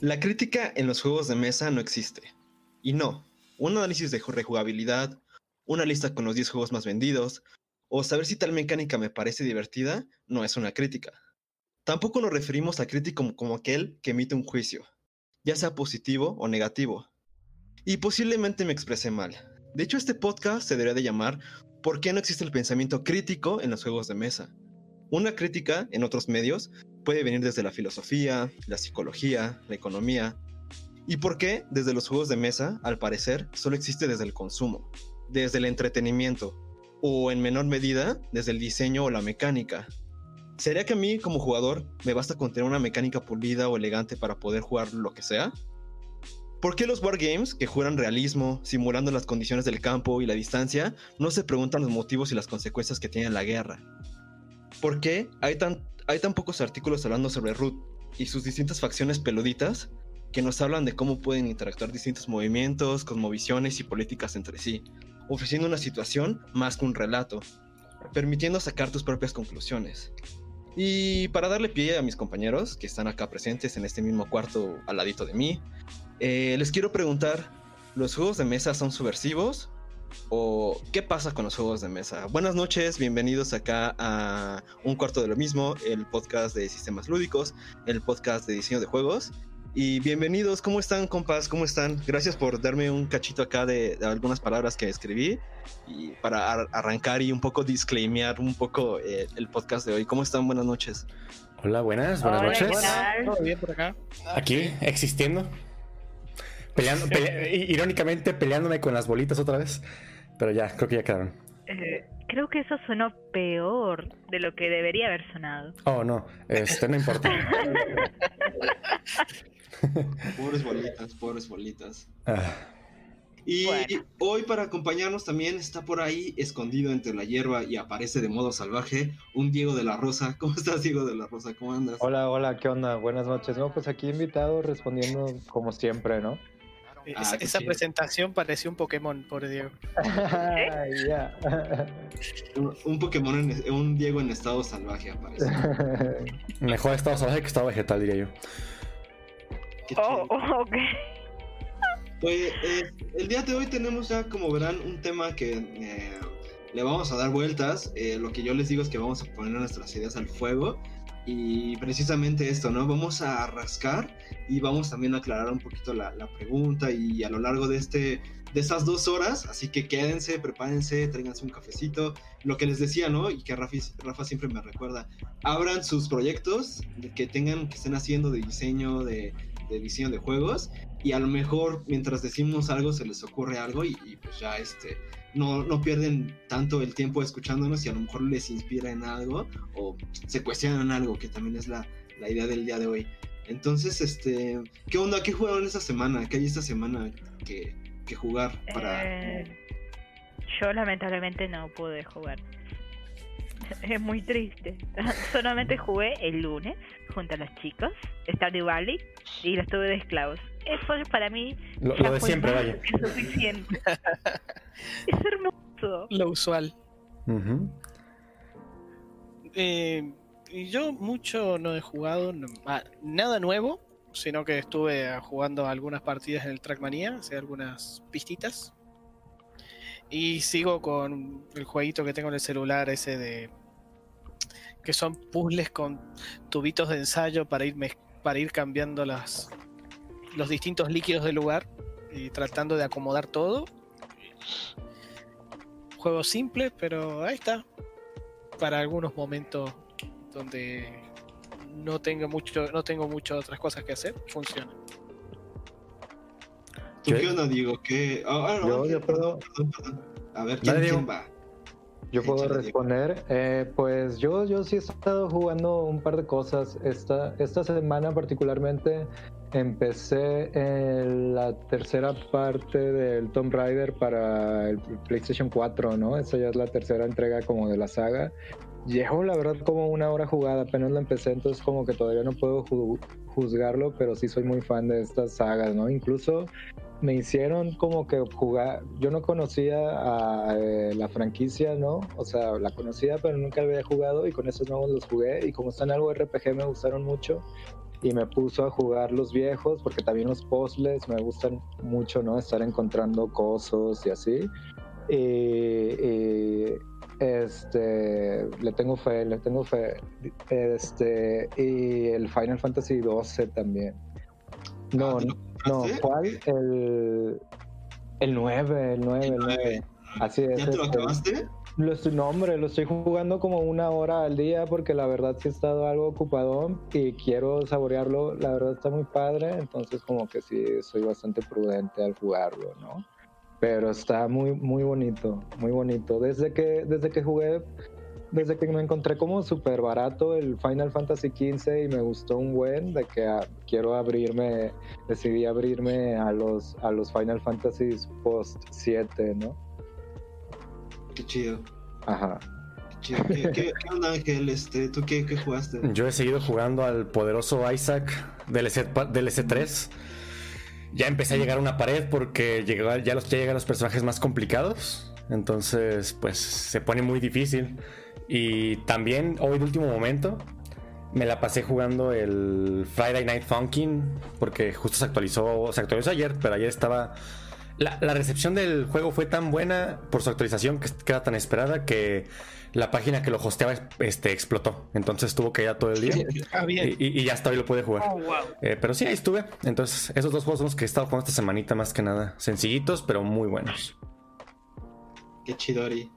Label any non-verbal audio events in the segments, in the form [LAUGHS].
La crítica en los juegos de mesa no existe. Y no, un análisis de rejugabilidad, una lista con los 10 juegos más vendidos, o saber si tal mecánica me parece divertida, no es una crítica. Tampoco nos referimos a crítico como aquel que emite un juicio, ya sea positivo o negativo. Y posiblemente me expresé mal. De hecho, este podcast se debería de llamar ¿Por qué no existe el pensamiento crítico en los juegos de mesa? Una crítica en otros medios puede venir desde la filosofía, la psicología, la economía. ¿Y por qué desde los juegos de mesa, al parecer, solo existe desde el consumo, desde el entretenimiento, o en menor medida desde el diseño o la mecánica? ¿Sería que a mí como jugador me basta con tener una mecánica pulida o elegante para poder jugar lo que sea? ¿Por qué los wargames, que juran realismo, simulando las condiciones del campo y la distancia, no se preguntan los motivos y las consecuencias que tiene la guerra? ¿Por qué hay tan, hay tan pocos artículos hablando sobre Root y sus distintas facciones peluditas que nos hablan de cómo pueden interactuar distintos movimientos, cosmovisiones y políticas entre sí, ofreciendo una situación más que un relato, permitiendo sacar tus propias conclusiones? Y para darle pie a mis compañeros que están acá presentes en este mismo cuarto al ladito de mí, eh, les quiero preguntar, ¿los juegos de mesa son subversivos? ¿O qué pasa con los juegos de mesa? Buenas noches, bienvenidos acá a Un Cuarto de lo Mismo, el podcast de sistemas lúdicos, el podcast de diseño de juegos. Y bienvenidos, ¿cómo están, compas? ¿Cómo están? Gracias por darme un cachito acá de, algunas palabras que escribí y para arrancar y un poco disclaimear un poco eh, el podcast de hoy. ¿Cómo están? Buenas noches. Hola, buenas, buenas noches. ¿Todo bien por acá? Aquí, existiendo. Peleando, [LAUGHS] irónicamente peleándome con las bolitas otra vez. Pero ya, creo que ya quedaron. Eh, creo que eso sonó peor de lo que debería haber sonado. Oh, no, este no importa. [LAUGHS] [LAUGHS] pobres bolitas, pobres bolitas. Ah. Y hoy para acompañarnos también está por ahí escondido entre la hierba y aparece de modo salvaje un Diego de la Rosa. ¿Cómo estás Diego de la Rosa? ¿Cómo andas? Hola, hola, ¿qué onda? Buenas noches. No, pues aquí invitado respondiendo como siempre, ¿no? Ah, esa, presentación pareció un Pokémon, por Diego. [LAUGHS] un, Pokémon, en, un Diego en estado salvaje aparece. [LAUGHS] Mejor estado salvaje que estado vegetal, diría yo. Oh, oh, ok. Pues eh, el día de hoy tenemos ya, como verán, un tema que eh, le vamos a dar vueltas. Eh, lo que yo les digo es que vamos a poner nuestras ideas al fuego y precisamente esto, ¿no? Vamos a rascar y vamos también a aclarar un poquito la, pregunta y a lo largo de, este, de estas dos horas, así que quédense, prepárense, tráiganse un cafecito, lo que les decía, ¿no? Y que Rafa, Rafa siempre me recuerda, abran sus proyectos que tengan, que estén haciendo de diseño, de, de diseño de juegos y a lo mejor mientras decimos algo se les ocurre algo y, y pues ya este no, no pierden tanto el tiempo escuchándonos y a lo mejor les inspira en algo o se cuestionan algo, que también es la, idea del día de hoy. Entonces, este, ¿qué onda? ¿Qué jugaron esta semana? ¿Qué hay esta semana que, jugar para...? Eh, yo lamentablemente no pude jugar. [LAUGHS] Es muy triste. [LAUGHS] Solamente jugué el lunes junto a los chicos, Stardew Valley, y los tuve de esclavos. Eso para mí lo, de siempre, vaya. Es suficiente. [LAUGHS] es hermoso. Lo usual. Eh, yo mucho no he jugado ah, nada nuevo, sino que estuve jugando algunas partidas en el Trackmania, hace algunas pistitas. Y sigo con el jueguito que tengo en el celular, ese de. que son puzzles con tubitos de ensayo para ir, para ir cambiando las, los distintos líquidos del lugar y tratando de acomodar todo. Juego simple, pero ahí está. Para algunos momentos donde no tengo mucho, no tengo muchas otras cosas que hacer, funciona. ¿Qué, ¿Qué onda, digo? ¿Qué? Ah, ah, yo, yo puedo... A ver, ¿quién, va? Yo puedo responder. Eh, pues yo, yo sí he estado jugando un par de cosas. Esta, esta semana particularmente empecé en la tercera parte del Tomb Raider para el PlayStation 4, ¿no? Esa ya es la tercera entrega como de la saga. Llevo la verdad como una hora jugada, apenas la empecé, entonces como que todavía no puedo juzgarlo, pero sí soy muy fan de estas sagas, ¿no? Incluso me hicieron como que jugar, yo no conocía a eh, la franquicia, ¿no? O sea, la conocía, pero nunca había jugado y con esos nuevos los jugué y como están algo RPG me gustaron mucho. y me puso a jugar los viejos, porque también los puzzles me gustan mucho, ¿no? Estar encontrando cosas y así. Y, este, le tengo fe, le tengo fe. Este, y el Final Fantasy XII también. No, ah, no, ¿cuál? El, el 9, el 9, el 9. Así es. ¿Ya te lo este, acabaste? Lo estoy, no, hombre, lo estoy jugando como una hora al día porque la verdad sí he estado algo ocupado y quiero saborearlo. La verdad está muy padre, entonces como que sí soy bastante prudente al jugarlo, ¿no? Pero está muy, muy bonito, muy bonito. Desde que, desde que jugué, desde que me encontré como súper barato el Final Fantasy XV y me gustó un buen de que ah, quiero abrirme, decidí abrirme a los, a los Final Fantasy post 7, ¿no? Qué chido. Ajá. Qué, chido. ¿Qué, onda, Ángel? Este, ¿Tú qué, qué, jugaste? Yo he seguido jugando al poderoso Isaac del DLC 3 Ya empecé a llegar a una pared porque ya, los, ya llegan los personajes más complicados. Entonces, pues se pone muy difícil. Y también hoy de último momento me la pasé jugando el Friday Night Funkin' porque justo se actualizó, se actualizó ayer, pero ayer estaba la, recepción del juego fue tan buena por su actualización que era tan esperada que la página que lo hosteaba este, explotó. Entonces tuvo que ir todo el día. Ah, y, ya hasta hoy lo puede jugar. Oh, eh, pero sí, ahí estuve. Entonces, esos dos juegos son los que he estado jugando esta semanita más que nada. Sencillitos, pero muy buenos. Qué chidori.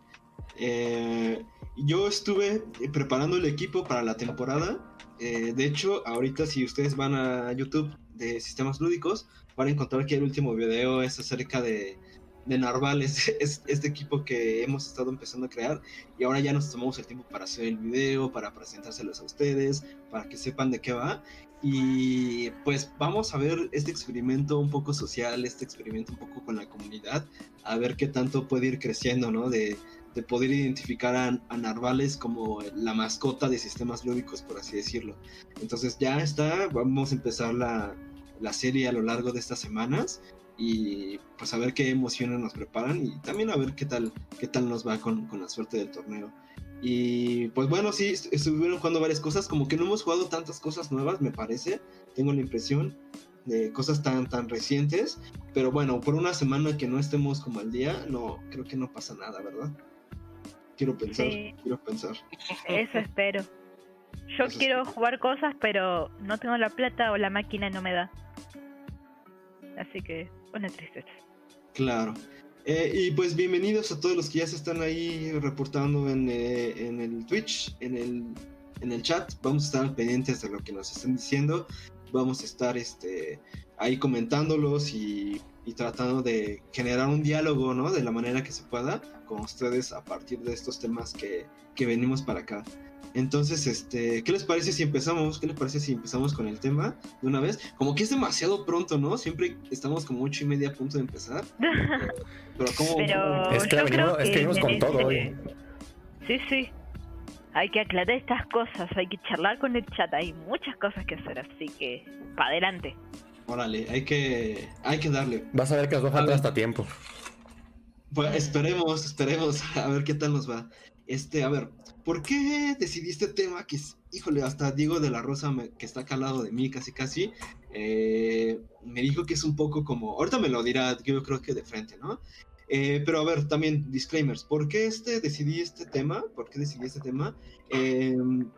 Eh, yo estuve preparando el equipo para la temporada. Eh, de hecho, ahorita si ustedes van a YouTube de sistemas lúdicos, para encontrar que el último video es acerca de, de Narval, [LAUGHS] es, este equipo que hemos estado empezando a crear y ahora ya nos tomamos el tiempo para hacer el video, para presentárselos a ustedes, para que sepan de qué va. Y pues vamos a ver este experimento un poco social, este experimento un poco con la comunidad, a ver qué tanto puede ir creciendo, ¿no? De poder identificar a, a, Narvales como la mascota de sistemas lúdicos, por así decirlo. Entonces ya está, vamos a empezar la, la serie a lo largo de estas semanas y pues a ver qué emociones nos preparan y también a ver qué tal, qué tal nos va con, con la suerte del torneo. Y pues bueno, sí, estuvieron jugando varias cosas, como que no hemos jugado tantas cosas nuevas, me parece, tengo la impresión de cosas tan, tan recientes, pero bueno, por una semana que no estemos como al día, no, creo que no pasa nada, ¿verdad? Quiero pensar, quiero pensar. Eso espero. [LAUGHS] Yo quiero jugar cosas, pero no tengo la plata o la máquina no me da. Así que, una tristeza. Claro. Eh, y pues bienvenidos a todos los que ya se están ahí reportando en, eh, en el Twitch, en el, en el chat. Vamos a estar pendientes de lo que nos están diciendo. Vamos a estar este, ahí comentándolos y, y tratando de generar un diálogo, ¿no? De la manera que se pueda con ustedes a partir de estos temas que, que venimos para acá. Entonces, este, ¿qué les parece si empezamos? ¿Qué les parece si empezamos con el tema de una vez? Como que es demasiado pronto, ¿no? Siempre estamos como ocho y media a punto de empezar. [LAUGHS] pero como... es que, venimos, con todo hoy. Sí, sí. Hay que aclarar estas cosas, hay que charlar con el chat, hay muchas cosas que hacer, así que para adelante. Órale, hay que, hay que darle. Vas a ver que os va a faltar hasta tiempo. Pues esperemos, esperemos [LAUGHS] a ver qué tal nos va. Este, a ver, ¿por qué decidí este tema? Que es, híjole, hasta Diego de la Rosa, que está acá al lado de mí casi casi, eh, me dijo que es un poco como, ahorita me lo dirá, yo creo que de frente, ¿no? Eh, pero a ver, también disclaimers, ¿por qué este, decidí este tema? ¿Por qué decidí este tema? Em,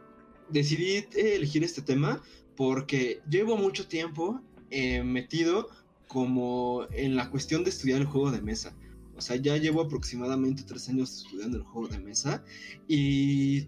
decidí elegir este tema porque llevo mucho tiempo eh, metido como en la cuestión de estudiar el juego de mesa. O sea, ya llevo aproximadamente tres años estudiando el juego de mesa y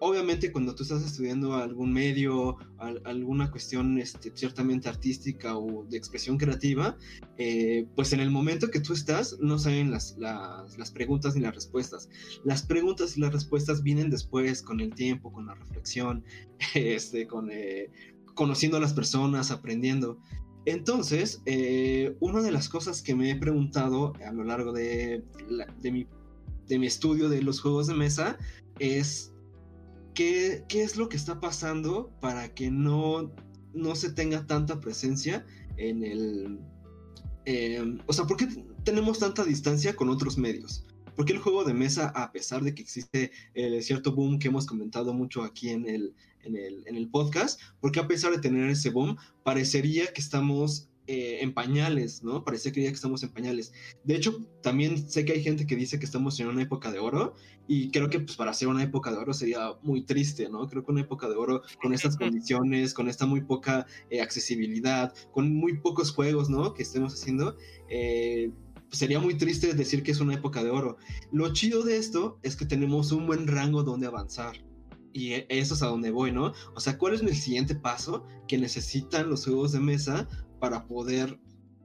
obviamente cuando tú estás estudiando algún medio, alguna cuestión este, ciertamente artística o de expresión creativa, eh, pues en el momento que tú estás no salen las, las, preguntas ni las respuestas. Las preguntas y las respuestas vienen después, con el tiempo, con la reflexión, [LAUGHS] este, con, eh, conociendo a las personas, aprendiendo. Entonces, eh, una de las cosas que me he preguntado a lo largo de, mi, estudio de los juegos de mesa es qué, es lo que está pasando para que no, no se tenga tanta presencia en el... Eh, o sea, ¿por qué tenemos tanta distancia con otros medios? ¿Por qué el juego de mesa, a pesar de que existe el cierto boom que hemos comentado mucho aquí en el, en el, en el podcast, porque a pesar de tener ese boom, parecería que estamos eh, en pañales, ¿no? Parece que ya que estamos en pañales. De hecho, también sé que hay gente que dice que estamos en una época de oro y creo que pues para hacer una época de oro sería muy triste, ¿no? Creo que una época de oro con estas condiciones, con esta muy poca eh, accesibilidad, con muy pocos juegos, ¿no? Que estemos haciendo, eh, sería muy triste decir que es una época de oro. Lo chido de esto es que tenemos un buen rango donde avanzar. Y eso es a donde voy, ¿no? O sea, ¿cuál es el siguiente paso que necesitan los juegos de mesa para poder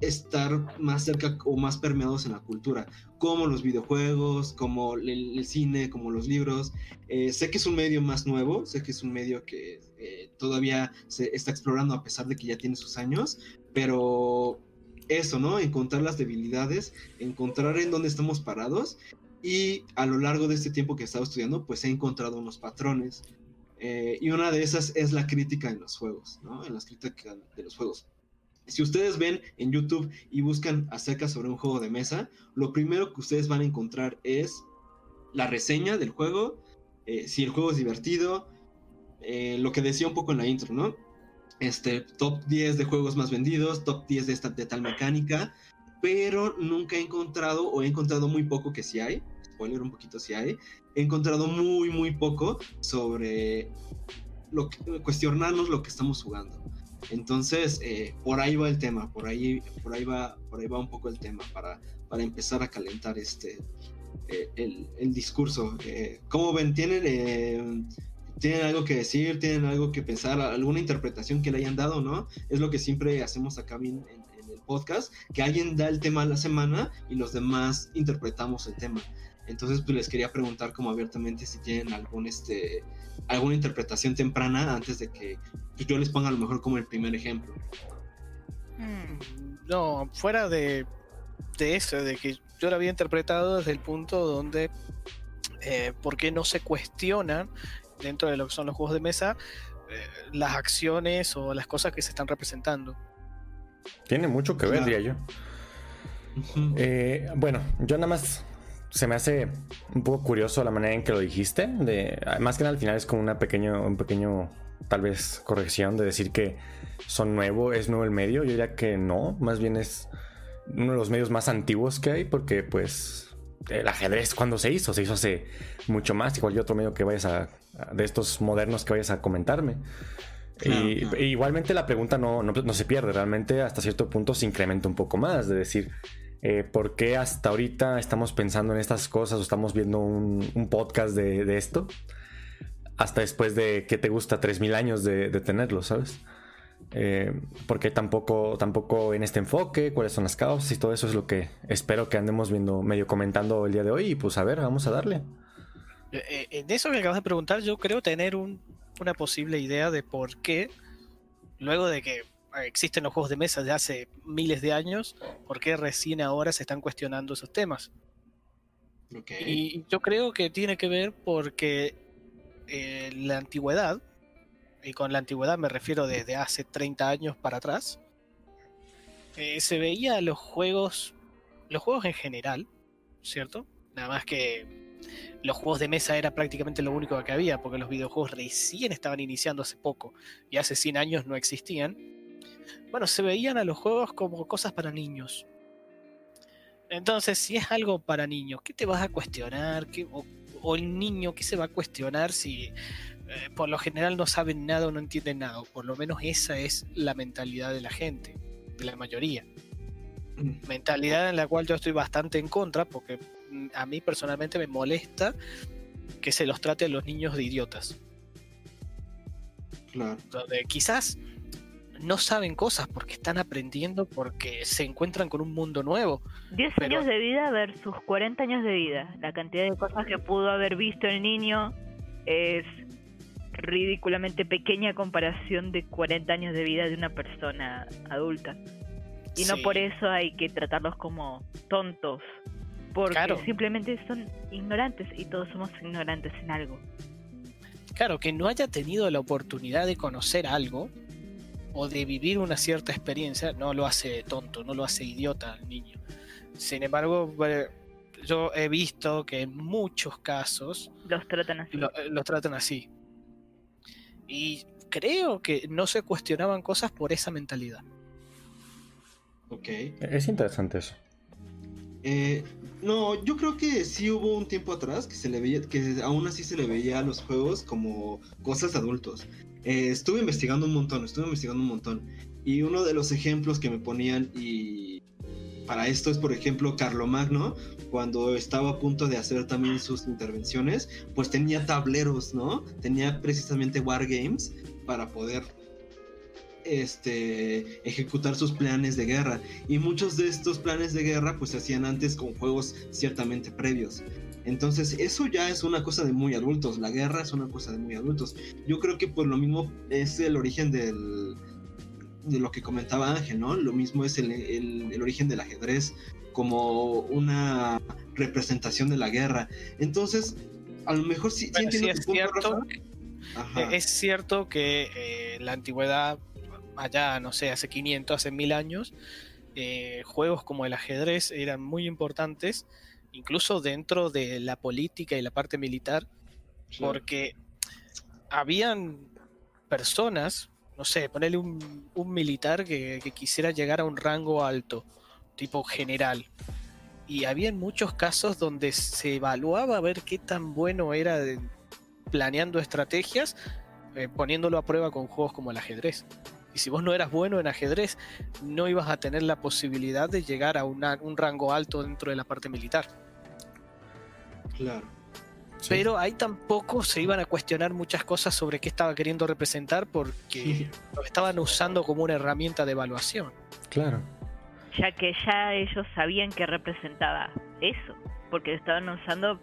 estar más cerca o más permeados en la cultura, como los videojuegos, como el, cine, como los libros. Eh, sé que es un medio más nuevo, sé que es un medio que eh, todavía se está explorando a pesar de que ya tiene sus años, pero eso, ¿no? Encontrar las debilidades, encontrar en dónde estamos parados y a lo largo de este tiempo que he estado estudiando, pues he encontrado unos patrones. Eh, y una de esas es la crítica en los juegos, ¿no? En las críticas de los juegos. Si ustedes ven en YouTube y buscan acerca sobre un juego de mesa, lo primero que ustedes van a encontrar es la reseña del juego, eh, si el juego es divertido, eh, lo que decía un poco en la intro, ¿no? Este, top 10 de juegos más vendidos, top 10 de, esta, de tal mecánica, pero nunca he encontrado, o he encontrado muy poco que sí hay, spoiler un poquito si hay, he encontrado muy, muy poco sobre lo cuestionarnos lo que estamos jugando. Entonces, eh, por ahí va el tema, por ahí, por ahí va, por ahí va un poco el tema para, para empezar a calentar este eh, el, discurso. Eh, ¿Cómo ven? ¿Tienen, ¿Tienen algo que decir? ¿Tienen algo que pensar? ¿Alguna interpretación que le hayan dado? ¿No? Es lo que siempre hacemos acá en, en el podcast, que alguien da el tema a la semana y los demás interpretamos el tema. Entonces, pues les quería preguntar como abiertamente si tienen algún este alguna interpretación temprana antes de que pues, yo les ponga a lo mejor como el primer ejemplo. Hmm, no, fuera de, de eso, de que yo lo había interpretado desde el punto donde eh, por qué no se cuestionan dentro de lo que son los juegos de mesa eh, las acciones o las cosas que se están representando. Tiene mucho que ver, diría yo. Eh, bueno, yo nada más se me hace un poco curioso la manera en que lo dijiste. De, más que nada al final es como una pequeño, un pequeño, tal vez, corrección de decir que son nuevo, es nuevo el medio. Yo diría que no, más bien es uno de los medios más antiguos que hay porque pues el ajedrez cuando se hizo, se hizo hace mucho más, igual otro medio que vayas a, de estos modernos que vayas a comentarme. y, igualmente la pregunta no, no, no, se pierde, realmente hasta cierto punto se incrementa un poco más, de decir, eh, por qué hasta ahorita estamos pensando en estas cosas o estamos viendo un, podcast de, esto, hasta después de que te gusta 3.000 años de, tenerlo, ¿sabes? Eh, porque tampoco, tampoco en este enfoque, cuáles son las causas y todo eso es lo que espero que andemos viendo, medio comentando el día de hoy y pues a ver, vamos a darle. Eh, en eso que acabas de preguntar, yo creo tener una posible idea de por qué, luego de que existen los juegos de mesa de hace miles de años, ¿por qué recién ahora se están cuestionando esos temas? Y yo creo que tiene que ver porque eh, la antigüedad, y con la antigüedad me refiero desde hace 30 años para atrás, eh, se veía los juegos, los juegos en general, ¿cierto? Nada más que los juegos de mesa era prácticamente lo único que había, porque los videojuegos recién estaban iniciando hace poco y hace 100 años no existían bueno, se veían a los juegos como cosas para niños. Entonces, si es algo para niños, ¿qué te vas a cuestionar? o, el niño, ¿qué se va a cuestionar si eh, por lo general no saben nada o no entienden nada? por lo menos esa es la mentalidad de la gente, de la mayoría. Mm. Mentalidad en la cual yo estoy bastante en contra, porque mm, a mí personalmente me molesta que se los trate a los niños de idiotas. Claro. Donde quizás no saben cosas porque están aprendiendo, porque se encuentran con un mundo nuevo. 10 años de vida versus 40 años de vida. La cantidad de cosas que pudo haber visto el niño es ridículamente pequeña comparación de 40 años de vida de una persona adulta. Y no por eso hay que tratarlos como tontos, porque simplemente son ignorantes y todos somos ignorantes en algo. Claro, que no haya tenido la oportunidad de conocer algo, o de vivir una cierta experiencia no lo hace tonto, no lo hace idiota al niño. Sin embargo, yo he visto que en muchos casos Los tratan así. lo- eh, los tratan así. Y creo que no se cuestionaban cosas por esa mentalidad. Ok. Es interesante eso. Eh, no, yo creo que sí hubo un tiempo atrás que se le veía, que aún así se le veía a los juegos como cosas adultos. Eh, estuve investigando un montón, estuve investigando un montón. Y uno de los ejemplos que me ponían y para esto es, por ejemplo, Carlomagno, cuando estaba a punto de hacer también sus intervenciones, pues tenía tableros, ¿no? Tenía precisamente wargames para poder este, ejecutar sus planes de guerra. Y muchos de estos planes de guerra pues se hacían antes con juegos ciertamente previos. Entonces eso ya es una cosa de muy adultos, la guerra es una cosa de muy adultos. Yo creo que por lo mismo es el origen del, de lo que comentaba Ángel, ¿no? Lo mismo es el, el- el origen del ajedrez como una representación de la guerra. Entonces, a lo mejor sí, sí es cierto. Ajá. Eh, Es cierto que eh, la antigüedad, allá, no sé, hace 500, hace 1000 años, eh, juegos como el ajedrez eran muy importantes, incluso dentro de la política y la parte militar, porque habían personas, no sé, ponerle un, un militar que, que quisiera llegar a un rango alto, tipo general. Y había muchos casos donde se evaluaba a ver qué tan bueno era de- planeando estrategias, eh, poniéndolo a prueba con juegos como el ajedrez. Y si vos no eras bueno en ajedrez, no ibas a tener la posibilidad de llegar a una- un rango alto dentro de la parte militar. Claro. Sí. Pero ahí tampoco se iban a cuestionar muchas cosas sobre qué estaba queriendo representar porque lo estaban usando como una herramienta de evaluación. Claro. Ya que ya ellos sabían que representaba eso. Porque lo estaban usando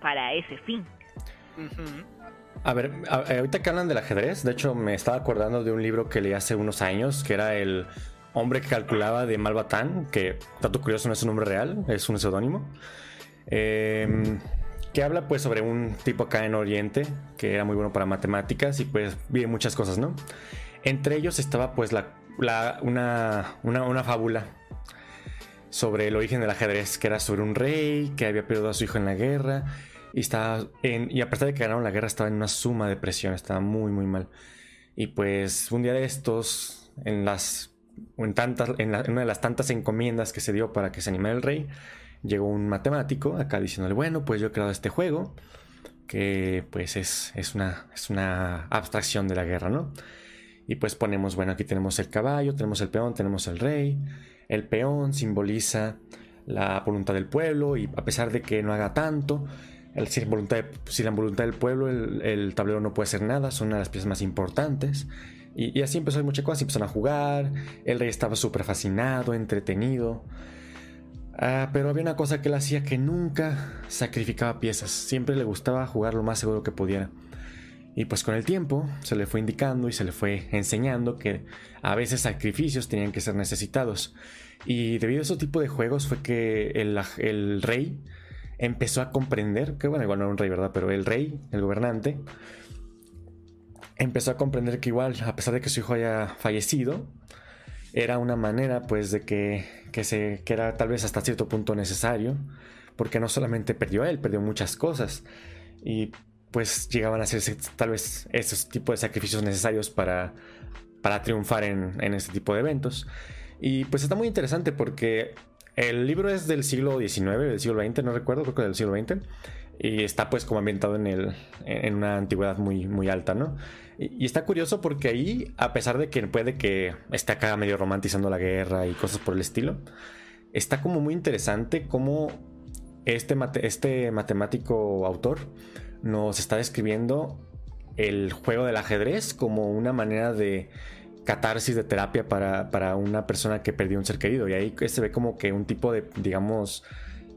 para ese fin. Ujú. A ver, eh, ahorita que hablan del ajedrez, de hecho me estaba acordando de un libro que leí hace unos años, que era el hombre que calculaba de Malbatán, que, dato curioso, no es un nombre real, es un seudónimo, eh, que habla pues sobre un tipo acá en Oriente, que era muy bueno para matemáticas y pues vi muchas cosas, ¿no? Entre ellos estaba pues la, la- una, una, una fábula sobre el origen del ajedrez, que era sobre un rey que había perdido a su hijo en la guerra y estaba en, y a pesar de que ganaron la guerra estaba en una suma depresión, estaba muy muy mal. Y pues un día de estos, en las en tantas, en una de las tantas encomiendas que se dio para que se animara el rey, llegó un matemático acá diciéndole, bueno, pues yo he creado este juego, que pues es, es, una, es una abstracción de la guerra, ¿no? Y pues ponemos, bueno, aquí tenemos el caballo, tenemos el peón, tenemos el rey. El peón simboliza la voluntad del pueblo y a pesar de que no haga tanto, el, sin, la voluntad del pueblo el, tablero no puede hacer nada, son una de las piezas más importantes. Y, así empezó a muchas empezaron a jugar, el rey estaba súper fascinado, entretenido. Ah, pero había una cosa que él hacía que nunca sacrificaba piezas, siempre le gustaba jugar lo más seguro que pudiera. Y pues con el tiempo se le fue indicando y se le fue enseñando que a veces sacrificios tenían que ser necesitados. Y debido a ese tipo de juegos fue que el rey empezó a comprender, que bueno, igual no era un rey, ¿verdad? Pero el rey, el gobernante, empezó a comprender que igual, a pesar de que su hijo haya fallecido, era una manera pues de que, que, se, que era tal vez hasta cierto punto necesario, porque no solamente perdió a él, perdió muchas cosas. Y pues llegaban a hacerse tal vez esos tipos de sacrificios necesarios para, para triunfar en, en este tipo de eventos. Y pues está muy interesante porque el libro es del siglo XIX, del siglo XX, no recuerdo, creo que del siglo XX. Y está pues como ambientado en, el, en una antigüedad muy, muy alta, ¿no? Y, está curioso porque ahí, a pesar de que puede que esté acá medio romantizando la guerra y cosas por el estilo, está como muy interesante cómo este, este matemático autor nos está describiendo el juego del ajedrez como una manera de catarsis de terapia para, para, una persona que perdió un ser querido. Y ahí se ve como que un tipo de, digamos,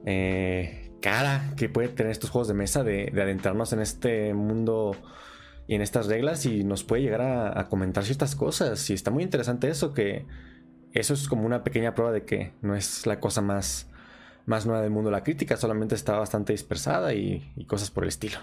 eh, cara que puede tener estos juegos de mesa de, de, adentrarnos en este mundo y en estas reglas y nos puede llegar a, a, comentar ciertas cosas. Y está muy interesante eso, que eso es como una pequeña prueba de que no es la cosa más, más nueva del mundo la crítica, solamente está bastante dispersada y cosas por el estilo.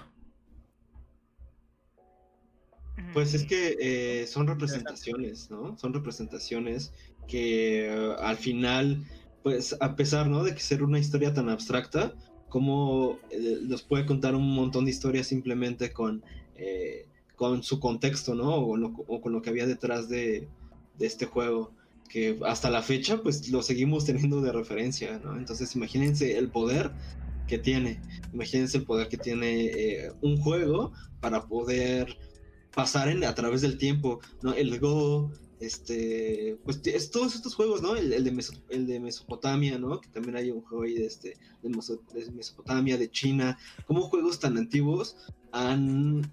Pues es que eh, son representaciones, ¿no? Son representaciones que uh, al final, pues a pesar, ¿no? De que ser una historia tan abstracta, cómo eh, nos puede contar un montón de historias simplemente con, eh, con su contexto, ¿no? O, con lo que había detrás de, de, este juego, que hasta la fecha pues lo seguimos teniendo de referencia, ¿no? Entonces imagínense el poder que tiene, imagínense el poder que tiene eh, un juego para poder pasar en, a través del tiempo, ¿no? El Go, este, pues es todos estos juegos, ¿no? El, de, el de Mesopotamia, ¿no? Que también hay un juego ahí de, este, de, Mesopotamia, de China, como juegos tan antiguos han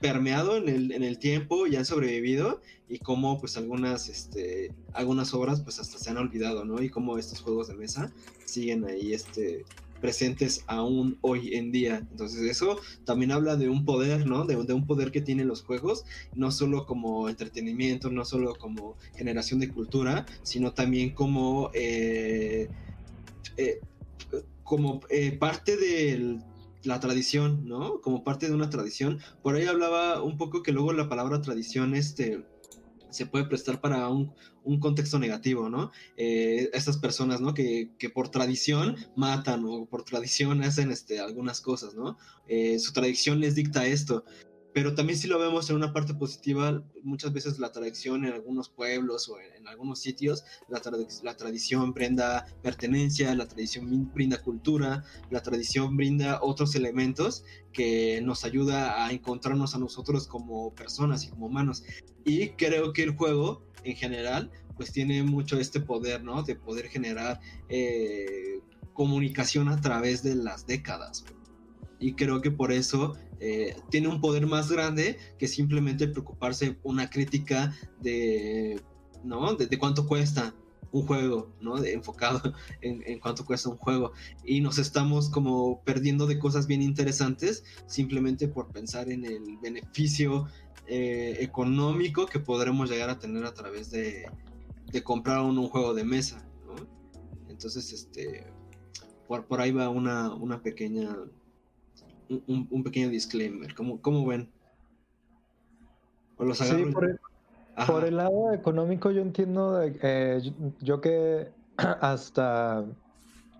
permeado en el, en el tiempo y han sobrevivido y cómo pues algunas, este, algunas obras pues hasta se han olvidado, ¿no? Y cómo estos juegos de mesa siguen ahí, este, presentes aún hoy en día. Entonces eso también habla de un poder, ¿no? De, un poder que tienen los juegos, no solo como entretenimiento, no solo como generación de cultura, sino también como, eh, eh, como eh, parte de la tradición, ¿no? Como parte de una tradición. Por ahí hablaba un poco que luego la palabra tradición, este se puede prestar para un, contexto negativo, ¿no? Eh, estas personas, ¿no? Que, por tradición matan o por tradición hacen este, algunas cosas, ¿no? Eh, su tradición les dicta esto pero también si lo vemos en una parte positiva, muchas veces la tradición en algunos pueblos o en, algunos sitios, la, tradición brinda pertenencia, la tradición brinda cultura, la tradición brinda otros elementos que nos ayuda a encontrarnos a nosotros como personas y como humanos. Y creo que el juego en general pues tiene mucho este poder, ¿no? De poder generar eh, comunicación a través de las décadas. Y creo que por eso eh, tiene un poder más grande que simplemente preocuparse una crítica de, ¿no? De, cuánto cuesta un juego, ¿no? De, enfocado [LAUGHS] en, cuánto cuesta un juego. Y nos estamos como perdiendo de cosas bien interesantes simplemente por pensar en el beneficio eh, económico que podremos llegar a tener a través de, de comprar un, un, juego de mesa. Entonces, este, por, por ahí va una, una pequeña un, pequeño disclaimer. ¿Cómo, cómo ven? sí, por el, lado económico yo entiendo, eh, yo, que [CLEARS THROAT] hasta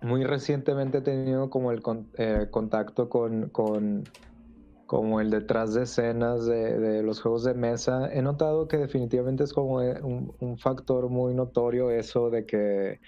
muy recientemente he tenido como el eh, contacto con, con, como el detrás de escenas de, los juegos de mesa, he notado que definitivamente es como eh, un, factor muy notorio eso de que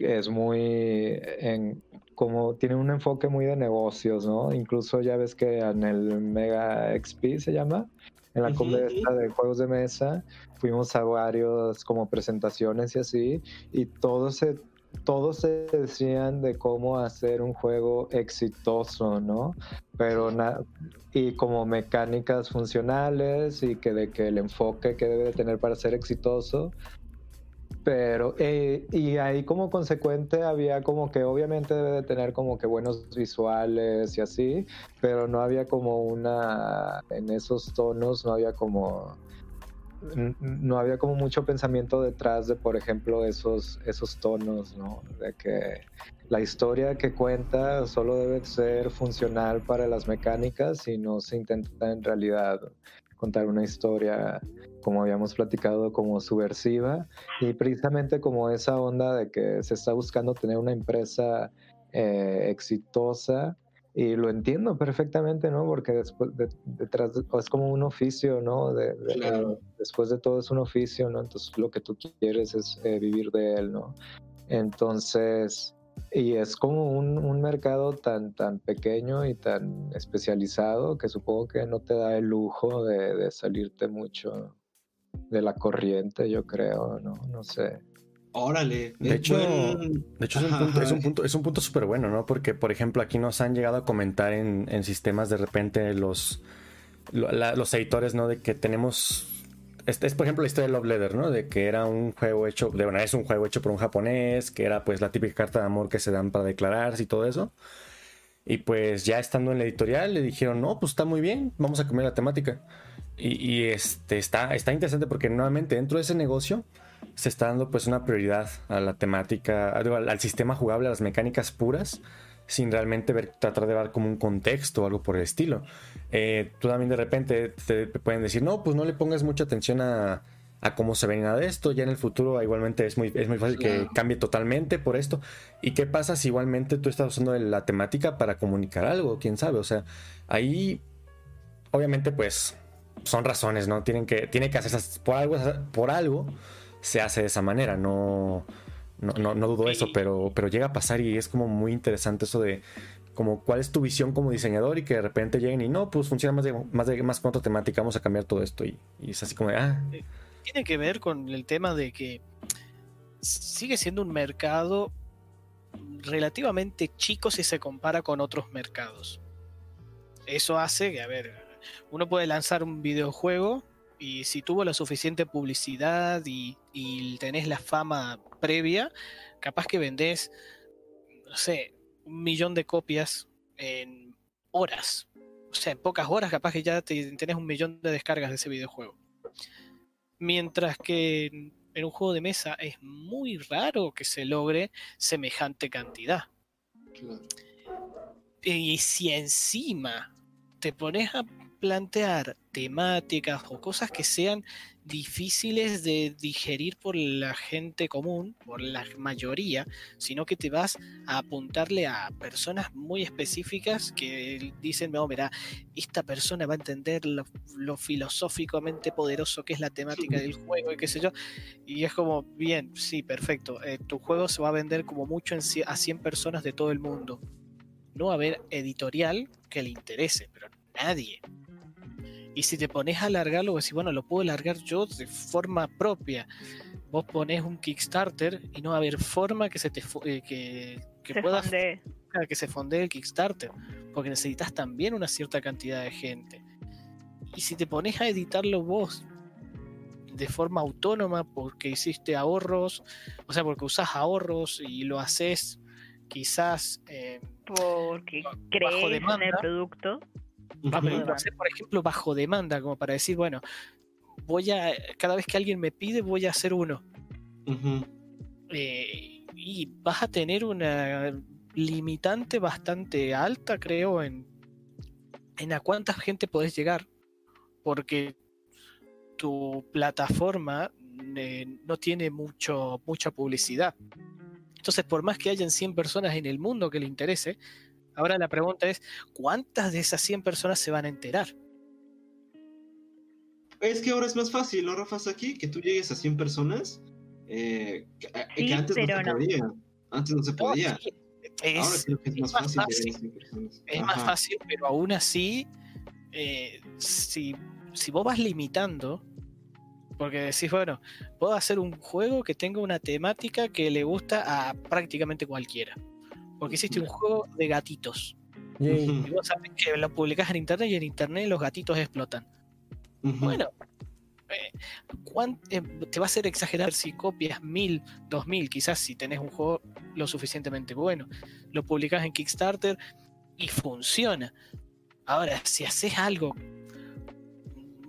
es muy en, como tiene un enfoque muy de negocios, ¿no? Incluso ya ves que en el Mega XP se llama, en la uh de juegos de mesa, fuimos a varios como presentaciones y así, y todos se, todos se decían de cómo hacer un juego exitoso, ¿no? Pero y como mecánicas funcionales y que de que el enfoque que debe de tener para ser exitoso, pero, eh, y ahí como consecuente había como que obviamente debe de tener como que buenos visuales y así, pero no había como una, en esos tonos no había como, no había como mucho pensamiento detrás de, por ejemplo, esos, esos tonos, ¿no? De que la historia que cuenta solo debe ser funcional para las mecánicas y no se intenta en realidad contar una historia, como habíamos platicado, como subversiva y precisamente como esa onda de que se está buscando tener una empresa eh, exitosa y lo entiendo perfectamente, ¿no? Porque después detrás es como un oficio, ¿no? De, después de todo es un oficio, ¿no? Entonces lo que tú quieres es eh, vivir de él, ¿no? Entonces, y es como un, un, mercado tan, tan pequeño y tan especializado que supongo que no te da el lujo de, de salirte mucho de la corriente, yo creo, ¿no? No sé. Órale. De hecho, de hecho es, un punto, es, un punto, es un punto súper bueno, ¿no? Porque, por ejemplo, aquí nos han llegado a comentar en, en sistemas de repente los, los editores, ¿no? De que tenemos es, por ejemplo la historia de Love Letter, ¿no? De que era un juego hecho, de bueno, es un juego hecho por un japonés, que era pues la típica carta de amor que se dan para declararse y todo eso. Y pues ya estando en la editorial le dijeron, no, pues está muy bien, vamos a cambiar la temática. Y, este, está, está interesante porque nuevamente dentro de ese negocio se está dando pues una prioridad a la temática, al sistema jugable, a las mecánicas puras sin realmente ver, tratar de dar como un contexto o algo por el estilo. Eh, tú también de repente te pueden decir, no, pues no le pongas mucha atención a, a cómo se ve nada de esto. Ya en el futuro igualmente es muy, es muy fácil que cambie totalmente por esto. ¿Y qué pasa si igualmente tú estás usando la temática para comunicar algo? ¿Quién sabe? O sea, ahí obviamente pues son razones, ¿no? Tienen que, tiene que hacerse por algo, por algo se hace de esa manera, no, no, no, dudo eso, pero, pero llega a pasar y es como muy interesante eso de como cuál es tu visión como diseñador y que de repente lleguen y no, pues funciona más de, más de más con otra temática, vamos a cambiar todo esto y, y es así como de, ah. Tiene que ver con el tema de que sigue siendo un mercado relativamente chico si se compara con otros mercados. Eso hace que, a ver, uno puede lanzar un videojuego y si tuvo la suficiente publicidad y, tenés la fama previa, capaz que vendés, no sé, un millón de copias en horas. O sea, en pocas horas capaz que ya tenés un millón de descargas de ese videojuego. Mientras que en un juego de mesa es muy raro que se logre semejante cantidad. Y si encima te pones a plantear temáticas o cosas que sean difíciles de digerir por la gente común, por la mayoría, sino que te vas a apuntarle a personas muy específicas que dicen, no, mira, esta persona va a entender lo, filosóficamente poderoso que es la temática del juego y qué sé yo, y es como, bien, sí, perfecto, eh, tu juego se va a vender como mucho a 100 personas de todo el mundo. No va a haber editorial que le interese, pero nadie. Y si te pones a alargarlo, decís, bueno, lo puedo alargar yo de forma propia. Vos pones un Kickstarter y no va a haber forma que se te eh, que, que pueda que se fondee el Kickstarter, porque necesitas también una cierta cantidad de gente. Y si te pones a editarlo vos de forma autónoma porque hiciste ahorros, o sea, porque usas ahorros y lo haces quizás eh, porque crees en el producto por ejemplo, bajo demanda, como para decir, bueno, voy a, cada vez que alguien me pide, voy a hacer uno. Eh, y vas a tener una limitante bastante alta, creo, en, en a cuánta gente podés llegar. Porque tu plataforma eh, no tiene mucho, mucha publicidad. Entonces, por más que hayan 100 personas en el mundo que le interese, Ahora la pregunta es, ¿cuántas de esas 100 personas se van a enterar? Es que ahora es más fácil, ¿no, Rafa? Aquí, que tú llegues a 100 personas, eh, que, antes no se podía. Antes no se podía. ahora creo que es, más, fácil, Es más fácil, pero aún así, eh, si, si vos vas limitando, porque decís, bueno, puedo hacer un juego que tenga una temática que le gusta a prácticamente cualquiera porque hiciste un juego de gatitos. Y vos sabés que lo publicás en internet y en internet los gatitos explotan. Bueno, eh, eh, te va a hacer exagerar si copias mil, dos mil, quizás si tenés un juego lo suficientemente bueno. Lo publicás en Kickstarter y funciona. Ahora, si haces algo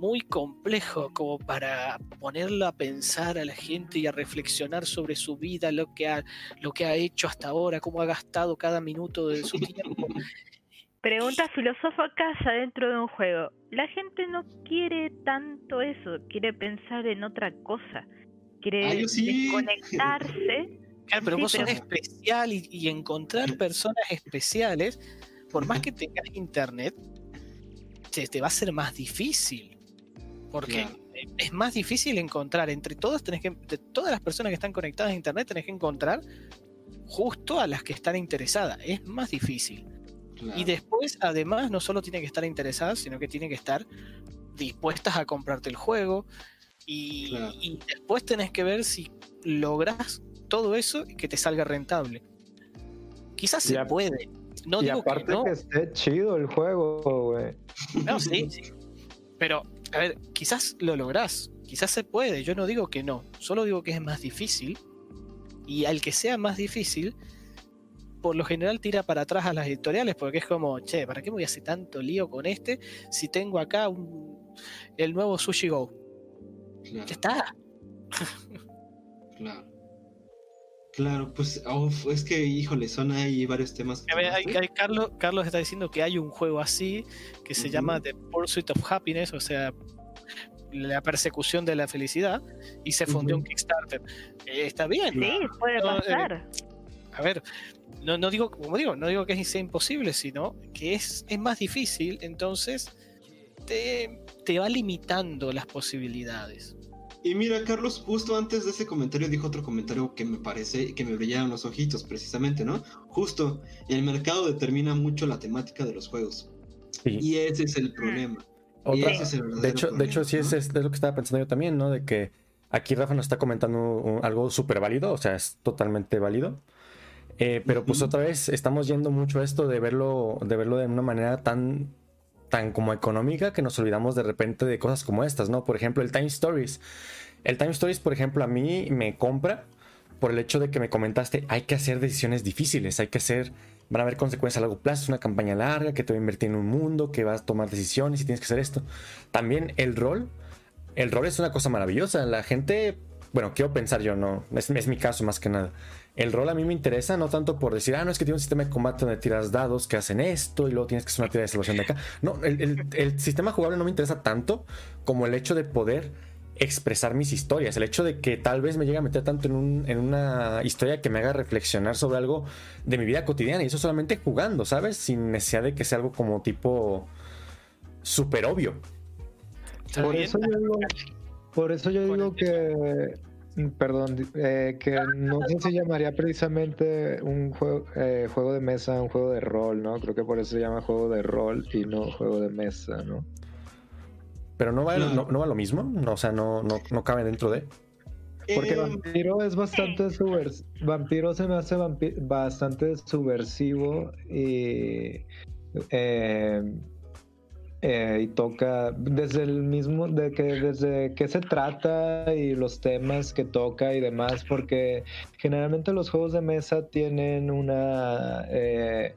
muy complejo como para ponerlo a pensar a la gente y a reflexionar sobre su vida, lo que ha, lo que ha hecho hasta ahora, cómo ha gastado cada minuto de su tiempo. Pregunta casa dentro de un juego. La gente no quiere tanto eso, quiere pensar en otra cosa, quiere ah, desconectarse. [LAUGHS] Claro, pero vos sos especial y, encontrar personas especiales, por más que tengas internet, te va a ser más difícil. Porque es más difícil encontrar entre todos, tenés que, de todas las personas que están conectadas a internet, tenés que encontrar justo a las que están interesadas. Es más difícil. Y después, además, no solo tienen que estar interesadas, sino que tienen que estar dispuestas a comprarte el juego. Y, después tenés que ver si logras todo eso y que te salga rentable. Quizás se puede. No y aparte que, no. que esté chido el juego, güey. No, sí, sí. Pero a ver, quizás lo lográs, quizás se puede, yo no digo que no, solo digo que es más difícil. Y al que sea más difícil, por lo general tira para atrás a las editoriales porque es como, che, ¿para qué me voy a hacer tanto lío con este si tengo acá un, el nuevo Sushi Go? Ya está. claro. Claro, pues es que, híjole, son ahí varios temas. Carlos, Carlos está diciendo que hay un juego así que se llama The Pursuit of Happiness, o sea, la persecución de la felicidad y se fundió un Kickstarter. Eh, está bien. Sí, puede No, eh, pasar. A ver, no, no digo, como digo, no digo que sea imposible, sino que es, es más difícil, entonces te, te va limitando las posibilidades. Y mira, Carlos, justo antes de ese comentario dijo otro comentario que me parece que me brillaron los ojitos, precisamente, ¿no? Justo, el mercado determina mucho la temática de los juegos. Sí. Y ese es el problema. Y Otra- ese es el de hecho, de problema, hecho, sí, es, ¿no? es lo que estaba pensando yo también, ¿no? De que aquí Rafa nos está comentando un- algo súper válido, o sea, es totalmente válido. Eh, pero pues otra vez estamos yendo mucho a esto de verlo, de verlo de una manera tan, tan como económica que nos olvidamos de repente de cosas como estas, ¿no? Por ejemplo, el Time Stories. El Time Stories, por ejemplo, a mí me compra por el hecho de que me comentaste, hay que hacer decisiones difíciles, hay que hacer, van a haber consecuencias a largo plazo, es una campaña larga, que te va a invertir en un mundo, que vas a tomar decisiones y tienes que hacer esto. También el rol, el rol es una cosa maravillosa, la gente, bueno, quiero pensar yo, no, es, es mi caso más que nada. El rol a mí me interesa, no tanto por decir, ah, no, es que tiene un sistema de combate donde tiras dados que hacen esto y luego tienes que hacer una tira de salvación de acá. No, el, el- el sistema jugable no me interesa tanto como el hecho de poder expresar mis historias, el hecho de que tal vez me llegue a meter tanto en, un- en una historia que me haga reflexionar sobre algo de mi vida cotidiana y eso solamente jugando, ¿sabes? Sin necesidad de que sea algo como tipo súper obvio. ¿Está Por eso yo digo, por eso yo digo que, perdón, eh, que no sé si llamaría precisamente un juego, eh, juego de mesa, un juego de rol, ¿no? Creo que por eso se llama juego de rol y no juego de mesa, ¿no? Pero no va, Claro. no, no va lo mismo, no, o sea, no, no, no cabe dentro de... Porque Eh, vampiro es bastante subversivo. Vampiro se me hace vampi- bastante subversivo y. eh, y toca desde el mismo de que desde qué se trata y los temas que toca y demás porque generalmente los juegos de mesa tienen una eh,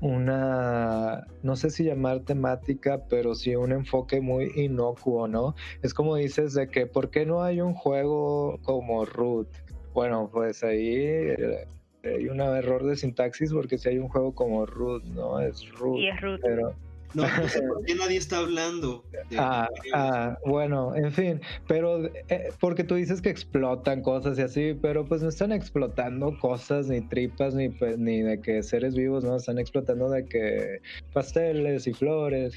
una no sé si llamar temática pero sí un enfoque muy inocuo no es como dices de que ¿por qué no hay un juego como Root? Bueno, pues ahí eh, hay un error de sintaxis porque si hay un juego como Root, ¿no? Es Root. Y es Root. Pero, no, no sé por [LAUGHS] qué nadie está hablando. de- ah, ah, bueno, en fin, pero eh, porque tú dices que explotan cosas y así, pero pues no están explotando cosas ni tripas ni, pues, ni de que seres vivos, ¿no? Están explotando de que pasteles y flores,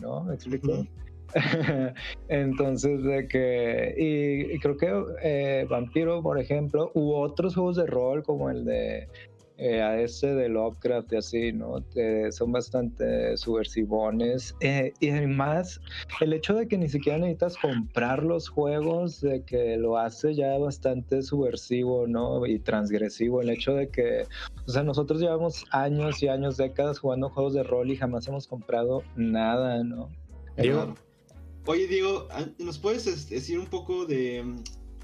¿no? ¿Me explico? [LAUGHS] Entonces, de que. Y, y creo que eh, Vampiro, por ejemplo, u otros juegos de rol como el de. Eh, a ese de Lovecraft y así, ¿no? Son bastante subversivones. Eh, y además, el hecho de que ni siquiera necesitas comprar los juegos, de que lo hace ya bastante subversivo, ¿no? Y transgresivo. El hecho de que, o sea, nosotros llevamos años y años, décadas jugando juegos de rol y jamás hemos comprado nada, ¿no? Diego, Oye, Diego, ah, ¿nos puedes este, decir un poco de,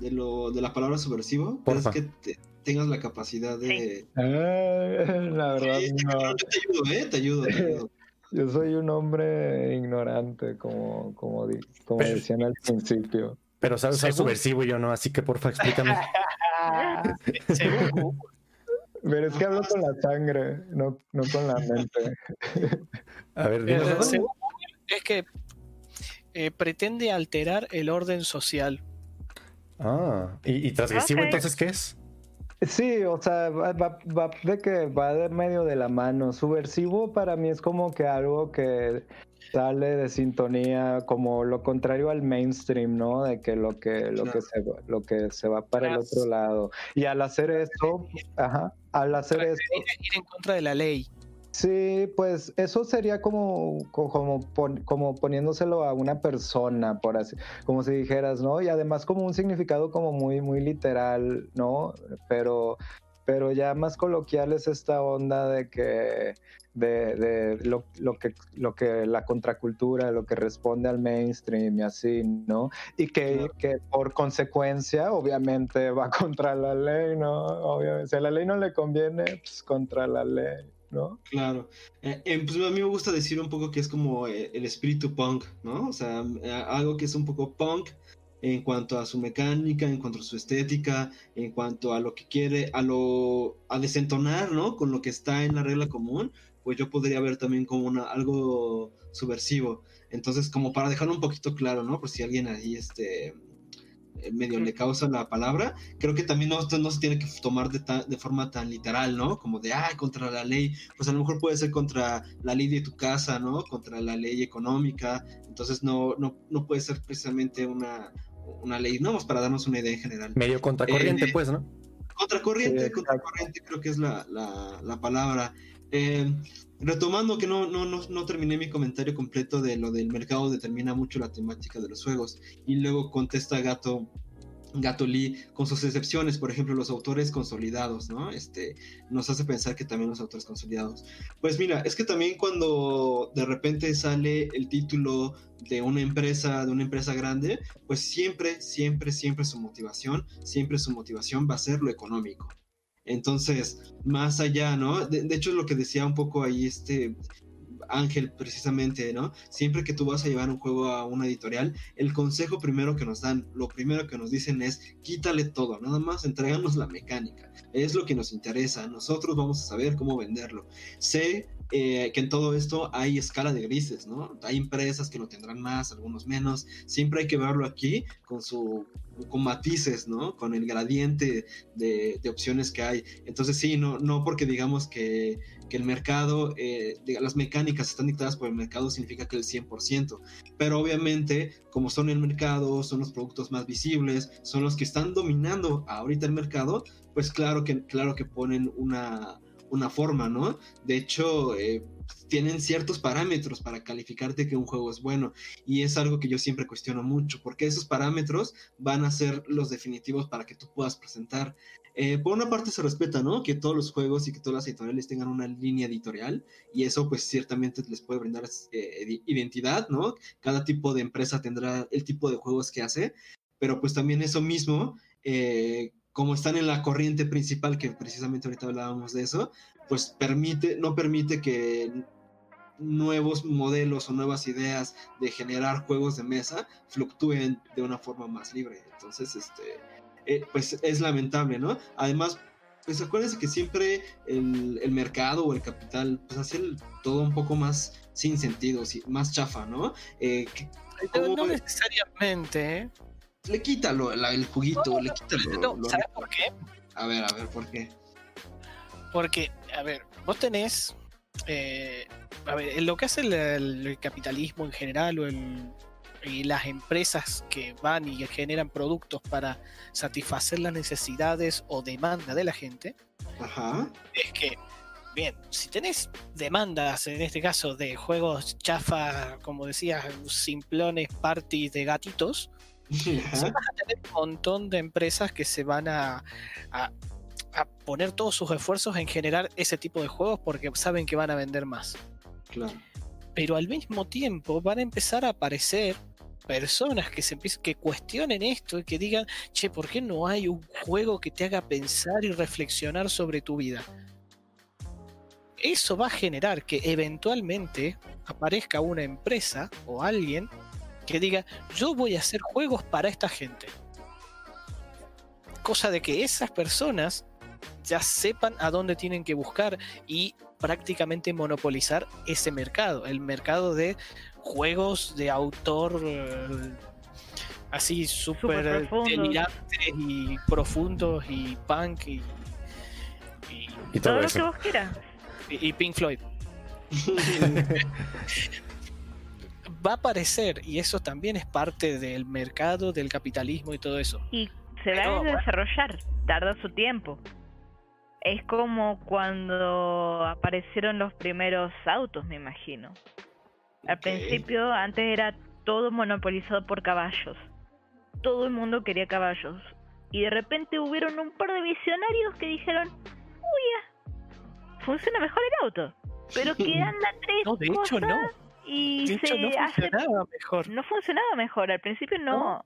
de, lo, de la palabra subversivo? ¿Crees Porfa. que te- tengas la capacidad de... Ah, [LAUGHS] la verdad, Sí, no. te ayudo, ¿eh? Te ayudo, te ayudo. [LAUGHS] Yo soy un hombre ignorante, como, como, di- como Pero- decían al principio. pero sabes Según- subversivo y yo no, así que porfa explícame. [LAUGHS] Pero es que hablo con la sangre, no, no con la mente. A ver, dinos. es que eh, pretende alterar el orden social. Ah, ¿y, y transgresivo entonces qué es? Sí, o sea, va, va- va de que va de medio de la mano. Subversivo para mí es como que algo que sale de sintonía, como lo contrario al mainstream, ¿no? De que lo que, lo que se va, lo que se va para el otro lado. Y al hacer eso, ajá, al hacer eso, Ir, ir en contra de la ley. Sí, pues eso sería como, co- como, pon- como poniéndoselo a una persona, por así, como si dijeras, ¿no? Y además como un significado como muy, muy literal, ¿no? Pero, pero ya más coloquial es esta onda de que, de, de lo, lo que, lo que la contracultura, lo que responde al mainstream y así, ¿no? Y que, Claro. que por consecuencia, obviamente, va [LAUGHS] contra la ley, ¿no? Obviamente, si a la ley no le conviene, pues contra la ley, ¿no? Claro. Eh, eh, pues a mí me gusta decir un poco que es como eh, el espíritu punk, ¿no? O sea, algo que es un poco punk en cuanto a su mecánica, en cuanto a su estética, en cuanto a lo que quiere, a lo a desentonar, ¿no? Con lo que está en la regla común, pues yo podría ver también como una algo subversivo. Entonces, como para dejarlo un poquito claro, ¿no? Por si alguien ahí, este, medio le causa la palabra, creo que también no, no se tiene que tomar de, de, forma tan literal, ¿no? Como de, ay, contra la ley, pues a lo mejor puede ser contra la ley de tu casa, ¿no? Contra la ley económica, entonces no, no, no puede ser precisamente una, una ley, no, pues para darnos una idea en general. Medio contracorriente, eh, pues, ¿no? Contracorriente, contracorriente creo que es la, la, la palabra. Eh, retomando que no, no, no, no, terminé mi comentario completo de lo del mercado determina mucho la temática de los juegos. Y luego contesta Gato, Gato Lee con sus excepciones, por ejemplo, los autores consolidados, ¿no? Este, nos hace pensar que también los autores consolidados. Pues mira, es que también cuando de repente sale el título de una empresa, de una empresa grande, pues siempre, siempre, siempre su motivación, siempre su motivación va a ser lo económico. Entonces, más allá, ¿no? De, hecho, es lo que decía un poco ahí este Ángel, precisamente, ¿no? Siempre que tú vas a llevar un juego a una editorial, el consejo primero que nos dan, lo primero que nos dicen es quítale todo, nada más entréganos la mecánica. Es lo que nos interesa, nosotros vamos a saber cómo venderlo. Sé eh, que en todo esto hay escala de grises, ¿no? Hay empresas que lo tendrán más, algunos menos. Siempre hay que verlo aquí con su con matices, ¿no? Con el gradiente de, opciones que hay. Entonces sí, no, no porque digamos que, el mercado, eh, las mecánicas están dictadas por el mercado, significa que el 100%. Pero obviamente, como son el mercado, son los productos más visibles, son los que están dominando ahorita el mercado, pues claro que, claro que ponen una, una forma, ¿no? De hecho, eh, tienen ciertos parámetros para calificarte que un juego es bueno y es algo que yo siempre cuestiono mucho porque esos parámetros van a ser los definitivos para que tú puedas presentar. Eh, por una parte se respeta, ¿no? Que todos los juegos y que todas las editoriales tengan una línea editorial y eso pues ciertamente les puede brindar eh, identidad, ¿no? Cada tipo de empresa tendrá el tipo de juegos que hace, pero pues también eso mismo como están en la corriente principal, que precisamente ahorita hablábamos de eso, pues permite, no permite que nuevos modelos o nuevas ideas de generar juegos de mesa fluctúen de una forma más libre. Entonces, este, eh, pues es lamentable, ¿no? Además, pues acuérdense que siempre el, mercado o el capital, pues hace todo un poco más sin sentido, más chafa, ¿no? Eh, no, necesariamente, ¿eh? le quita el juguito, le quita lo, ¿Sabes por qué? A ver, a ver, ¿por qué? Porque, a ver, vos tenés. Eh, a ver, lo que hace el, capitalismo en general o y las empresas que van y generan productos para satisfacer las necesidades o demanda de la gente, Ajá. es que, bien, si tenés demandas, en este caso de juegos chafa, como decías, simplones, parties de gatitos, [LAUGHS] vas a tener un montón de empresas que se van a, a, poner todos sus esfuerzos en generar ese tipo de juegos porque saben que van a vender más. Claro. Pero al mismo tiempo van a empezar a aparecer personas que se que cuestionen esto y que digan, che, ¿por qué no hay un juego que te haga pensar y reflexionar sobre tu vida? Eso va a generar que eventualmente aparezca una empresa o alguien que diga, yo voy a hacer juegos para esta gente. Cosa de que esas personas ya sepan a dónde tienen que buscar y prácticamente monopolizar ese mercado, el mercado de juegos de autor eh, así súper delirantes y profundos y punk y, todo, lo que vos quieras. y Pink Floyd. [LAUGHS] va a aparecer y eso también es parte del mercado, del capitalismo y todo eso. Y se va a desarrollar, tarda su tiempo. Es como cuando aparecieron los primeros autos, me imagino. Al principio, antes era todo monopolizado por caballos. Todo el mundo quería caballos. Y de repente hubieron un par de visionarios que dijeron, uy, funciona mejor el auto. Pero que anda tres No, de hecho no y no funcionaba mejor. No funcionaba mejor, al principio no.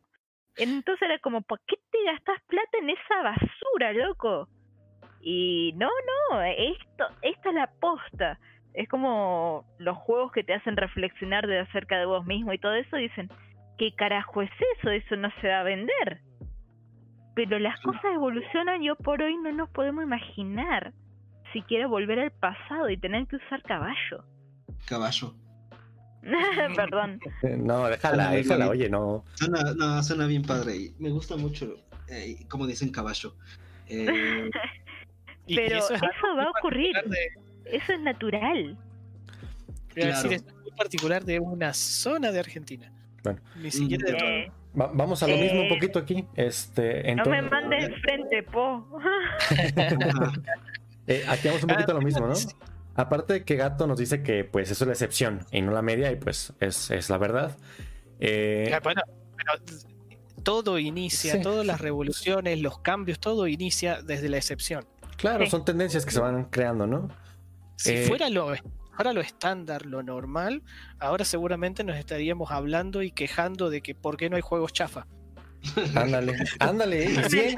Entonces era como, ¿por qué te gastas plata en esa basura, loco? Y no, no, esto, esta es la posta. Es como los juegos que te hacen reflexionar de acerca de vos mismo y todo eso, dicen, ¿qué carajo es eso? Eso no se va a vender. Pero las cosas evolucionan y por hoy no nos podemos imaginar siquiera volver al pasado y tener que usar caballo. Caballo. [LAUGHS] Perdón. No, déjala, déjala, oye, no. Suena, no, suena bien padre y me gusta mucho, eh, como dicen caballo. Eh, [LAUGHS] Y- y Pero es eso va a ocurrir. de- Eso es natural. Voy a decir, Claro. es muy particular de una zona de Argentina. Bueno. Ni siquiera de todo. Eh, Va- vamos a lo mismo un Eh, poquito aquí. Este, no me entonces, mandes frente, po. [LAUGHS] eh, aquí vamos un Ah, poquito a lo mismo, ¿no? sí. Aparte de que Gato nos dice que pues eso es la excepción y no la media, y pues es, es la verdad. Eh, Ah, bueno, pero todo inicia, Sí. todas las revoluciones, los cambios, todo inicia desde la excepción. Claro, Sí. son tendencias que se van creando, ¿no? Si Eh, fuera lo, fuera lo estándar, lo normal, ahora seguramente nos estaríamos hablando y quejando de que por qué no hay juegos chafa. Ándale, ándale. Y sí,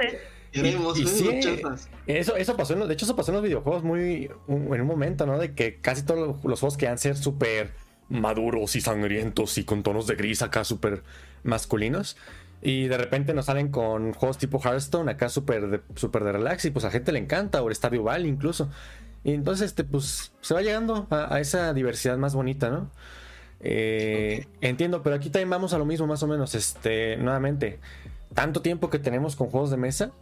Y- y sí, chafas. Eso, eso pasó, en, los- de hecho, eso pasó en los videojuegos muy un- en un momento, ¿no? De que casi todos los, los juegos querían ser súper maduros y sangrientos y con tonos de gris acá súper masculinos. Y de repente nos salen con juegos tipo Hearthstone acá súper de, súper de relax y pues a gente le encanta, o el Stardew Valley incluso. Y entonces, este, pues se va llegando a, a esa diversidad más bonita, ¿no? Eh, Entiendo, pero aquí también vamos a lo mismo más o menos. Este, nuevamente, tanto tiempo que tenemos con juegos de mesa.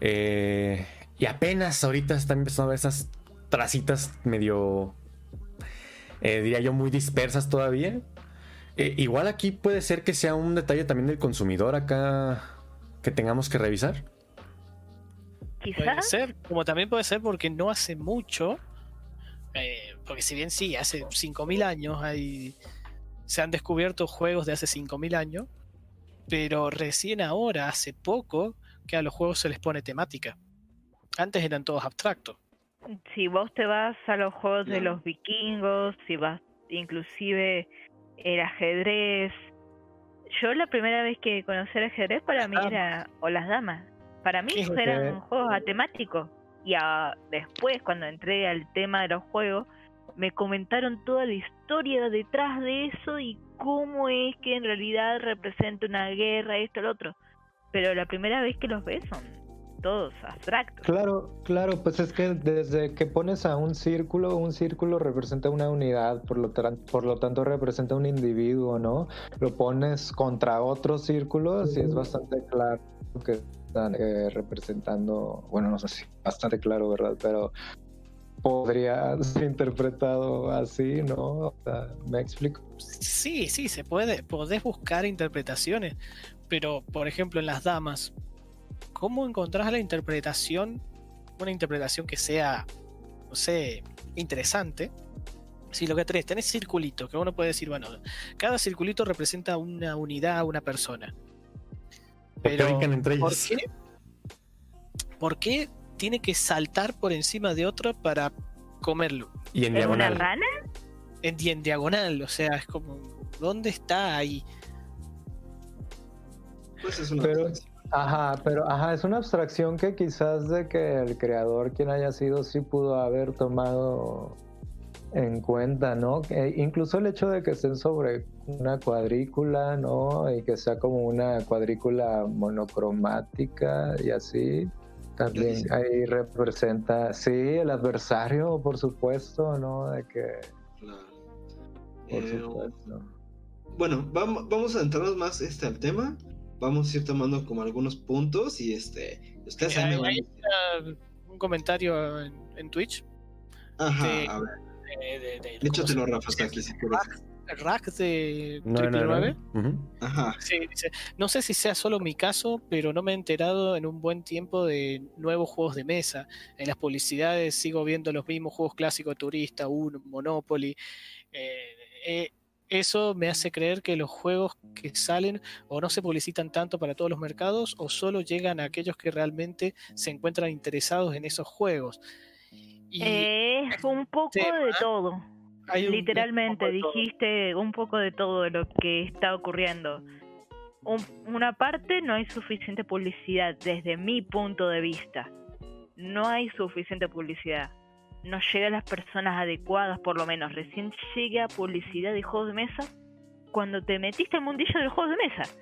Eh, y apenas ahorita están empezando a ver esas tracitas medio, eh, diría yo, muy dispersas todavía. Eh, igual aquí puede ser que sea un detalle también del consumidor acá que tengamos que revisar. Puede Quizás. ser, como también puede ser porque no hace mucho, eh, porque si bien sí, hace 5.000 años hay, se han descubierto juegos de hace 5.000 años, pero recién ahora, hace poco, que a los juegos se les pone temática. Antes eran todos abstractos. Si vos te vas a los juegos de los vikingos, si vas inclusive el ajedrez. Yo la primera vez que conocí el ajedrez para mí Las era, o las damas, para mí ¿Qué es eran juegos atemáticos. Y a- después, cuando entré al tema de los juegos, me comentaron toda la historia detrás de eso y cómo es que en realidad representa una guerra, esto, lo otro. Pero la primera vez que los ves son todos abstractos. Claro, claro, pues es que desde que pones a un círculo, un círculo representa una unidad, por lo, por lo tanto representa un individuo, ¿no? Lo pones contra otros círculos y es bastante claro que están eh, representando, bueno, no sé si bastante claro, ¿verdad? Pero podría [LAUGHS] ser interpretado así, ¿no? O sea, ¿Me explico? Sí, sí, se puede. Podés buscar interpretaciones. Pero, por ejemplo, en las damas, ¿cómo encontrás la interpretación? Una interpretación que sea, no sé, interesante. Si lo que tenés, tenés circulitos, que uno puede decir, bueno, cada circulito representa una unidad, una persona. Pero, ¿por qué? ¿Por qué tiene que saltar por encima de otro para comerlo? Y en ¿Es una diagonal. rana? En, y en diagonal, o sea, es como, ¿dónde está ahí? Pues es una Pero-. Ajá, pero ajá, es una abstracción que quizás de que el creador, quien haya sido, sí pudo haber tomado en cuenta, ¿no? Incluso el hecho de que estén sobre una cuadrícula, ¿no? Y que sea como una cuadrícula monocromática y así, también ahí representa, sí, el adversario, por supuesto, ¿no? De que, Claro. por Eh, supuesto. Bueno, vamos, vamos a entrarnos más este, al tema. Vamos a ir tomando como algunos puntos y este. Ustedes ahí me Hay- van- una- un comentario en, en Twitch Ajá, de- a ver. de, de, de- Échatelo, ¿cómo Rafa, hasta aquí si quieres. rack de 999. 999. Ujú. Ajá. Sí, dice, no sé si sea solo mi caso, pero no me he enterado en un buen tiempo de nuevos juegos de mesa. En las publicidades sigo viendo los mismos juegos clásicos Turista, Uno, Monopoly. Eh, eh, eso me hace creer que los juegos que salen o no se publicitan tanto para todos los mercados o solo llegan a aquellos que realmente se encuentran interesados en esos juegos. Y Es un poco tema, de todo. Literalmente, un poco de todo. dijiste un poco de todo de lo que está ocurriendo. Un- una parte, no hay suficiente publicidad desde mi punto de vista. No hay suficiente publicidad. No llega a las personas adecuadas, por lo menos. Recién llega publicidad de juegos de mesa cuando te metiste al mundillo de los juegos de mesa.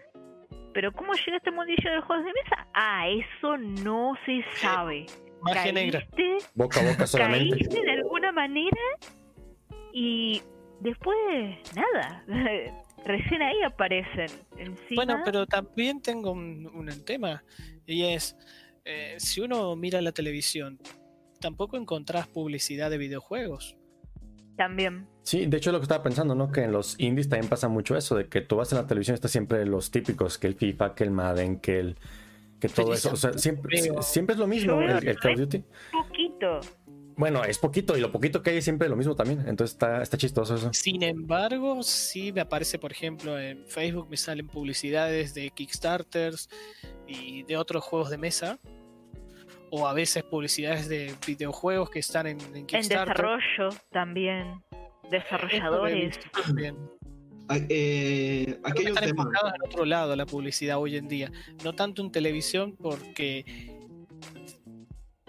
Pero ¿cómo llegaste al mundillo de los juegos de mesa? Ah, eso no se sabe. Magia negra. Caíste Boca a boca solamente. caíste de alguna manera y después nada. [LAUGHS] Recién ahí aparecen. Encima... Bueno, pero también tengo un, un tema y es, eh, si uno mira la televisión, tampoco encontrás publicidad de videojuegos. También. Sí, de hecho es lo que estaba pensando, ¿no? Que en los indies también pasa mucho eso, de que tú vas en la televisión está siempre los típicos, que el FIFA, que el Madden, que el que todo eso, o sea, siempre, siempre es lo mismo el, el Call of Duty. Poquito. Bueno, es poquito y lo poquito que hay es siempre lo mismo también. Entonces está, está chistoso eso. Sin embargo, sí me aparece, por ejemplo, en Facebook me salen publicidades de Kickstarters y de otros juegos de mesa. O a veces publicidades de videojuegos que están en, en En desarrollo también. Desarrolladores. También. Ah, eh, aquí hay Creo un que están enfocados en otro lado la publicidad hoy en día. No tanto en televisión, porque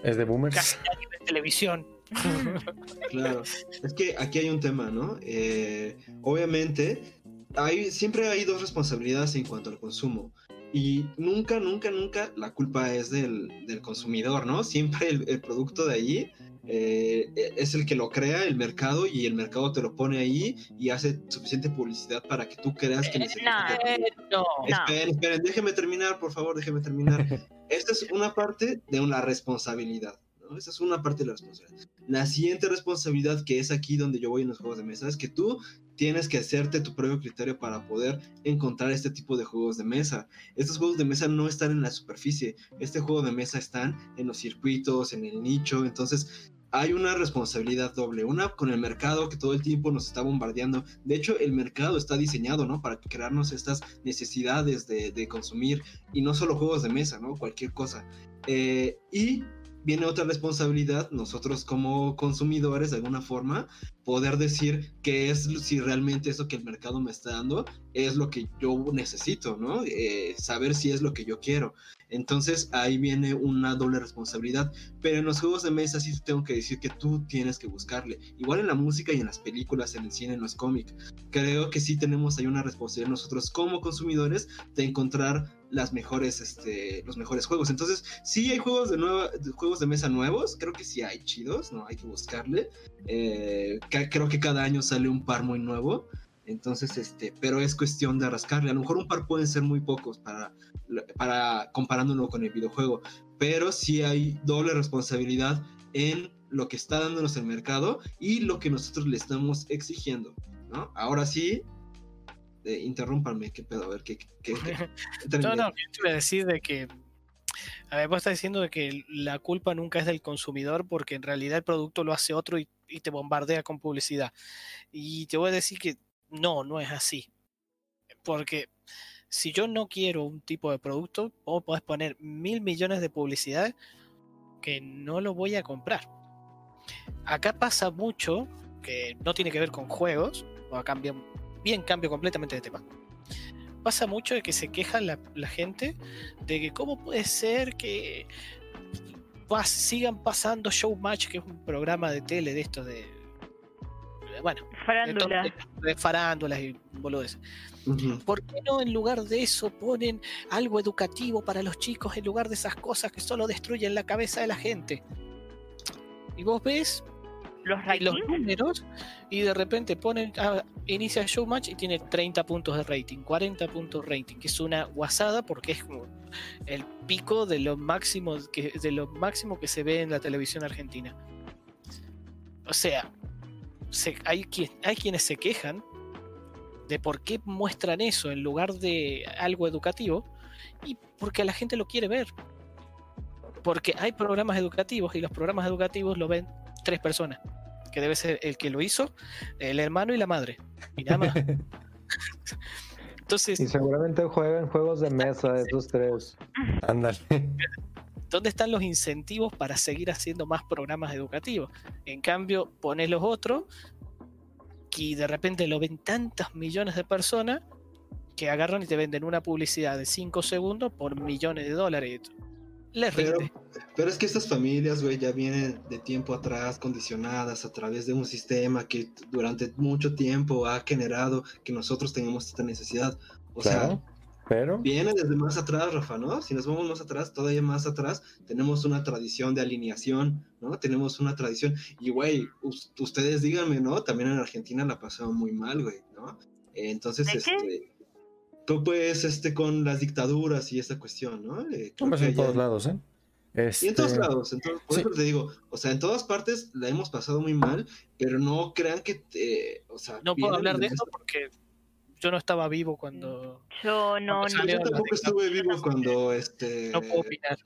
Es de boomers. casi nadie ve televisión. [LAUGHS] Claro, es que aquí hay un tema, ¿no? Eh, obviamente, hay, siempre hay dos responsabilidades en cuanto al consumo. Y nunca, nunca, nunca la culpa es del, del consumidor, ¿no? Siempre el, el producto de ahí eh, es el que lo crea, el mercado, y el mercado te lo pone ahí y hace suficiente publicidad para que tú creas que necesitas. no. Eh, no. No. Esperen, esperen, déjeme terminar, por favor, déjeme terminar. [LAUGHS] Esta es una parte de una responsabilidad. ¿no? Esa es una parte de la responsabilidad. La siguiente responsabilidad, que es aquí donde yo voy en los juegos de mesa, es que tú tienes que hacerte tu propio criterio para poder encontrar este tipo de juegos de mesa. Estos juegos de mesa no están en la superficie. Este juego de mesa están en los circuitos, en el nicho. Entonces, hay una responsabilidad doble. Una con el mercado que todo el tiempo nos está bombardeando. De hecho, el mercado está diseñado, ¿no? Para crearnos estas necesidades de, consumir. Y no solo juegos de mesa, ¿no? Cualquier cosa. Eh, y viene otra responsabilidad, nosotros como consumidores, de alguna forma, poder decir qué es si realmente eso que el mercado me está dando es lo que yo necesito, ¿no? Eh, saber si es lo que yo quiero. Entonces ahí viene una doble responsabilidad. Pero en los juegos de mesa sí tengo que decir que tú tienes que buscarle. Igual en la música y en las películas, en el cine, en los cómics. Creo que sí tenemos ahí una responsabilidad nosotros como consumidores de encontrar las mejores, este, los mejores juegos. Entonces, sí hay juegos de nueva, juegos de mesa nuevos, creo que sí hay chidos, no hay que buscarle. Eh, creo que cada año sale un par muy nuevo. Entonces, este, pero es cuestión de rascarle. A lo mejor un par pueden ser muy pocos para, para comparándolo con el videojuego, pero sí hay doble responsabilidad en lo que está dándonos el mercado y lo que nosotros le estamos exigiendo, ¿no? Ahora sí, eh, interrúmpanme, qué pedo, a ver, qué, qué, qué- [LAUGHS] No, no, yo te iba a decir de que. A ver, vos estás diciendo de que la culpa nunca es del consumidor porque en realidad el producto lo hace otro y, y te bombardea con publicidad. Y te voy a decir que no, no es así. Porque si yo no quiero un tipo de producto, vos podés poner mil millones de publicidad que no lo voy a comprar. Acá pasa mucho que no tiene que ver con juegos, o cambia, bien cambio completamente de tema pasa mucho de que se queja la, la gente de que cómo puede ser que pas- sigan pasando Showmatch, que es un programa de tele de esto de... Bueno, Farándula. de- de farándulas y boludeces. ¿Por qué no en lugar de eso ponen algo educativo para los chicos en lugar de esas cosas que solo destruyen la cabeza de la gente? Y vos ves Los los números y de repente ponen, ah, inicia el showmatch y tiene 30 puntos de rating, 40 puntos de rating, que es una guasada porque es como el pico de lo máximo que, de lo máximo que se ve en la televisión argentina. O sea, se- hay, quien, hay quienes se quejan de por qué muestran eso en lugar de algo educativo y porque la gente lo quiere ver. Porque hay programas educativos y los programas educativos lo ven tres personas, que debe ser el que lo hizo, el hermano y la madre. Y nada más. [LAUGHS] Entonces, Y seguramente juegan juegos de mesa esos tres. Ándale. ¿dónde están los incentivos para seguir haciendo más programas educativos? En cambio, pones los otros y de repente lo ven tantas millones de personas que agarran y te venden una publicidad de 5 segundos por millones de dólares. Les Pero, rinde. Pero es que estas familias, güey, ya vienen de tiempo atrás condicionadas a través de un sistema que durante mucho tiempo ha generado que nosotros tengamos esta necesidad. O sea. Pero. Viene desde más atrás, Rafa, ¿no? Si nos vamos más atrás, todavía más atrás, tenemos una tradición de alineación, ¿no? Tenemos una tradición. Y, güey, ustedes díganme, ¿no? También en Argentina la pasaron muy mal, güey, ¿no? entonces, este. Tú, pues, este, con las dictaduras y esta cuestión, ¿no? Eh, en todos lados, ¿eh? Y en todos este, lados, por eso te digo, o sea, en todas partes la hemos pasado muy mal, pero no crean que, te, o sea, no puedo hablar de esto porque yo no estaba vivo cuando. Yo no, no. Yo tampoco estuve vivo cuando este. No puedo opinar.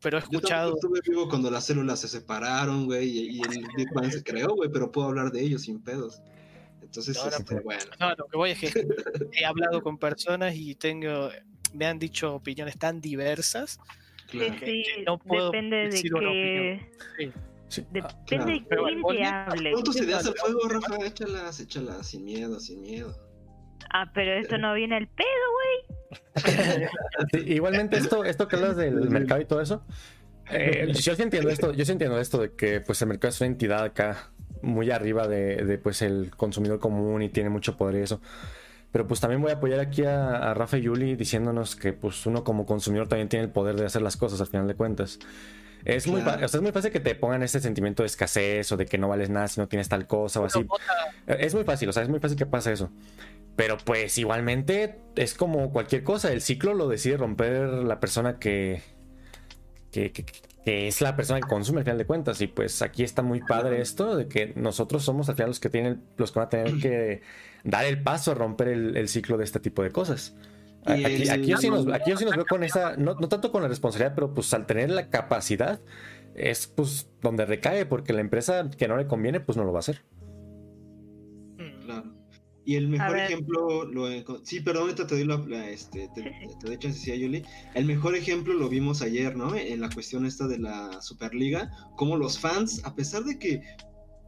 Pero he escuchado. Yo estuve vivo cuando las células se separaron, güey, y, el Big Bang se creó, güey, pero puedo hablar de ello sin pedos. Entonces, este, bueno. No, lo que voy es que [LAUGHS] he hablado con personas y tengo. Me han dicho opiniones tan diversas. Claro. Sí, sí, no puedo depende de qué. Sí. Depende de quién te hable. ¿Cuántos ideas al fuego, Rafa? Échalas, échalas, sin miedo, sin miedo. Ah, pero esto no viene al pedo, güey. igualmente esto, esto que hablas del mercado y todo eso, eh, yo sí entiendo esto, yo sí entiendo esto de que pues el mercado es una entidad acá muy arriba de, pues el consumidor común y tiene mucho poder y eso. Pero pues también voy a apoyar aquí a, Rafa y Yuli diciéndonos que pues uno como consumidor también tiene el poder de hacer las cosas al final de cuentas. Es, muy, es muy fácil que te pongan ese sentimiento de escasez o de que no vales nada si no tienes tal cosa o así. Es muy fácil, o sea, es muy fácil que pase eso. Pero pues igualmente es como cualquier cosa, el ciclo lo decide romper la persona que, que, es la persona que consume al final de cuentas. Y pues aquí está muy padre esto de que nosotros somos al final los que tienen, los que van a tener que dar el paso a romper el, ciclo de este tipo de cosas. Aquí, yo sí nos, aquí, nos, veo con esa, no, no, tanto con la responsabilidad, pero pues al tener la capacidad es pues donde recae, porque la empresa que no le conviene, pues no lo va a hacer. Y el mejor ejemplo, lo, sí, perdón, ahorita te doy la, este, te, [LAUGHS] te, te Yuli. El mejor ejemplo lo vimos ayer, ¿no? En la cuestión esta de la Superliga, como los fans, a pesar de que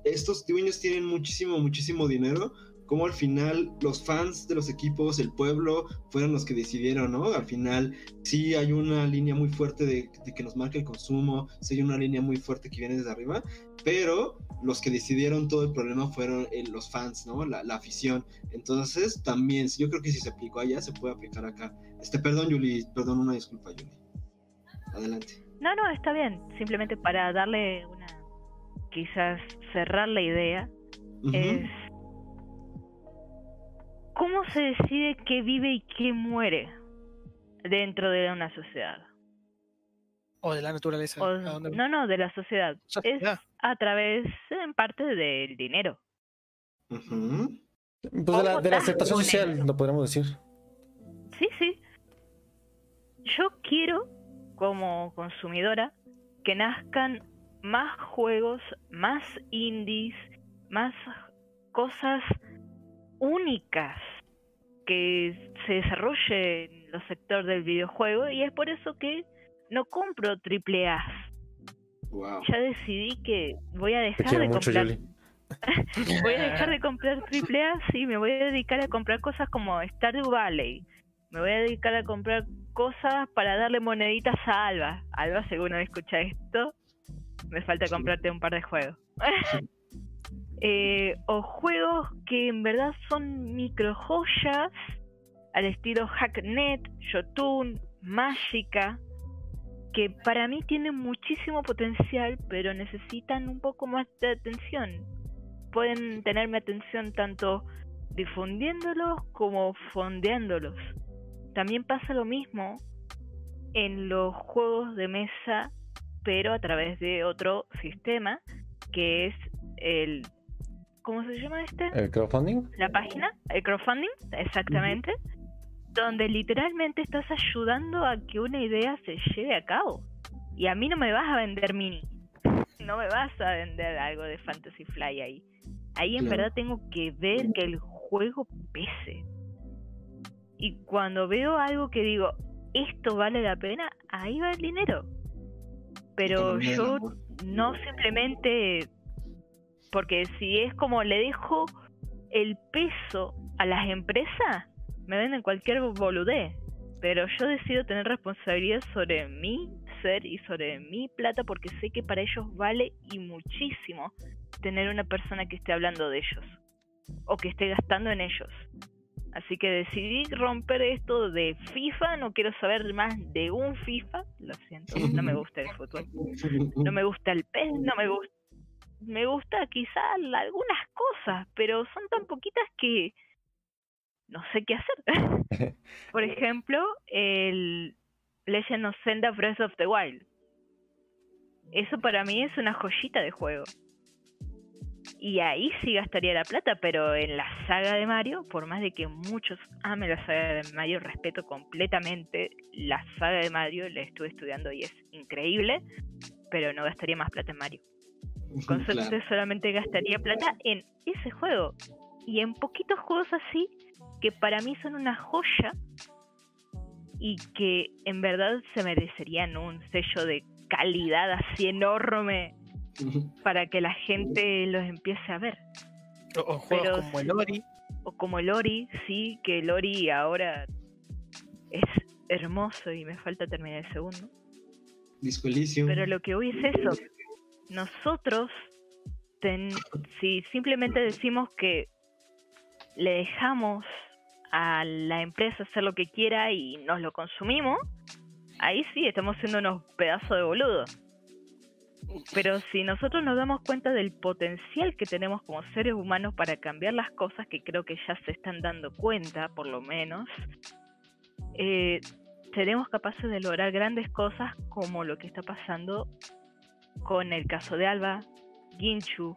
estos dueños tienen muchísimo, muchísimo dinero, como al final los fans de los equipos, el pueblo, fueron los que decidieron, ¿no? Al final sí hay una línea muy fuerte de, que nos marca el consumo, sí hay una línea muy fuerte que viene desde arriba, pero los que decidieron todo el problema fueron eh, los fans, ¿no? La, afición. Entonces también, yo creo que si se aplicó allá, se puede aplicar acá. Este, perdón, Yuli, perdón, una disculpa, Yuli. Adelante. No, no, está bien. Simplemente para darle una, quizás cerrar la idea, es ¿Cómo se decide qué vive y qué muere dentro de una sociedad? O de la naturaleza. no, no, de la sociedad. Es a través, en parte, del dinero. Pues de la, de la aceptación social, lo podríamos decir. Sí, sí. Yo quiero, como consumidora, que nazcan más juegos, más indies, más cosas únicas que se desarrolle en los sectores del videojuego y es por eso que no compro triple A. Ya decidí que voy a dejar de comprar. [LAUGHS] voy a dejar de comprar triple A, sí, me voy a dedicar a comprar cosas como Stardew Valley. Me voy a dedicar a comprar cosas para darle moneditas a Alba. Alba, según escucha esto, me falta comprarte un par de juegos. [LAUGHS] Eh, o juegos que en verdad son micro joyas al estilo Hacknet, Jotun, Magica, que para mí tienen muchísimo potencial, pero necesitan un poco más de atención. Pueden tener mi atención tanto difundiéndolos como fondeándolos. También pasa lo mismo en los juegos de mesa, pero a través de otro sistema, que es el ¿Cómo se llama este? ¿El crowdfunding? La página, el crowdfunding, exactamente. Donde literalmente estás ayudando a que una idea se lleve a cabo. Y a mí no me vas a vender mini. No me vas a vender algo de Fantasy Fly ahí. Ahí en verdad tengo que ver que el juego pese. Y cuando veo algo que digo, esto vale la pena, ahí va el dinero. Pero yo no simplemente porque si es como le dejo el peso a las empresas, me venden cualquier boludez. Pero yo decido tener responsabilidad sobre mi ser y sobre mi plata porque sé que para ellos vale y muchísimo tener una persona que esté hablando de ellos o que esté gastando en ellos. Así que decidí romper esto de FIFA, no quiero saber más de un FIFA, lo siento, no me gusta el fútbol, no me gusta el PES, no me gusta, me gusta quizá algunas cosas, pero son tan poquitas que no sé qué hacer. [LAUGHS] [LAUGHS] Por ejemplo, el Legend of Zelda Breath of the Wild. Eso para mí es una joyita de juego. Y ahí sí gastaría la plata, pero en la saga de Mario, por más de que muchos amen la saga de Mario, respeto completamente la saga de Mario, la estuve estudiando y es increíble, pero no gastaría más plata en Mario. [LAUGHS] Con suerte solamente gastaría plata en ese juego. Y en poquitos juegos así, que para mí son una joya y que en verdad se merecerían un sello de calidad así enorme para que la gente los empiece a ver. O, juegos como el Ori. O como el Ori, sí, que el Ori ahora es hermoso y me falta terminar el segundo. Pero lo que hoy es eso. Nosotros, si simplemente decimos que le dejamos a la empresa hacer lo que quiera y nos lo consumimos, ahí sí estamos siendo unos pedazos de boludos. Pero si nosotros nos damos cuenta del potencial que tenemos como seres humanos para cambiar las cosas, que creo que ya se están dando cuenta, por lo menos, eh, seremos capaces de lograr grandes cosas como lo que está pasando con el caso de Alba, Ginchu,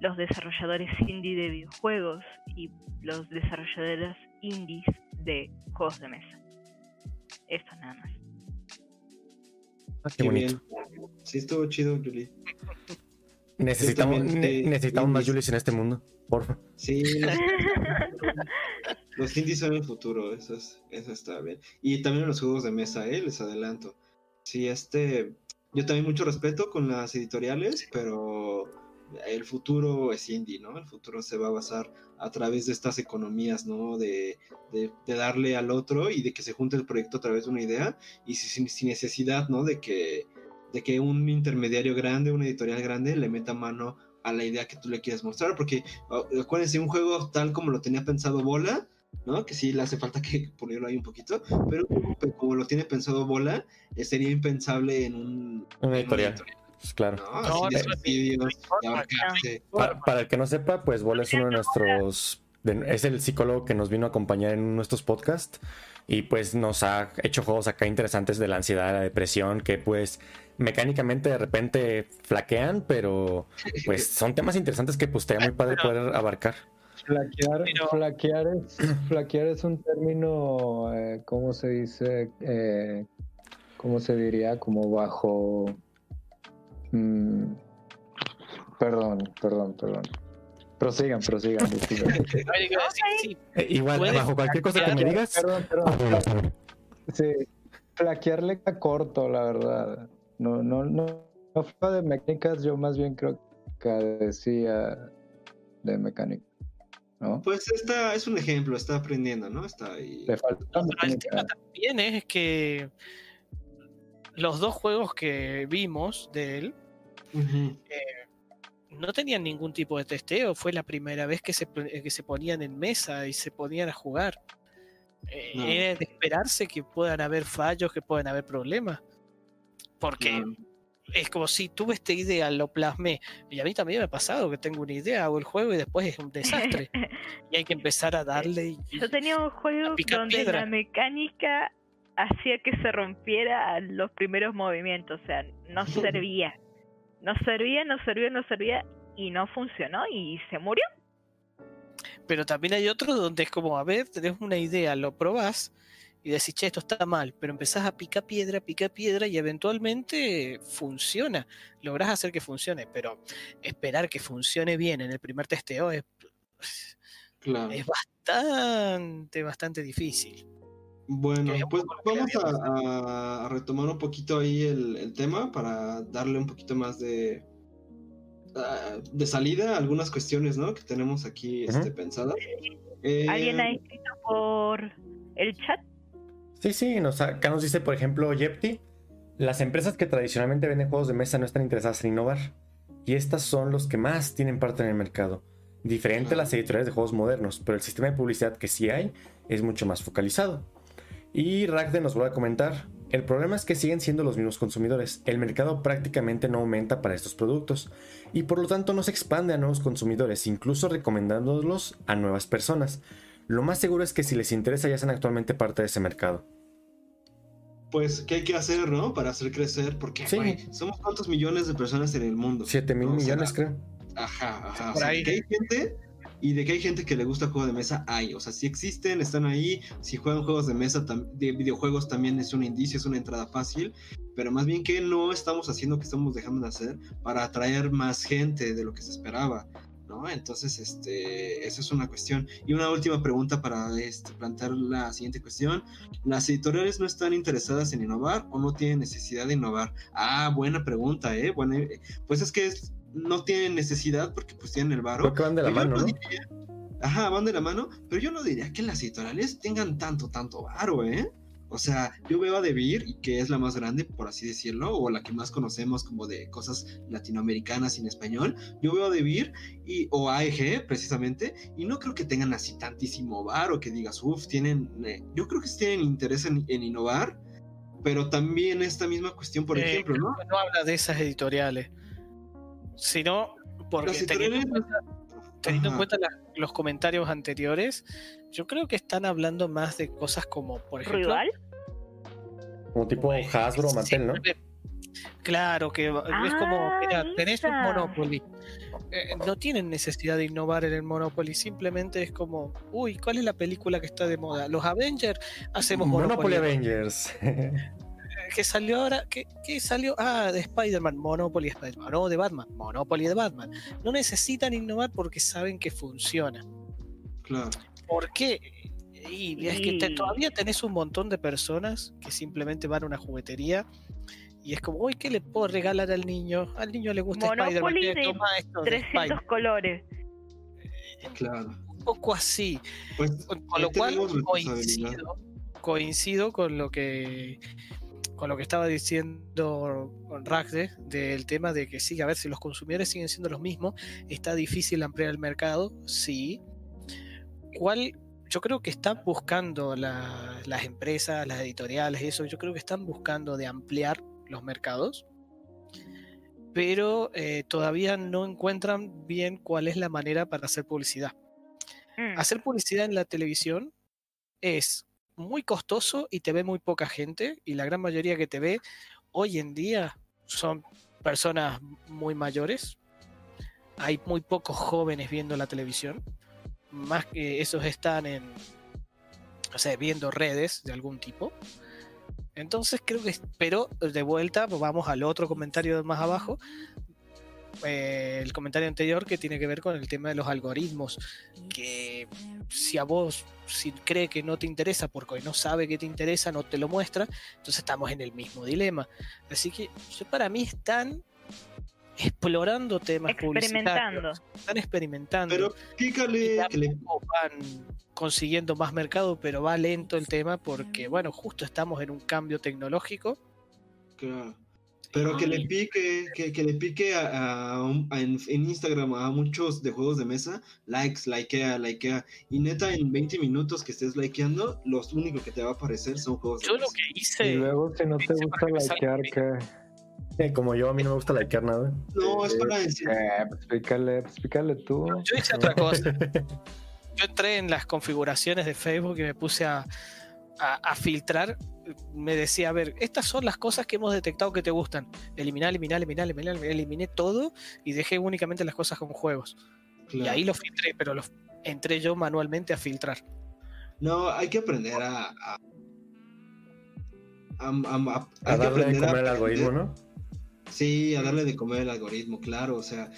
los desarrolladores indie de videojuegos y los desarrolladores indies de juegos de mesa. Esto nada más. Ah, qué, bonito. Sí, estuvo chido, Julie. Necesitamos, necesitamos más Julies en este mundo, por Sí, los, [LAUGHS] indies son el futuro, eso, eso está bien. Y también los juegos de mesa, ¿eh? les adelanto. Sí, este. Yo también mucho respeto con las editoriales, pero el futuro es indie, ¿no? El futuro se va a basar a través de estas economías, ¿no? De, darle al otro y de que se junte el proyecto a través de una idea y sin, necesidad, ¿no? De que, de que un intermediario grande, una editorial grande le meta mano a la idea que tú le quieres mostrar, porque oh, acuérdense, un juego tal como lo tenía pensado Bola, ¿no? Que sí le hace falta que [LAUGHS] ponerlo ahí un poquito, pero como lo tiene pensado Bola, eh, sería impensable en un... Una editorial. Pues claro. para, el que no sepa, pues Bola es uno de nuestros. es el psicólogo que nos vino a acompañar en nuestros podcasts. Y pues nos ha hecho juegos acá interesantes de la ansiedad, la depresión, que pues mecánicamente de repente flaquean, pero pues [LAUGHS] son temas interesantes que pues estaría muy padre poder abarcar. Flaquear, flaquear, es, [CLEARS THROAT] flaquear es un término, eh, ¿cómo se dice? Eh, ¿Cómo se diría? Como bajo Mm, perdón, perdón, perdón. Prosigan, prosigan. [LAUGHS] Igual, bajo cualquier cosa que me digas. Perdón, perdón. Sí, flaquearle a corto, la verdad. No, no, no, no fue de mecánicas, yo más bien creo que decía de mecánica. ¿No? Pues está, es un ejemplo, está aprendiendo, ¿no? Está ahí. Le falta el tema también es que los dos juegos que vimos de él eh, no tenían ningún tipo de testeo, fue la primera vez que se, que se ponían en mesa y se ponían a jugar. Eh, Era de esperarse que puedan haber fallos, que puedan haber problemas. Porque es como si tuve esta idea, lo plasmé. Y a mí también me ha pasado que tengo una idea, hago el juego y después es un desastre. [LAUGHS] y hay que empezar a darle. Yo tenía un juego donde la mecánica hacía que se rompiera los primeros movimientos, o sea, no [LAUGHS] servía. No servía, no servía, no servía y no funcionó y se murió. Pero también hay otros donde es como, a ver, tenés una idea, lo probás y decís, che, esto está mal, pero empezás a picar piedra, picar piedra y eventualmente funciona. Lográs hacer que funcione, pero esperar que funcione bien en el primer testeo es, es bastante, bastante difícil. Bueno, pues vamos a, retomar un poquito ahí el, tema para darle un poquito más de, ah, de salida a algunas cuestiones ¿no? que tenemos aquí este, pensadas. ¿Alguien ha eh, escrito por el chat? Sí, sí, nos, acá nos dice, por ejemplo, Yepti, las empresas que tradicionalmente venden juegos de mesa no están interesadas en innovar, y estas son los que más tienen parte en el mercado. diferente a las editoriales de juegos modernos, pero el sistema de publicidad que sí hay es mucho más focalizado. Y Ragde nos vuelve a comentar, el problema es que siguen siendo los mismos consumidores, el mercado prácticamente no aumenta para estos productos y por lo tanto no se expande a nuevos consumidores, incluso recomendándolos a nuevas personas. Lo más seguro es que si les interesa ya sean actualmente parte de ese mercado. Pues, ¿qué hay que hacer, no? Para hacer crecer, porque somos cuántos millones de personas en el mundo. 7 mil millones, creo. Ajá, ajá. Por ahí. hay gente y de que hay gente que le gusta el juego de mesa, hay. O sea, si existen, están ahí. Si juegan juegos de mesa, de videojuegos también es un indicio, es una entrada fácil. Pero más bien que no estamos haciendo, que estamos dejando de hacer para atraer más gente de lo que se esperaba. ¿No? Entonces, este, esa es una cuestión. Y una última pregunta para este, plantear la siguiente cuestión. ¿Las editoriales no están interesadas en innovar o no tienen necesidad de innovar? Ah, buena pregunta, ¿eh? Bueno, eh, pues es que es, no tienen necesidad porque pues tienen el varo. Porque van de la mano, ¿no? ajá, van de la mano, pero yo no diría que las editoriales tengan tanto, tanto varo, ¿eh? O sea, yo veo a Debir, que es la más grande, por así decirlo, o la que más conocemos como de cosas latinoamericanas en español. Yo veo a Debir y, o AEG, precisamente, y no creo que tengan así tantísimo varo que digas, uff, tienen. Eh, yo creo que tienen interés en, innovar, pero también esta misma cuestión, por eh, ejemplo, ¿no? No habla de esas editoriales sino porque teniendo en cuenta, los comentarios anteriores, yo creo que están hablando más de cosas como, por ejemplo... ¿Rival? Como tipo Hasbro o Mattel, ¿no? Claro, que es como, mira, ah, tenés un Monopoly. Eh, no tienen necesidad de innovar en el Monopoly, simplemente es como, uy, ¿cuál es la película que está de moda? Los Avengers, hacemos Monopoly. Monopoly Avengers. [LAUGHS] que salió ahora, que, salió, ah, de Spider-Man, Monopoly Spider-Man, no, de Batman, Monopoly de Batman. No necesitan innovar porque saben que funciona. Claro. ¿Por qué? Y es que todavía tenés un montón de personas que simplemente van a una juguetería y es como, uy, ¿qué le puedo regalar al niño? Al niño le gusta Spider-Man. De 300 colores. Claro. Un poco así. Pues, con lo cual coincido, coincido con lo que con lo que estaba diciendo Ragde del tema de que sí, a ver si los consumidores siguen siendo los mismos, está difícil ampliar el mercado, sí. ¿Cuál? Yo creo que están buscando las empresas, las editoriales y eso, yo creo que están buscando de ampliar los mercados, pero eh, todavía no encuentran bien cuál es la manera para hacer publicidad. Mm. Hacer publicidad en la televisión es muy costoso y te ve muy poca gente y la gran mayoría que te ve hoy en día son personas muy mayores. Hay muy pocos jóvenes viendo la televisión. Más que esos están en, o sea, viendo redes de algún tipo. Entonces creo que, pero de vuelta, vamos al otro comentario más abajo, eh, el comentario anterior que tiene que ver con el tema de los algoritmos, que si a vos, si cree que no te interesa porque no sabe que te interesa, no te lo muestra, entonces estamos en el mismo dilema. Así que para mí están explorando temas experimentando. están experimentando. Pero que le... van consiguiendo más mercado, pero va lento el tema porque, bueno, justo estamos en un cambio tecnológico. Claro. Pero que le pique, que, le pique a, en, Instagram a muchos de juegos de mesa, likes, likea, likea. Y neta, en 20 minutos que estés likeando, los únicos que te va a aparecer son juegos de yo mesa. Lo que hice, y luego, si no te gusta likear, ¿qué? como yo, a mí no me gusta likear nada. No, es para decir. Eh, pues explícale, explícale tú. Yo hice otra cosa. [LAUGHS] yo entré en las configuraciones de Facebook y me puse a, a filtrar me decía, a ver, estas son las cosas que hemos detectado que te gustan. Eliminar, eliminar, eliminar, eliminar, eliminé todo y dejé únicamente las cosas como juegos. Y ahí lo filtré, pero los entré yo manualmente a filtrar. No, hay que aprender a. a, a, darle de comer al algoritmo, ¿no? Sí, a darle de comer el algoritmo, claro. O sea,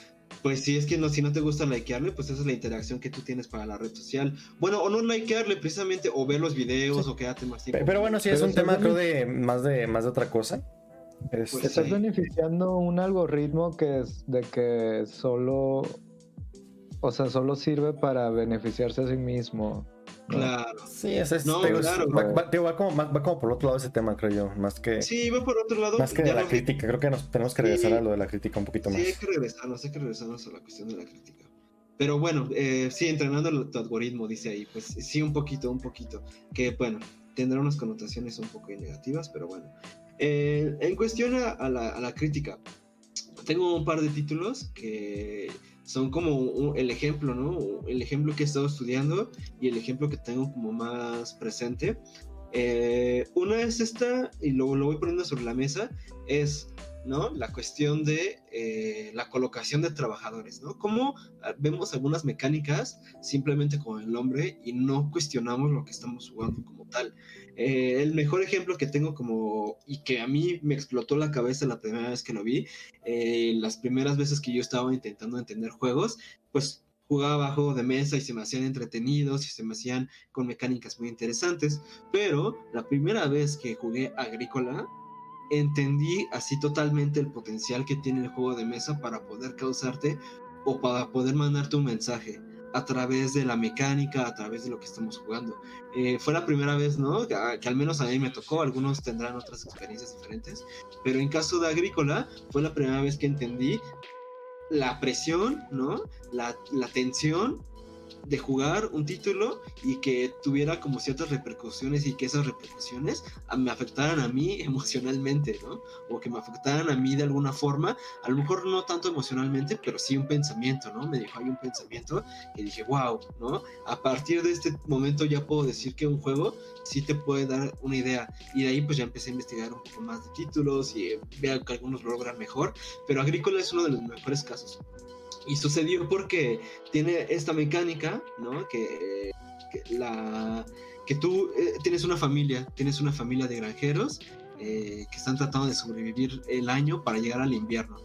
pues si es que no, si no te gusta likearle, pues esa es la interacción que tú tienes para la red social. Bueno, o no likearle precisamente, o ver los videos, o quedarte más tiempo. Pero bueno, sí es un tema, creo, de más de más de otra cosa. Pues estás beneficiando un algoritmo que es de que solo, o sea, solo sirve para beneficiarse a sí mismo. Claro. Sí, ese es, no, claro. Va, como, va, como, por otro lado ese tema, creo yo, más que... Sí, va por otro lado. Más que de la crítica, creo que nos tenemos que regresar a lo de la crítica un poquito más. Sí, hay que regresarnos, hay que regresarnos a la cuestión de la crítica. Pero bueno, eh, sí, entrenando tu algoritmo, dice ahí, pues sí, un poquito, un poquito. Que bueno, tendrá unas connotaciones un poco negativas, pero bueno. Eh, en cuestión a, la, crítica, tengo un par de títulos que son como el ejemplo, ¿no? El ejemplo que he estado estudiando y el ejemplo que tengo como más presente. Eh, una es esta, y lo, lo voy poniendo sobre la mesa, es ¿no? La cuestión de eh, la colocación de trabajadores, ¿no? Cómo ah, vemos algunas mecánicas simplemente con el nombre y no cuestionamos lo que estamos jugando como tal. Eh, el mejor ejemplo que tengo como, y que a mí me explotó la cabeza la primera vez que lo vi, eh, las primeras veces que yo estaba intentando entender juegos, pues jugaba juegos de mesa y se me hacían entretenidos y se me hacían con mecánicas muy interesantes, pero la primera vez que jugué Agrícola, entendí así totalmente el potencial que tiene el juego de mesa para poder causarte o para poder mandarte un mensaje a través de la mecánica, a través de lo que estamos jugando. Eh, fue la primera vez, ¿no? Que, al menos a mí me tocó, algunos tendrán otras experiencias diferentes, pero en caso de Agrícola fue la primera vez que entendí la presión, ¿no? La, la tensión de jugar un título y que tuviera como ciertas repercusiones y que esas repercusiones me afectaran a mí [LAUGHS] emocionalmente, ¿no? O que me afectaran a mí de alguna forma, a lo mejor no tanto emocionalmente, pero sí un pensamiento, ¿no? Me dijo, hay un pensamiento y dije, wow, ¿no? A partir de este momento ya puedo decir que un juego sí te puede dar una idea y de ahí pues ya empecé a investigar un poco más de títulos y veo que algunos lo logran mejor, pero Agrícola es uno de los mejores casos. Y sucedió porque tiene esta mecánica, ¿no? Que, la, que tú eh, tienes una familia, tienes una familia de granjeros eh, que están tratando de sobrevivir el año para llegar al invierno.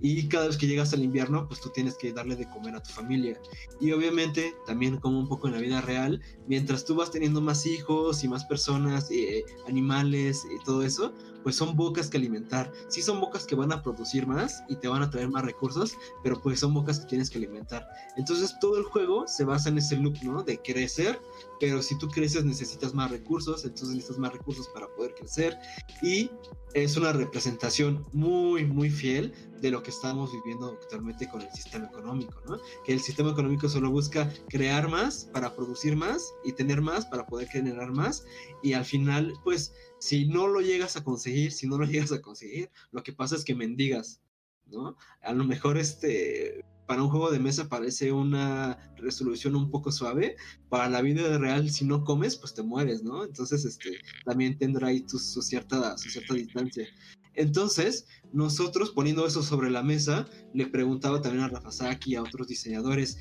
Y cada vez que llegas al invierno, pues tú tienes que darle de comer a tu familia. Y obviamente, también como un poco en la vida real, mientras tú vas teniendo más hijos y más personas, eh, animales y todo eso, pues son bocas que alimentar. Sí son bocas que van a producir más y te van a traer más recursos, pero pues son bocas que tienes que alimentar. Entonces todo el juego se basa en ese loop, ¿no? De crecer, pero si tú creces necesitas más recursos, entonces necesitas más recursos para poder crecer y es una representación muy, muy fiel de lo que estamos viviendo actualmente con el sistema económico, ¿no? Que el sistema económico solo busca crear más para producir más y tener más para poder generar más y al final, pues si no lo llegas a conseguir, si no lo [LAUGHS] llegas a conseguir, lo que pasa es que mendigas, ¿no? A lo mejor este, para un juego de mesa parece una resolución un poco suave, para la vida real si no comes, pues te mueres, ¿no? Entonces, este, también tendrá ahí su, cierta, su cierta distancia. Entonces, nosotros poniendo eso sobre la mesa, le preguntaba también a Rafa Saki y a otros diseñadores,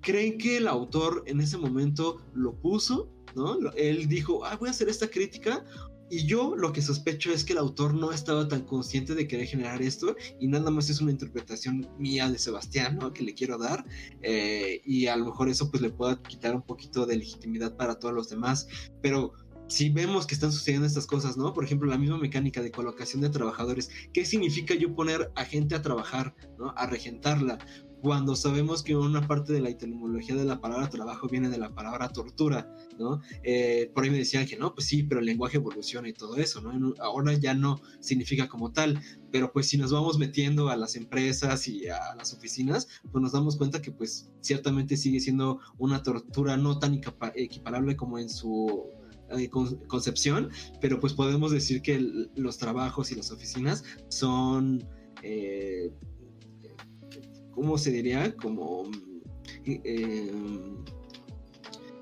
¿creen que el autor en ese momento lo puso? ¿No? Él dijo, ah, voy a hacer esta crítica, y yo lo que sospecho es que el autor no estaba tan consciente de querer generar esto y nada más es una interpretación mía de Sebastián, ¿no? Que le quiero dar eh, y a lo mejor eso pues le pueda quitar un poquito de legitimidad para todos los demás, pero si vemos que están sucediendo estas cosas, ¿no? Por ejemplo, la misma mecánica de colocación de trabajadores, ¿qué significa yo poner a gente a trabajar, ¿no? A regentarla cuando sabemos que una parte de la etimología de la palabra trabajo viene de la palabra tortura, ¿no? Eh, por ahí me decían que no, pues sí, pero el lenguaje evoluciona y todo eso, ¿no? Ahora ya no significa como tal, pero pues si nos vamos metiendo a las empresas y a las oficinas, pues nos damos cuenta que pues ciertamente sigue siendo una tortura no tan equiparable como en su eh, concepción, pero pues podemos decir que los trabajos y las oficinas son... Eh, ¿cómo se diría? Como eh,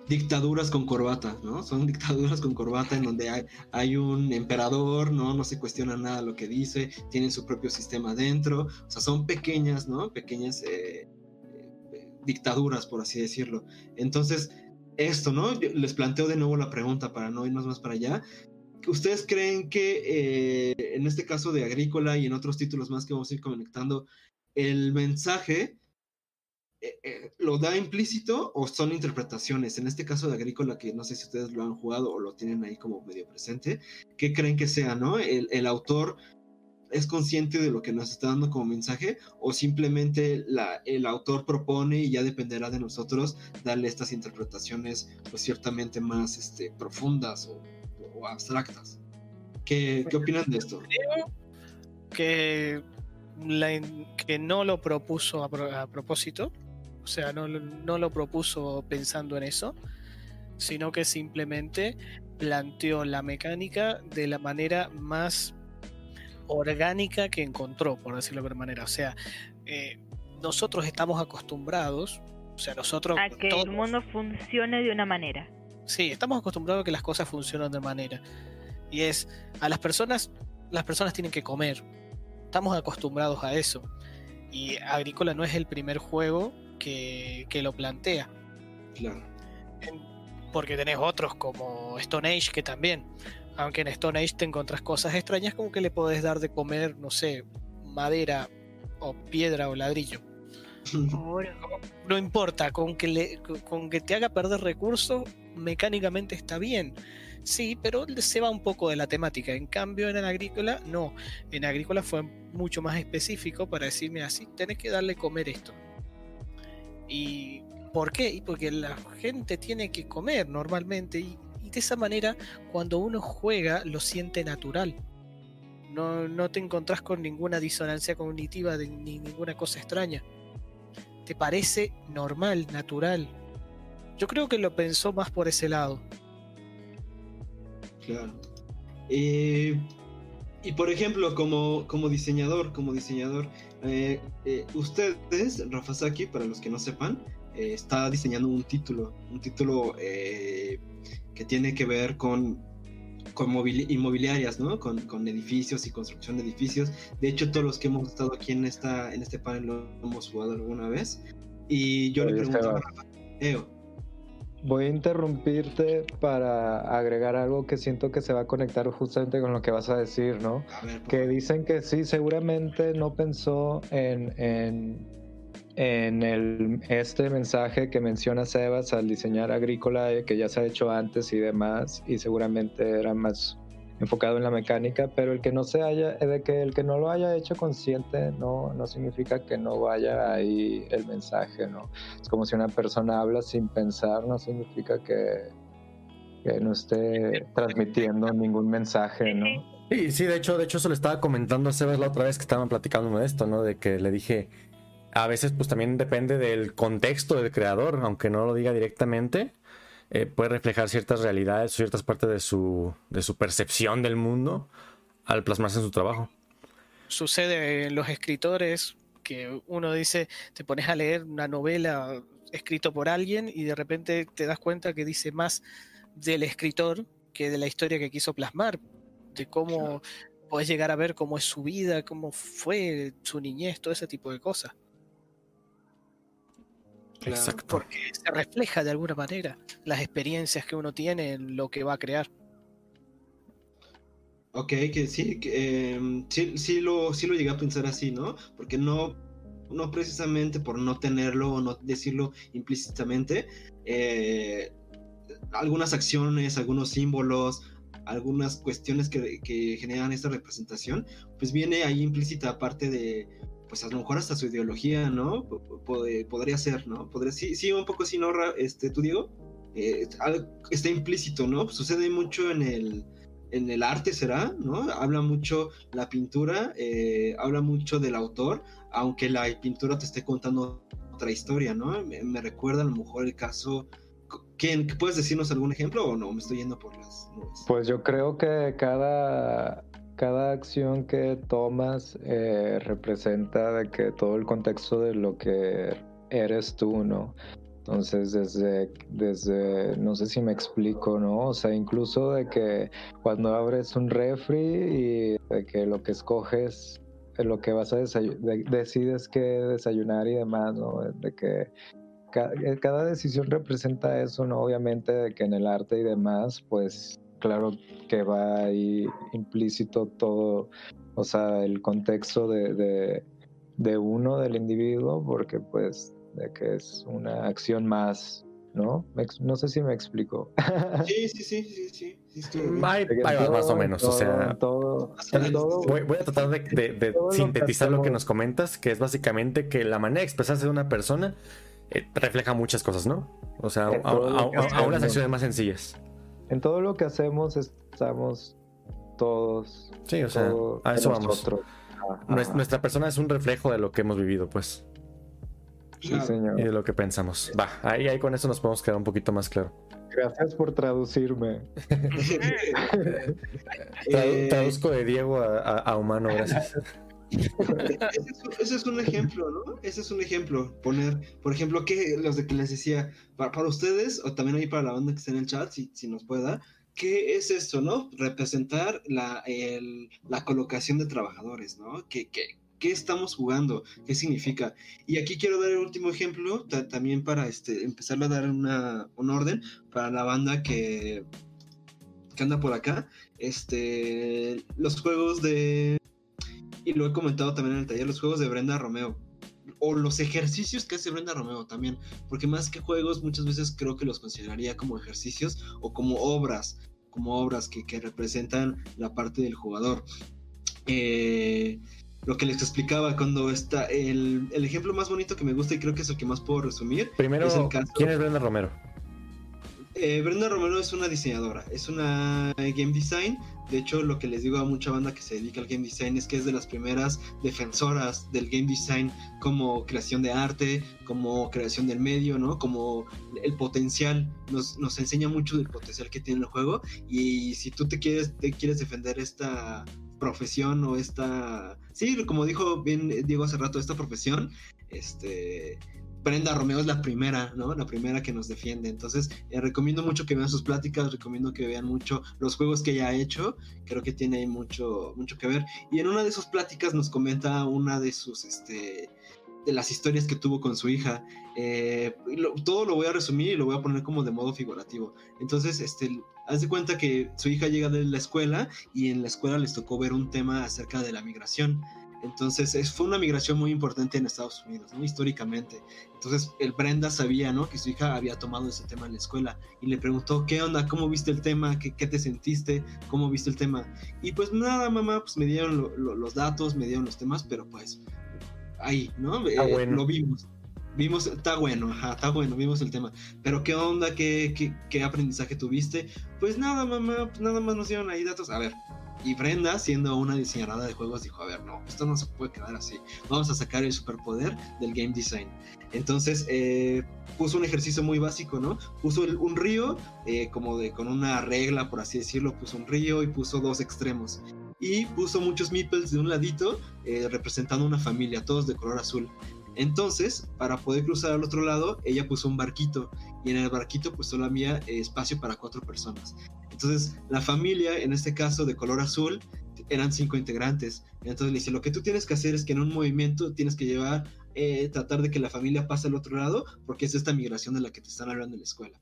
dictaduras con corbata, ¿no? Son [LAUGHS] dictaduras con corbata en donde hay, un emperador, ¿no? No se cuestiona nada lo que dice, tienen su propio sistema dentro, o sea, son pequeñas, ¿no? Pequeñas eh, dictaduras, por así decirlo. Entonces, esto, ¿no? les planteo de nuevo la pregunta para no irnos más para allá. ¿Ustedes creen que eh, en este caso de Agrícola y en otros títulos más que vamos a ir conectando, el mensaje eh, eh, lo da implícito o son interpretaciones. En este caso de Agrícola, que no sé si ustedes lo han jugado o lo tienen ahí como medio presente, ¿qué creen que sea, no? El, autor es consciente de lo que nos está dando como mensaje o simplemente la, el autor propone y ya dependerá de nosotros darle estas interpretaciones pues ciertamente más este, profundas o, abstractas. ¿Qué, ¿Qué, opinan de esto? Creo que que no lo propuso a, propósito, O sea, no, no lo propuso pensando en eso, sino que simplemente planteó la mecánica de la manera más orgánica que encontró, por decirlo de alguna manera. O sea, eh, nosotros estamos acostumbrados, o sea, nosotros... A que el mundo funcione de una manera. Sí, estamos acostumbrados a que las cosas funcionen de manera. Y es, a las personas, las personas tienen que comer. Estamos acostumbrados a eso. Y Agrícola no es el primer juego que, que lo plantea. Claro. Porque tenés otros como Stone Age que también. Aunque en Stone Age te encontrás cosas extrañas como que le podés dar de comer, no sé, madera o piedra o ladrillo. [LAUGHS] No importa, con que, le, con que te haga perder recursos, mecánicamente está bien. Sí, pero se va un poco de la temática. En cambio, en el agrícola, no. En agrícola fue mucho más específico para decirme así, tenés que darle comer esto. ¿Y por qué? Y porque la gente tiene que comer normalmente y, de esa manera cuando uno juega lo siente natural. No, no te encontrás con ninguna disonancia cognitiva ni ninguna cosa extraña. Te parece normal, natural. Yo creo que lo pensó más por ese lado. Claro. Eh, y por ejemplo, como, como diseñador, como diseñador, eh, eh, ustedes, Rafa Saki, para los que no sepan, está diseñando un título, un título que tiene que ver con, con inmobiliarias, ¿no? Con, con, edificios y construcción de edificios. De hecho, todos los que hemos estado aquí en, esta, en este panel lo hemos jugado alguna vez. Y yo le pregunto a Rafa, Voy a interrumpirte para agregar algo que siento que se va a conectar justamente con lo que vas a decir, ¿no? que dicen que sí, seguramente no pensó en, en, en el, este mensaje que menciona Sebas al diseñar agrícola, eh, que ya se ha hecho antes y demás, y seguramente era más enfocado en la mecánica, pero el que no se haya, de que el que no lo haya hecho consciente no, no significa que no vaya ahí el mensaje, ¿no? Es como si una persona habla sin pensar, no significa que, que no esté transmitiendo ningún mensaje, ¿no? Sí, sí, de hecho, de hecho, eso le estaba comentando a Sebas la otra vez que estaban platicando de esto, ¿no? De que le dije, a veces pues también depende del contexto del creador, aunque no lo diga directamente eh, puede reflejar ciertas realidades, ciertas partes de su, de su percepción del mundo al plasmarse en su trabajo. Sucede en los escritores que uno dice, te pones a leer una novela escrito por alguien y de repente te das cuenta que dice más del escritor que de la historia que quiso plasmar, de cómo puedes llegar a ver cómo es su vida, cómo fue su niñez, todo ese tipo de cosas. Exacto. Porque se refleja de alguna manera las experiencias que uno tiene en lo que va a crear. Ok, que sí, que, em, sí, sí, lo, sí lo llegué a pensar así, ¿no? Porque no, no precisamente por no tenerlo o no decirlo implícitamente, eh, algunas acciones, algunos símbolos, algunas cuestiones que, que, generan esta representación, pues viene ahí implícita aparte de pues a lo mejor hasta su ideología, ¿no? podría ser, ¿no? Podría, sí, sí, un poco sin ¿no, este, tú Diego? Eh, está implícito, ¿no? sucede mucho en el, en el arte, ¿será? ¿No? Habla mucho la pintura, eh, habla mucho del autor, aunque la pintura te esté contando otra historia, ¿no? Me, recuerda a lo mejor el caso... ¿Quién, ¿Puedes decirnos algún ejemplo o no? Me estoy yendo por las nubes. Pues yo creo que cada cada acción que tomas eh, representa de que todo el contexto de lo que eres tú, ¿no? Entonces, desde, desde, no sé si me explico, ¿no? O sea, incluso de que cuando abres un refri y de que lo que escoges, lo que vas a desayunar, decides que desayunar y demás, ¿no? De que eh, cada decisión representa eso, ¿no? Obviamente de que en el arte y demás, pues claro que va ahí implícito todo, o sea, el contexto de, de, uno, del individuo, porque pues de que es una acción más, ¿no? No sé si me explico. [LAUGHS] Sí, sí, sí, sí, sí. más o menos, o sea, todo, voy, a tratar de, sintetizar lo que nos comentas, que es básicamente que la manera de expresarse de una persona eh, refleja muchas cosas, ¿no? O sea, a, unas acciones más sencillas en todo lo que hacemos estamos todos. Sí, o sea, a eso vamos. Nuestra persona es un reflejo de lo que hemos vivido, pues. Sí, señor. y de lo que pensamos. Va, ahí, ahí con eso nos podemos quedar un poquito más claro. Gracias por traducirme. [LAUGHS] Tradu- traduzco de Diego a, a- a humano, gracias. [LAUGHS] ese, es, un ejemplo, ¿no? Ese es un ejemplo. Poner, por ejemplo, que los de que les decía, para, ustedes, o también ahí para la banda que está en el chat, si, si nos puede dar, ¿qué es esto, no? Representar la, el- la colocación de trabajadores, ¿no? ¿Qué, qué, qué estamos jugando? ¿Qué significa? Y aquí quiero dar el último ejemplo, ta- también para este, empezar a dar una, un orden para la banda que, que anda por acá. Este, los juegos de y lo he comentado también en el taller, los juegos de Brenda Romeo. O los ejercicios que hace Brenda Romeo también. Porque más que juegos, muchas veces creo que los consideraría como ejercicios o como obras. Como obras que, que representan la parte del jugador. Eh, lo que les explicaba cuando está. El, el ejemplo más bonito que me gusta y creo que es el que más puedo resumir. Primero, Es el caso- ¿quién es Brenda Romero? Eh, Brenda Romero es una diseñadora, es una game design. De hecho, lo que les digo a mucha banda que se dedica al game design es que es de las primeras defensoras del game design como creación de arte, como creación del medio, ¿no? Como el potencial. Nos, nos enseña mucho del potencial que tiene el juego. Y si tú te quieres, te quieres defender esta profesión o esta. Sí, como dijo bien Diego hace rato, esta profesión, este. Brenda Romeo es la primera, ¿no? La primera que nos defiende. Entonces, eh, recomiendo mucho que vean sus pláticas, recomiendo que vean mucho los juegos que ella ha hecho. Creo que tiene ahí mucho, mucho que ver. Y en una de sus pláticas nos comenta una de sus, este, de las historias que tuvo con su hija. Eh, todo lo voy a resumir y lo voy a poner como de modo figurativo. Entonces, este, haz de cuenta que su hija llega de la escuela y en la escuela les tocó ver un tema acerca de la migración. Entonces, es, fue una migración muy importante en Estados Unidos, ¿no? históricamente. Entonces, el Brenda sabía, ¿no? Que su hija había tomado ese tema en la escuela y le preguntó, ¿qué onda? ¿Cómo viste el tema? ¿Qué, qué te sentiste? ¿Cómo viste el tema? Y pues nada, mamá, pues me dieron lo- lo- los datos, me dieron los temas, pero pues ahí, ¿no? Está Eh, bueno. Lo vimos. Vimos, está bueno, ajá, está bueno, vimos el tema. Pero ¿qué onda? ¿Qué, qué, qué aprendizaje tuviste? Pues nada, mamá, pues nada más nos dieron ahí datos. A ver, y Brenda, siendo una diseñadora de juegos, dijo, a ver, no, esto no se puede quedar así. Vamos a sacar el superpoder del game design. Entonces, eh, puso un ejercicio muy básico, ¿no? Puso un río, eh, como de con una regla, por así decirlo, puso un río y puso dos extremos. Y puso muchos meeples de un ladito, eh, representando una familia, todos de color azul. Entonces, para poder cruzar al otro lado, ella puso un barquito y en el barquito pues solo había eh, espacio para cuatro personas. Entonces, la familia, en este caso de color azul, eran cinco integrantes. Entonces le dice, lo que tú tienes que hacer es que en un movimiento tienes que llevar, eh, tratar de que la familia pase al otro lado, porque es esta migración de la que te están hablando en la escuela.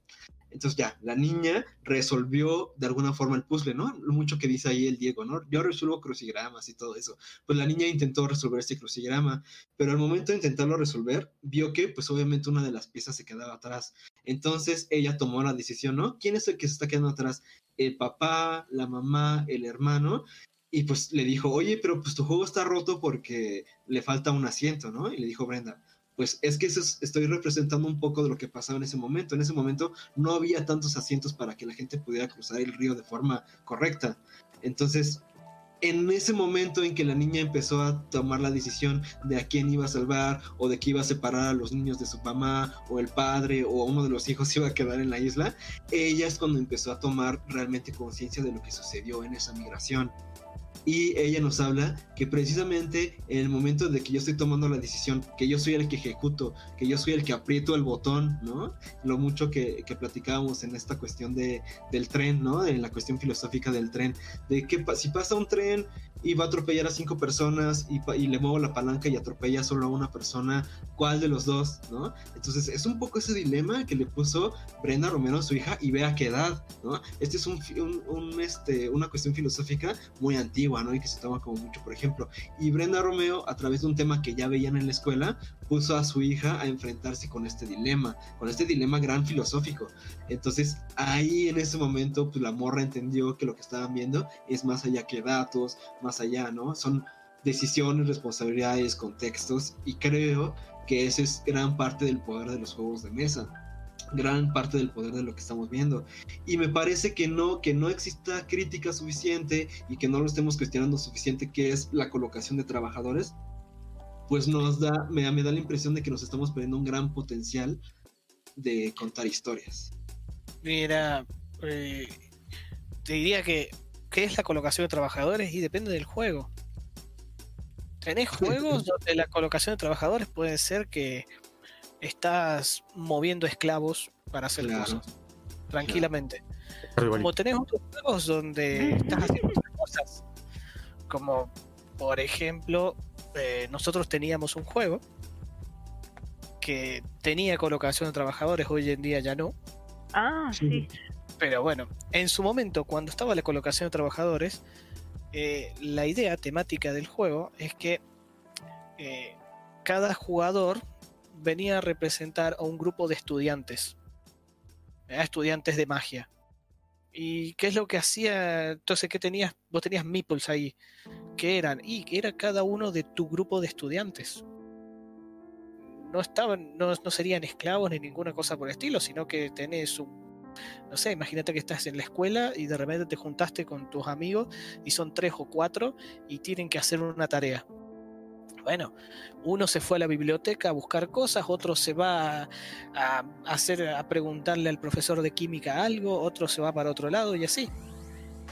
Entonces ya, la niña resolvió de alguna forma el puzzle, ¿no? Lo mucho que dice ahí el Diego, ¿no? Yo resuelvo crucigramas y todo eso. Pues la niña intentó resolver este crucigrama, pero al momento de intentarlo resolver, vio que pues obviamente una de las piezas se quedaba atrás. Entonces ella tomó la decisión, ¿no? ¿Quién es el que se está quedando atrás? El papá, la mamá, el hermano. Y pues le dijo, oye, pero pues tu juego está roto porque le falta un asiento, ¿no? Y le dijo Brenda, pues es que eso es- estoy representando un poco de lo que pasaba en ese momento. En ese momento no había tantos asientos para que la gente pudiera cruzar el río de forma correcta. Entonces, en ese momento en que la niña empezó a tomar la decisión de a quién iba a salvar o de que iba a separar a los niños de su mamá o el padre o uno de los hijos [LAUGHS] iba a quedar en la isla, ella es cuando empezó a tomar realmente conciencia de lo que sucedió en esa migración. Y ella nos habla que precisamente en el momento de que yo estoy tomando la decisión, que yo soy el que ejecuto, que yo soy el que aprieto el botón, ¿no? Lo mucho que, que platicábamos en esta cuestión de, del tren, ¿no? En la cuestión filosófica del tren, de que si pasa un tren y va a atropellar a cinco personas y, y le muevo la palanca y atropella solo a una persona, ¿cuál de los dos, ¿no? Entonces es un poco ese dilema que le puso Brenda Romero a su hija y ve a qué edad, ¿no? Este es un, un- un, este, una cuestión filosófica muy antigua, ¿no? Y que se toma como mucho, por ejemplo. Y Brenda Romeo, a través de un tema que ya veían en la escuela, puso a su hija a enfrentarse con este dilema, con este dilema gran filosófico. Entonces, ahí en ese momento, pues la morra entendió que lo que estaban viendo es más allá que datos, más allá, ¿no? Son decisiones, responsabilidades, contextos, y creo que ese es gran parte del poder de los juegos de mesa gran parte del poder de lo que estamos viendo y me parece que no que no exista crítica suficiente y que no lo estemos cuestionando suficiente que es la colocación de trabajadores pues nos da, me, me da la impresión de que nos estamos perdiendo un gran potencial de contar historias. Mira, eh, te diría que ¿qué es la colocación de trabajadores? Y depende del juego. Tenés [LAUGHS] juegos donde la colocación de trabajadores puede ser que estás moviendo esclavos para hacer Claro, cosas tranquilamente. Igual- Como tenés otros juegos donde estás haciendo otras cosas. Como por ejemplo, eh, nosotros teníamos un juego que tenía colocación de trabajadores, hoy en día ya no. Ah, sí. Pero bueno, en su momento, cuando estaba la colocación de trabajadores, eh, la idea temática del juego es que eh, cada jugador venía a representar a un grupo de estudiantes, ¿eh? estudiantes de magia. ¿Y qué es lo que hacía? Entonces, ¿qué tenías? Vos tenías meeples ahí. ¿Qué eran? Y que era cada uno de tu grupo de estudiantes. No estaban, no, no serían esclavos ni ninguna cosa por el estilo, sino que tenés un no sé, imagínate que estás en la escuela y de repente te juntaste con tus amigos y son tres o cuatro y tienen que hacer una tarea. Bueno, uno se fue a la biblioteca a buscar cosas, otro se va a, a hacer a preguntarle al profesor de química algo, otro se va para otro lado y así.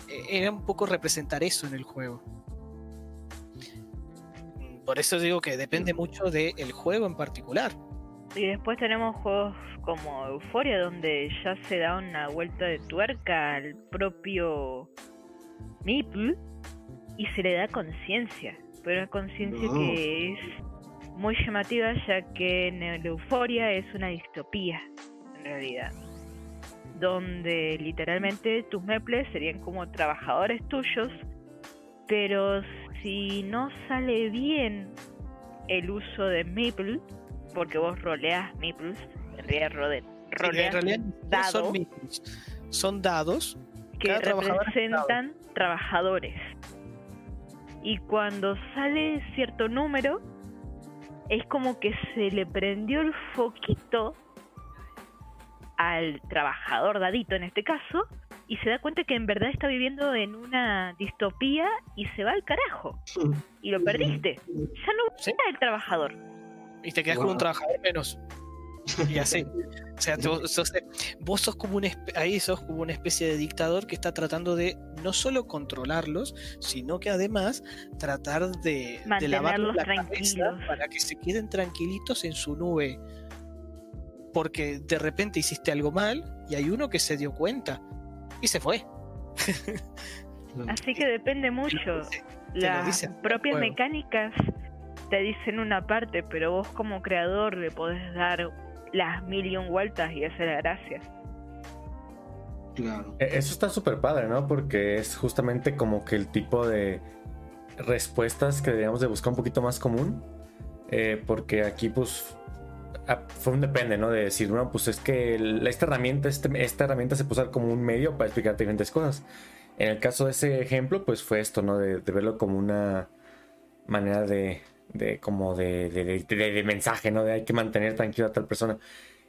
E- Era un poco representar eso en el juego. Por eso digo que depende mucho del juego en particular. Y después tenemos juegos como Euforia, donde ya se da una vuelta de tuerca al propio Meeple y se le da conciencia. Pero una conciencia No. que es muy llamativa, ya que en el Euforia es una distopía, en realidad. Donde literalmente tus meples serían como trabajadores tuyos, pero si no sale bien el uso de Meeple, porque vos roleás Meeples, en realidad rode- En realidad son son dados que trabajador representan trabajadores. Y cuando sale cierto número, es como que se le prendió el foquito al trabajador dadito en este caso, y se da cuenta que en verdad está viviendo en una distopía y se va al carajo. Y lo perdiste. Ya no Sí. está el trabajador. y te quedas con un Wow. trabajador menos. Y así. [LAUGHS] O sea, tú- sos- vos sos como un ahí sos como una especie de dictador que está tratando de no solo controlarlos, sino que además tratar de, de Mantenerlos la cabeza tranquilos. para que se queden tranquilitos en su nube. Porque de repente hiciste algo mal y hay uno que se dio cuenta y se fue. Así que depende mucho. Las propias juego. mecánicas te dicen una parte, pero vos como creador le podés dar las mil y un vueltas y hacer gracias. Claro. E- Eso está súper padre, ¿no? Porque es justamente como que el tipo de respuestas que deberíamos de buscar un poquito más común. Eh, porque aquí, pues, fue un depende, ¿no? De decir, bueno, pues es que el- esta herramienta, este- esta herramienta se puede usar como un medio para explicar diferentes cosas. En el caso de ese ejemplo, pues fue esto, ¿no? De, de verlo como una manera de, de como de, de- mensaje, ¿no? De hay que mantener tranquila a tal persona.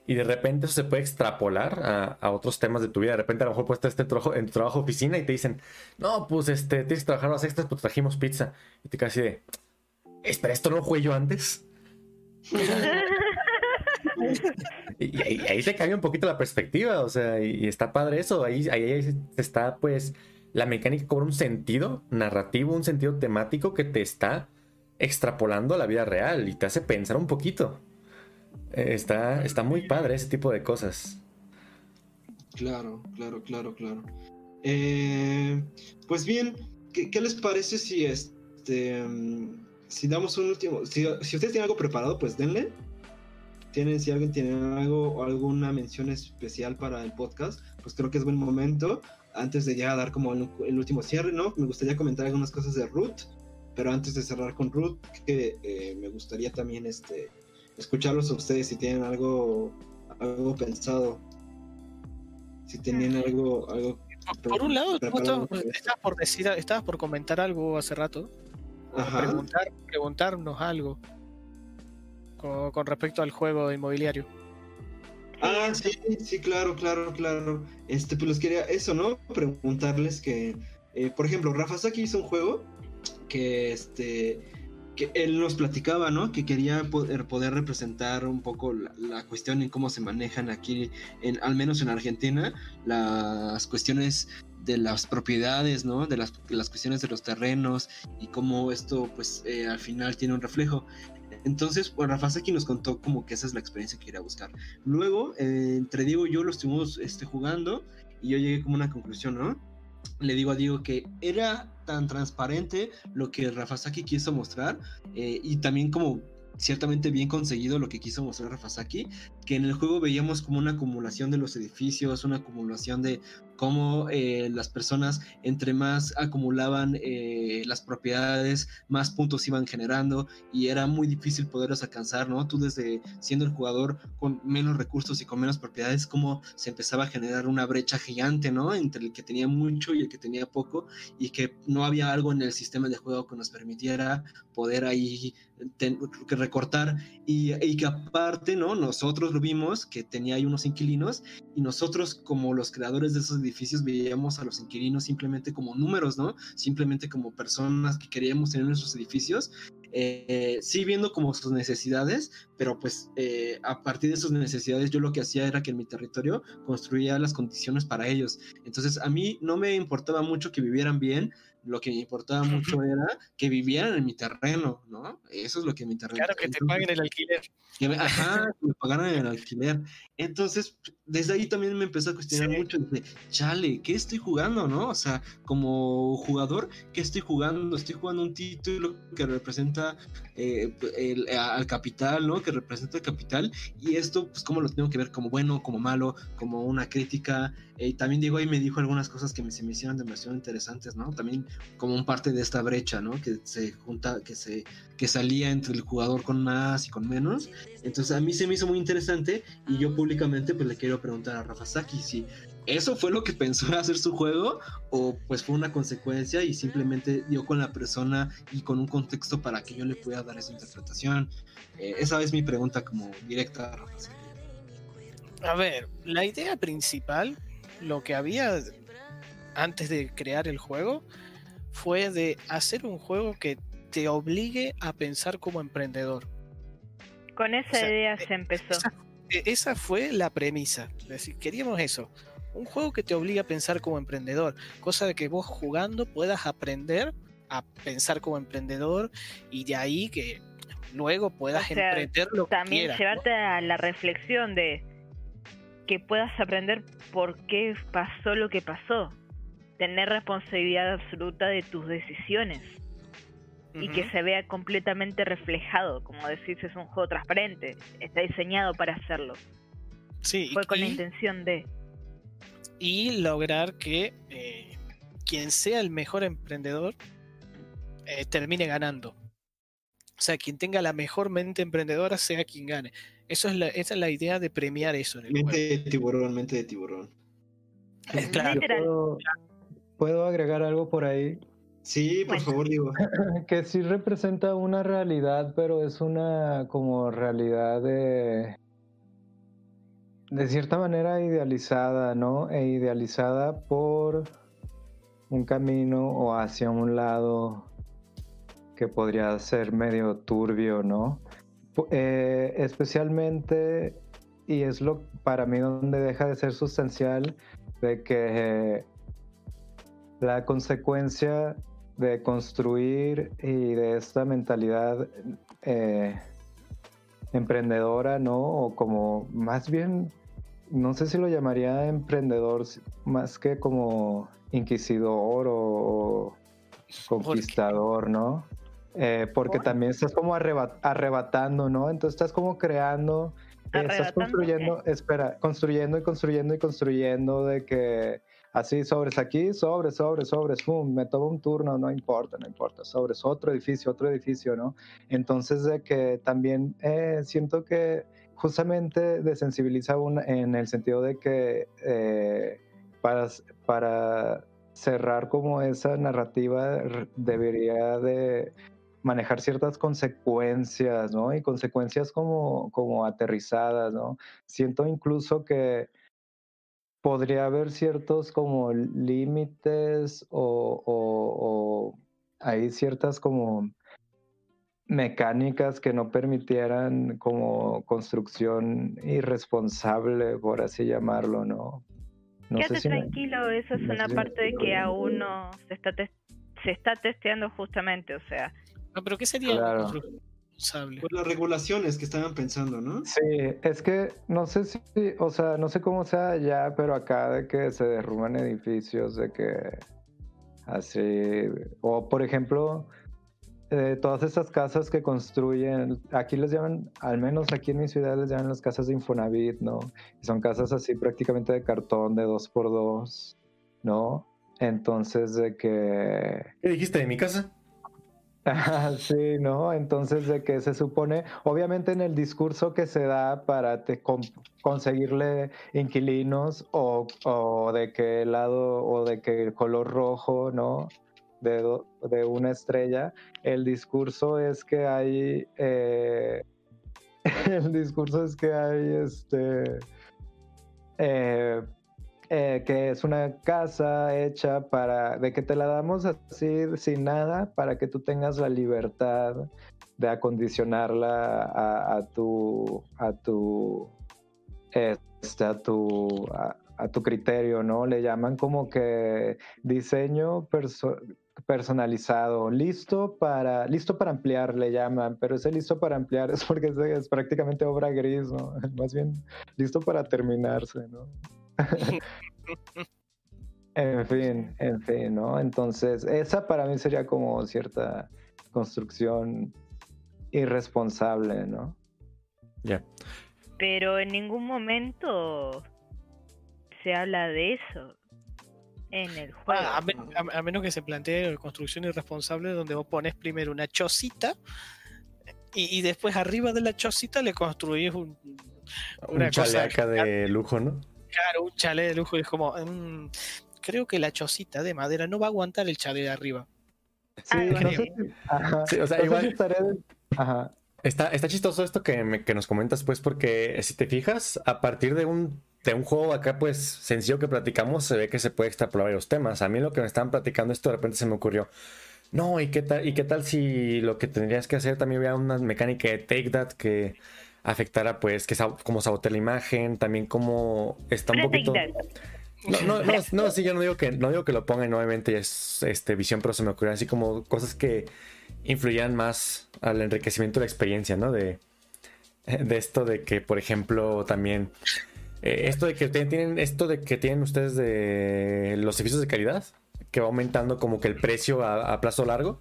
Y de repente eso se puede extrapolar a, a otros temas de tu vida. De repente a lo mejor puedes estar este trabajo, en tu trabajo oficina y te dicen, no, pues este, tienes que trabajar las extras, pues trajimos pizza. Y te así de, espera, ¿esto no lo jugué yo antes? [LAUGHS] [LAUGHS] Y, ahí, te cambia un poquito la perspectiva, o sea, y, está padre eso. Ahí, ahí, está, pues, la mecánica cobra un sentido narrativo, un sentido temático que te está extrapolando a la vida real y te hace pensar un poquito. Eh, Está, está muy padre ese tipo de cosas. Claro, claro, claro, claro. Eh, pues bien, ¿qué, qué les parece si este mm, si damos un último, si, si ustedes tienen algo preparado, pues denle. Tienen, si alguien tiene algo o alguna mención especial para el podcast, pues creo que es buen momento. Antes de ya dar como el, el último cierre, ¿no? Me gustaría comentar algunas cosas de Ruth, pero antes de cerrar con Ruth, que eh, me gustaría también este escucharlos a ustedes si tienen algo, algo pensado. Si tenían algo, algo Por un lado, tú estabas, por decir, estabas por comentar algo hace rato. o Ajá. Preguntar, preguntarnos algo con, respecto al juego inmobiliario. Ah, sí, sí, claro, claro, claro. Este, pues les quería eso, ¿no? Preguntarles que, eh, por ejemplo, Rafa Saki hizo un juego que, este, que él nos platicaba, ¿no? Que quería poder, poder representar un poco la, cuestión en cómo se manejan aquí, en, al menos en Argentina, las cuestiones de las propiedades, ¿no? De las, las cuestiones de los terrenos y cómo esto, pues, eh, al final tiene un reflejo. Entonces, pues Rafasaki nos contó como que esa es la experiencia que quería buscar. Luego, eh, entre Diego y yo lo estuvimos este, jugando y yo llegué como una conclusión, ¿no? Le digo a Diego que era tan transparente lo que Rafasaki quiso mostrar eh, y también como ciertamente bien conseguido lo que quiso mostrar Rafasaki, que en el juego veíamos como una acumulación de los edificios, una acumulación de cómo eh, las personas entre más acumulaban eh, las propiedades, más puntos iban generando y era muy difícil poderlos alcanzar, ¿no? Tú desde siendo el jugador con menos recursos y con menos propiedades, cómo se empezaba a generar una brecha gigante, ¿no? Entre el que tenía mucho y el que tenía poco y que no había algo en el sistema de juego que nos permitiera poder ahí que recortar y, y, que aparte, ¿no? Nosotros vimos que tenía ahí unos inquilinos y nosotros como los creadores de esos edificios veíamos a los inquilinos simplemente como números, ¿no? Simplemente como personas que queríamos tener nuestros edificios. Eh, sí viendo como sus necesidades, pero pues eh, a partir de sus necesidades yo lo que hacía era que en mi territorio construía las condiciones para ellos. Entonces a mí no me importaba mucho que vivieran bien, lo que me importaba mucho era que vivieran en mi terreno, ¿no? Eso es lo que me interesaba. Claro, que te paguen el alquiler. Que me, ajá, que me pagaran el alquiler. Entonces, desde ahí también me empezó a cuestionar mucho, de, chale, ¿qué estoy jugando, no? O sea, como jugador, ¿qué estoy jugando? Estoy jugando un título que representa eh, el, al capital, ¿no? Que representa el capital, y esto, pues, ¿cómo lo tengo que ver? ¿Como bueno, como malo, como una crítica? Eh, y también digo, ahí me dijo algunas cosas que me, se me hicieron demasiado interesantes, ¿no? También como un parte de esta brecha, ¿no? Que se junta, que se que salía entre el jugador con más y con menos. Entonces a mí se me hizo muy interesante y yo públicamente pues le quiero preguntar a Rafa Saki si eso fue lo que pensó hacer su juego o pues fue una consecuencia y simplemente dio con la persona y con un contexto para que yo le pueda dar esa interpretación. Eh, esa es mi pregunta como directa a Rafa Saki. A ver, la idea principal, lo que había antes de crear el juego, fue de hacer un juego que te obligue a pensar como emprendedor. Con esa idea se empezó. Esa, fue la premisa. Es decir, queríamos eso. Un juego que te obligue a pensar como emprendedor. Cosa de que vos jugando puedas aprender a pensar como emprendedor y de ahí que luego puedas emprender lo que También llevarte a la reflexión de que puedas aprender por qué pasó lo que pasó tener responsabilidad absoluta de tus decisiones y que se vea completamente reflejado, como decís, es un juego transparente, está diseñado para hacerlo. Sí, fue con la intención de y lograr que eh, quien sea el mejor emprendedor eh, termine ganando. O sea, quien tenga la mejor mente emprendedora sea quien gane. Eso es la, esa es la idea de premiar eso. En el mente de tiburón, mente de tiburón. claro. ¿Puedo agregar algo por ahí? Sí, por favor, digo. [LAUGHS] que sí representa una realidad, pero es una como realidad de. de cierta manera idealizada, ¿no? E idealizada por un camino o hacia un lado que podría ser medio turbio, ¿no? Eh, especialmente, y es lo para mí donde deja de ser sustancial, de que la consecuencia de construir y de esta mentalidad eh, emprendedora, ¿no? O como más bien, no sé si lo llamaría emprendedor, más que como inquisidor o, conquistador, ¿no? Eh, porque también estás como arrebatando, ¿no? Entonces estás como creando, eh, estás construyendo, espera, construyendo y construyendo y construyendo de que Así, sobres aquí, sobres, sobres, sobres, pum, me tomo un turno, no importa, no importa, sobres, otro edificio, otro edificio, ¿no? Entonces, de que también eh, siento que justamente desensibiliza una en el sentido de que eh, para, para cerrar como esa narrativa debería de manejar ciertas consecuencias, ¿no? Y consecuencias como, como aterrizadas, ¿no? Siento incluso que podría haber ciertos como límites o, hay ciertas como mecánicas que no permitieran como construcción irresponsable, por así llamarlo, ¿no? no Quédate tranquilo, eso es una parte de que aún no se está, se está testeando justamente, o sea. No, pero ¿qué sería por las regulaciones que estaban pensando, ¿no? Sí, es que no sé si, o sea, no sé cómo sea ya, pero acá de que se derrumban edificios, de que así, o por ejemplo, eh, todas estas casas que construyen, aquí les llaman, al menos aquí en mi ciudad les llaman las casas de Infonavit, ¿no? Y son casas así prácticamente de cartón, de dos por dos, ¿no? Entonces de que... ¿Qué dijiste de mi casa? [LAUGHS] sí, ¿no? Entonces, de que se supone, obviamente en el discurso que se da para conseguirle inquilinos o, de que lado o de que el color rojo, ¿no? De, de una estrella, el discurso es que hay, eh, [LAUGHS] el discurso es que hay, este, eh, eh, que es una casa hecha para, de que te la damos así sin nada para que tú tengas la libertad de acondicionarla a, tu, a tu, este, a tu, a, tu criterio, ¿no? Le llaman como que diseño personalizado, listo para, listo para ampliar, le llaman, pero ese listo para ampliar es porque es, es prácticamente obra gris, ¿no? [LAUGHS] Más bien listo para terminarse, ¿no? En fin, en fin, ¿no? Entonces, esa para mí sería como cierta construcción irresponsable, ¿no? Ya. Pero en ningún momento se habla de eso en el juego. Ah, a, menos que se plantee construcción irresponsable donde vos pones primero una chocita y, después arriba de la chocita le construís un, una cosa de lujo, ¿no? Claro, un chalet de lujo y es como, mm, creo que la chocita de madera no va a aguantar el chalet de arriba. Sí, ah, o sea, igual... Está, está chistoso esto que, que nos comentas, pues, porque si te fijas, a partir de un, de un juego acá, pues, sencillo que platicamos, se ve que se puede extrapolar varios temas. A mí lo que me estaban platicando esto, de repente se me ocurrió, no, ¿y qué tal, y qué tal si lo que tendrías que hacer también hubiera una mecánica de Take That que afectara, pues, que como sabotea la imagen, también como está un poquito... No, no, [LAUGHS] no, sí, yo no digo que no digo que lo pongan, obviamente es este visión, pero se me ocurren así como cosas que influyan más al enriquecimiento de la experiencia, ¿no? De, de esto de que, por ejemplo, también eh, esto de que tienen esto de que tienen ustedes de los servicios de calidad, que va aumentando como que el precio a plazo largo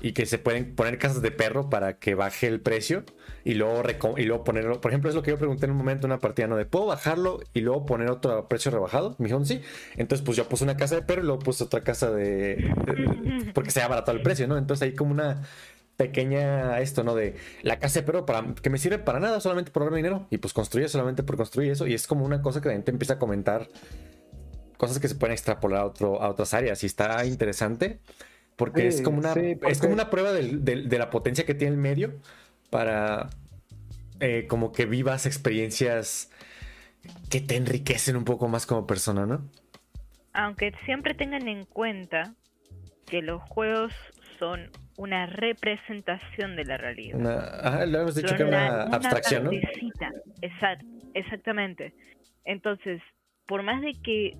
y que se pueden poner casas de perro para que baje el precio y luego, y luego ponerlo. Por ejemplo, es lo que yo pregunté en un momento en una partida, ¿no? De ¿puedo bajarlo y luego poner otro precio rebajado? Me dijeron sí. Entonces, pues yo puse una casa de perro y luego puse otra casa de. porque se ha abaratado el precio, ¿no? Entonces hay como una pequeña esto, ¿no? De la casa de perro para, que me sirve para nada, solamente por darme dinero. Y pues construye solamente por construir eso. Y es como una cosa que la gente empieza a comentar. Cosas que se pueden extrapolar a, otro, a otras áreas. Y está interesante. Porque es como una, es como una prueba de la potencia que tiene el medio para eh, como que vivas experiencias que te enriquecen un poco más como persona, ¿no? Aunque siempre tengan en cuenta que los juegos son una representación de la realidad. ajá, lo hemos dicho que era una, abstracción, ¿no? exactamente. Entonces, por más de que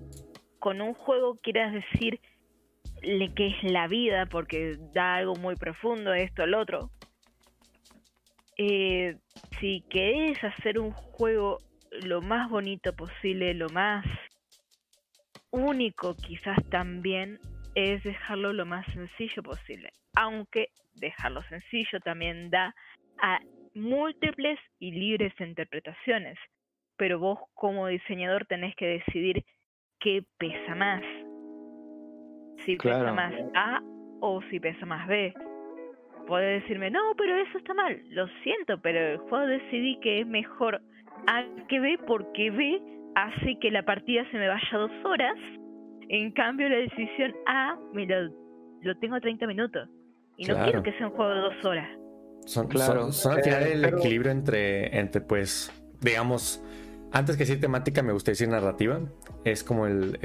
con un juego quieras decir le que es la vida porque da algo muy profundo, esto, el otro. Eh, si querés hacer un juego lo más bonito posible, lo más único quizás también, es dejarlo lo más sencillo posible. Aunque dejarlo sencillo también da a múltiples y libres interpretaciones. Pero vos como diseñador tenés que decidir qué pesa más si pesa más A o si pesa más B. Puede decirme, no, pero eso está mal. Lo siento, pero el juego decidí que es mejor A que B porque B hace que la partida se me vaya dos horas. En cambio, la decisión A, mira, lo tengo a 30 minutos. Y no quiero que sea un juego de dos horas. Son, claro, son, al final el equilibrio entre, entre, pues, digamos, antes que decir temática, me gusta decir narrativa. Es como el,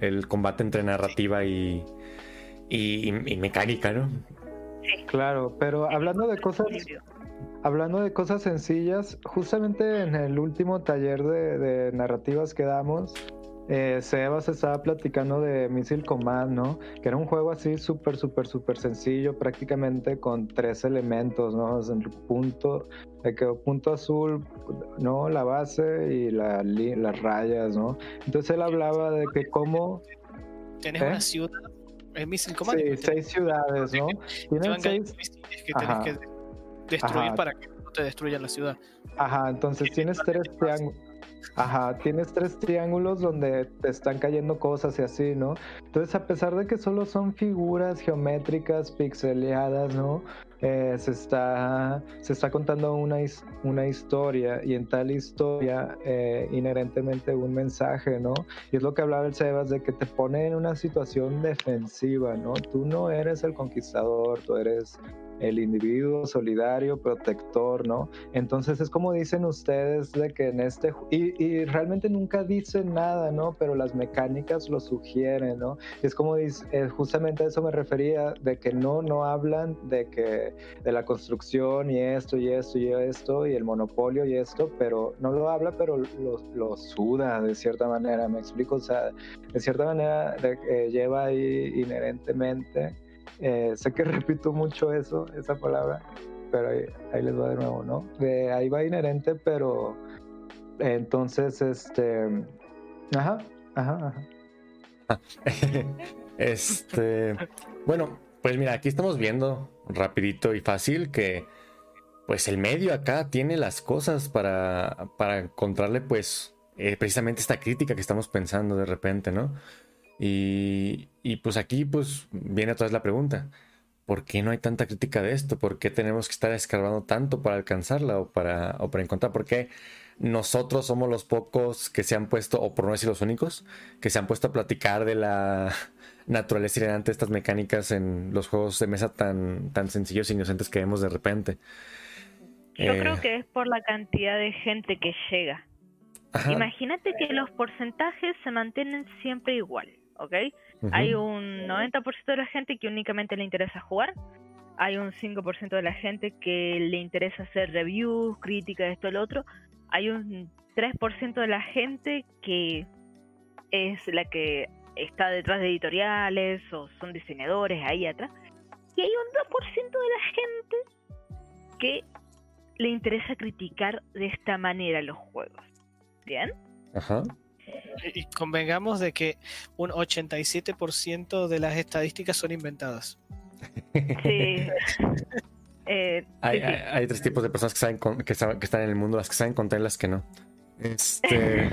el, combate entre narrativa y, y, mecánica, ¿no? Claro, pero hablando de cosas, hablando de cosas sencillas, justamente en el último taller de, de narrativas que damos, eh, Sebas estaba platicando de Missile Command, ¿no? Que era un juego así súper, súper, súper sencillo, prácticamente con tres elementos, ¿no? el punto, el punto azul, ¿no? La base y la, las rayas, ¿no? Entonces él hablaba de que cómo... Tienes una ¿Eh? ciudad, el Missile Command. Sí, seis ciudades, ¿no? Tienen seis... Que tienes que destruir para que no te destruyan la ciudad. Ajá, entonces tienes tres triángulos Ajá, tienes tres triángulos donde te están cayendo cosas y así, ¿no? Entonces, a pesar de que solo son figuras geométricas pixeleadas, ¿no? Eh, se, está, se está contando una, una historia y en tal historia eh, inherentemente un mensaje, ¿no? Y es lo que hablaba el Sebas de que te pone en una situación defensiva, ¿no? Tú no eres el conquistador, tú eres el individuo solidario, protector, ¿no? Entonces es como dicen ustedes de que en este, y, realmente nunca dicen nada, ¿no? Pero las mecánicas lo sugieren, ¿no? Es como dice, eh, justamente a eso me refería, de que no, no hablan de que, de la construcción y esto y esto y esto y el monopolio y esto, pero no lo habla, pero lo, suda de cierta manera, me explico, o sea, de cierta manera eh, lleva ahí inherentemente eh, sé que [LAUGHS] repito mucho eso, esa palabra, pero ahí, les va de nuevo, ¿no? De ahí va inherente, pero entonces, este, ajá, ajá, ajá. [LAUGHS] este, bueno, pues mira, aquí estamos viendo rapidito y fácil que, pues el medio acá tiene las cosas para, para encontrarle, pues, eh, precisamente esta crítica que estamos pensando de repente, ¿no? Y, pues aquí pues viene otra vez la pregunta. ¿Por qué no hay tanta crítica de esto? ¿Por qué tenemos que estar escarbando tanto para alcanzarla o para, o para encontrar? ¿Por qué nosotros somos los pocos que se han puesto, o por no decir los únicos, que se han puesto a platicar de la [LAUGHS] naturaleza inherente de estas mecánicas en los juegos de mesa tan, tan sencillos e inocentes que vemos de repente? Yo creo eh, que es por la cantidad de gente que llega. Imagínate que los porcentajes se mantienen siempre igual. ¿Ok? Hay un 90% de la gente que únicamente le interesa jugar, hay un 5% de la gente que le interesa hacer reviews, críticas, esto, lo otro, hay un 3% de la gente que es la que está detrás de editoriales o son diseñadores ahí atrás, y hay un 2% de la gente que le interesa criticar de esta manera los juegos. ¿Bien? Ajá. Y convengamos de que un 87% de las estadísticas son inventadas. Sí. [LAUGHS] Eh, hay, tres tipos de personas que saben que, están en el mundo, las que saben contar y las que no. Este.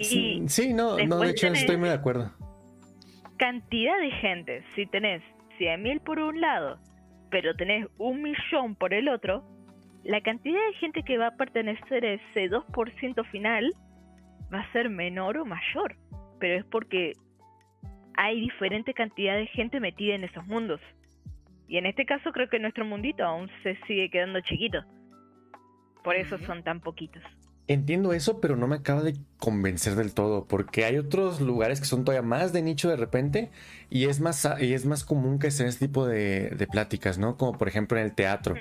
[LAUGHS] sí, no, no, de hecho estoy muy de acuerdo. Cantidad de gente. Si tenés 100.000 por un lado, pero tenés un millón por el otro, la cantidad de gente que va a pertenecer a ese 2% final va a ser menor o mayor, pero es porque hay diferente cantidad de gente metida en esos mundos. Y en este caso creo que nuestro mundito aún se sigue quedando chiquito. Por eso son tan poquitos. Entiendo eso, pero no me acaba de convencer del todo, porque hay otros lugares que son todavía más de nicho de repente y es más, y es más común que sea este tipo de, pláticas, ¿no? Como por ejemplo en el teatro.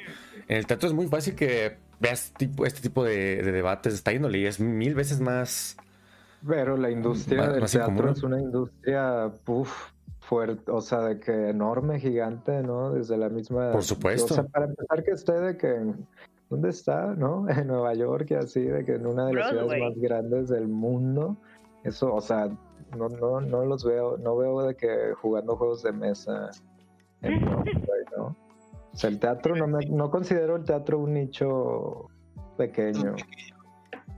En el teatro es muy fácil que veas tipo, este tipo de, debates, está yéndole y es mil veces más. Pero la industria del teatro es una industria fuerte, o sea, de que enorme, gigante, ¿no? Desde la misma. Por supuesto. O sea, para empezar, que esté de que. ¿Dónde está, no? [LAUGHS] En Nueva York y así, de que en una de las ciudades más grandes del mundo. Eso, o sea, no, no, no los veo, no veo de que jugando juegos de mesa en [LAUGHS] ¿no? O sea, el teatro, no, me, no considero el teatro un nicho pequeño.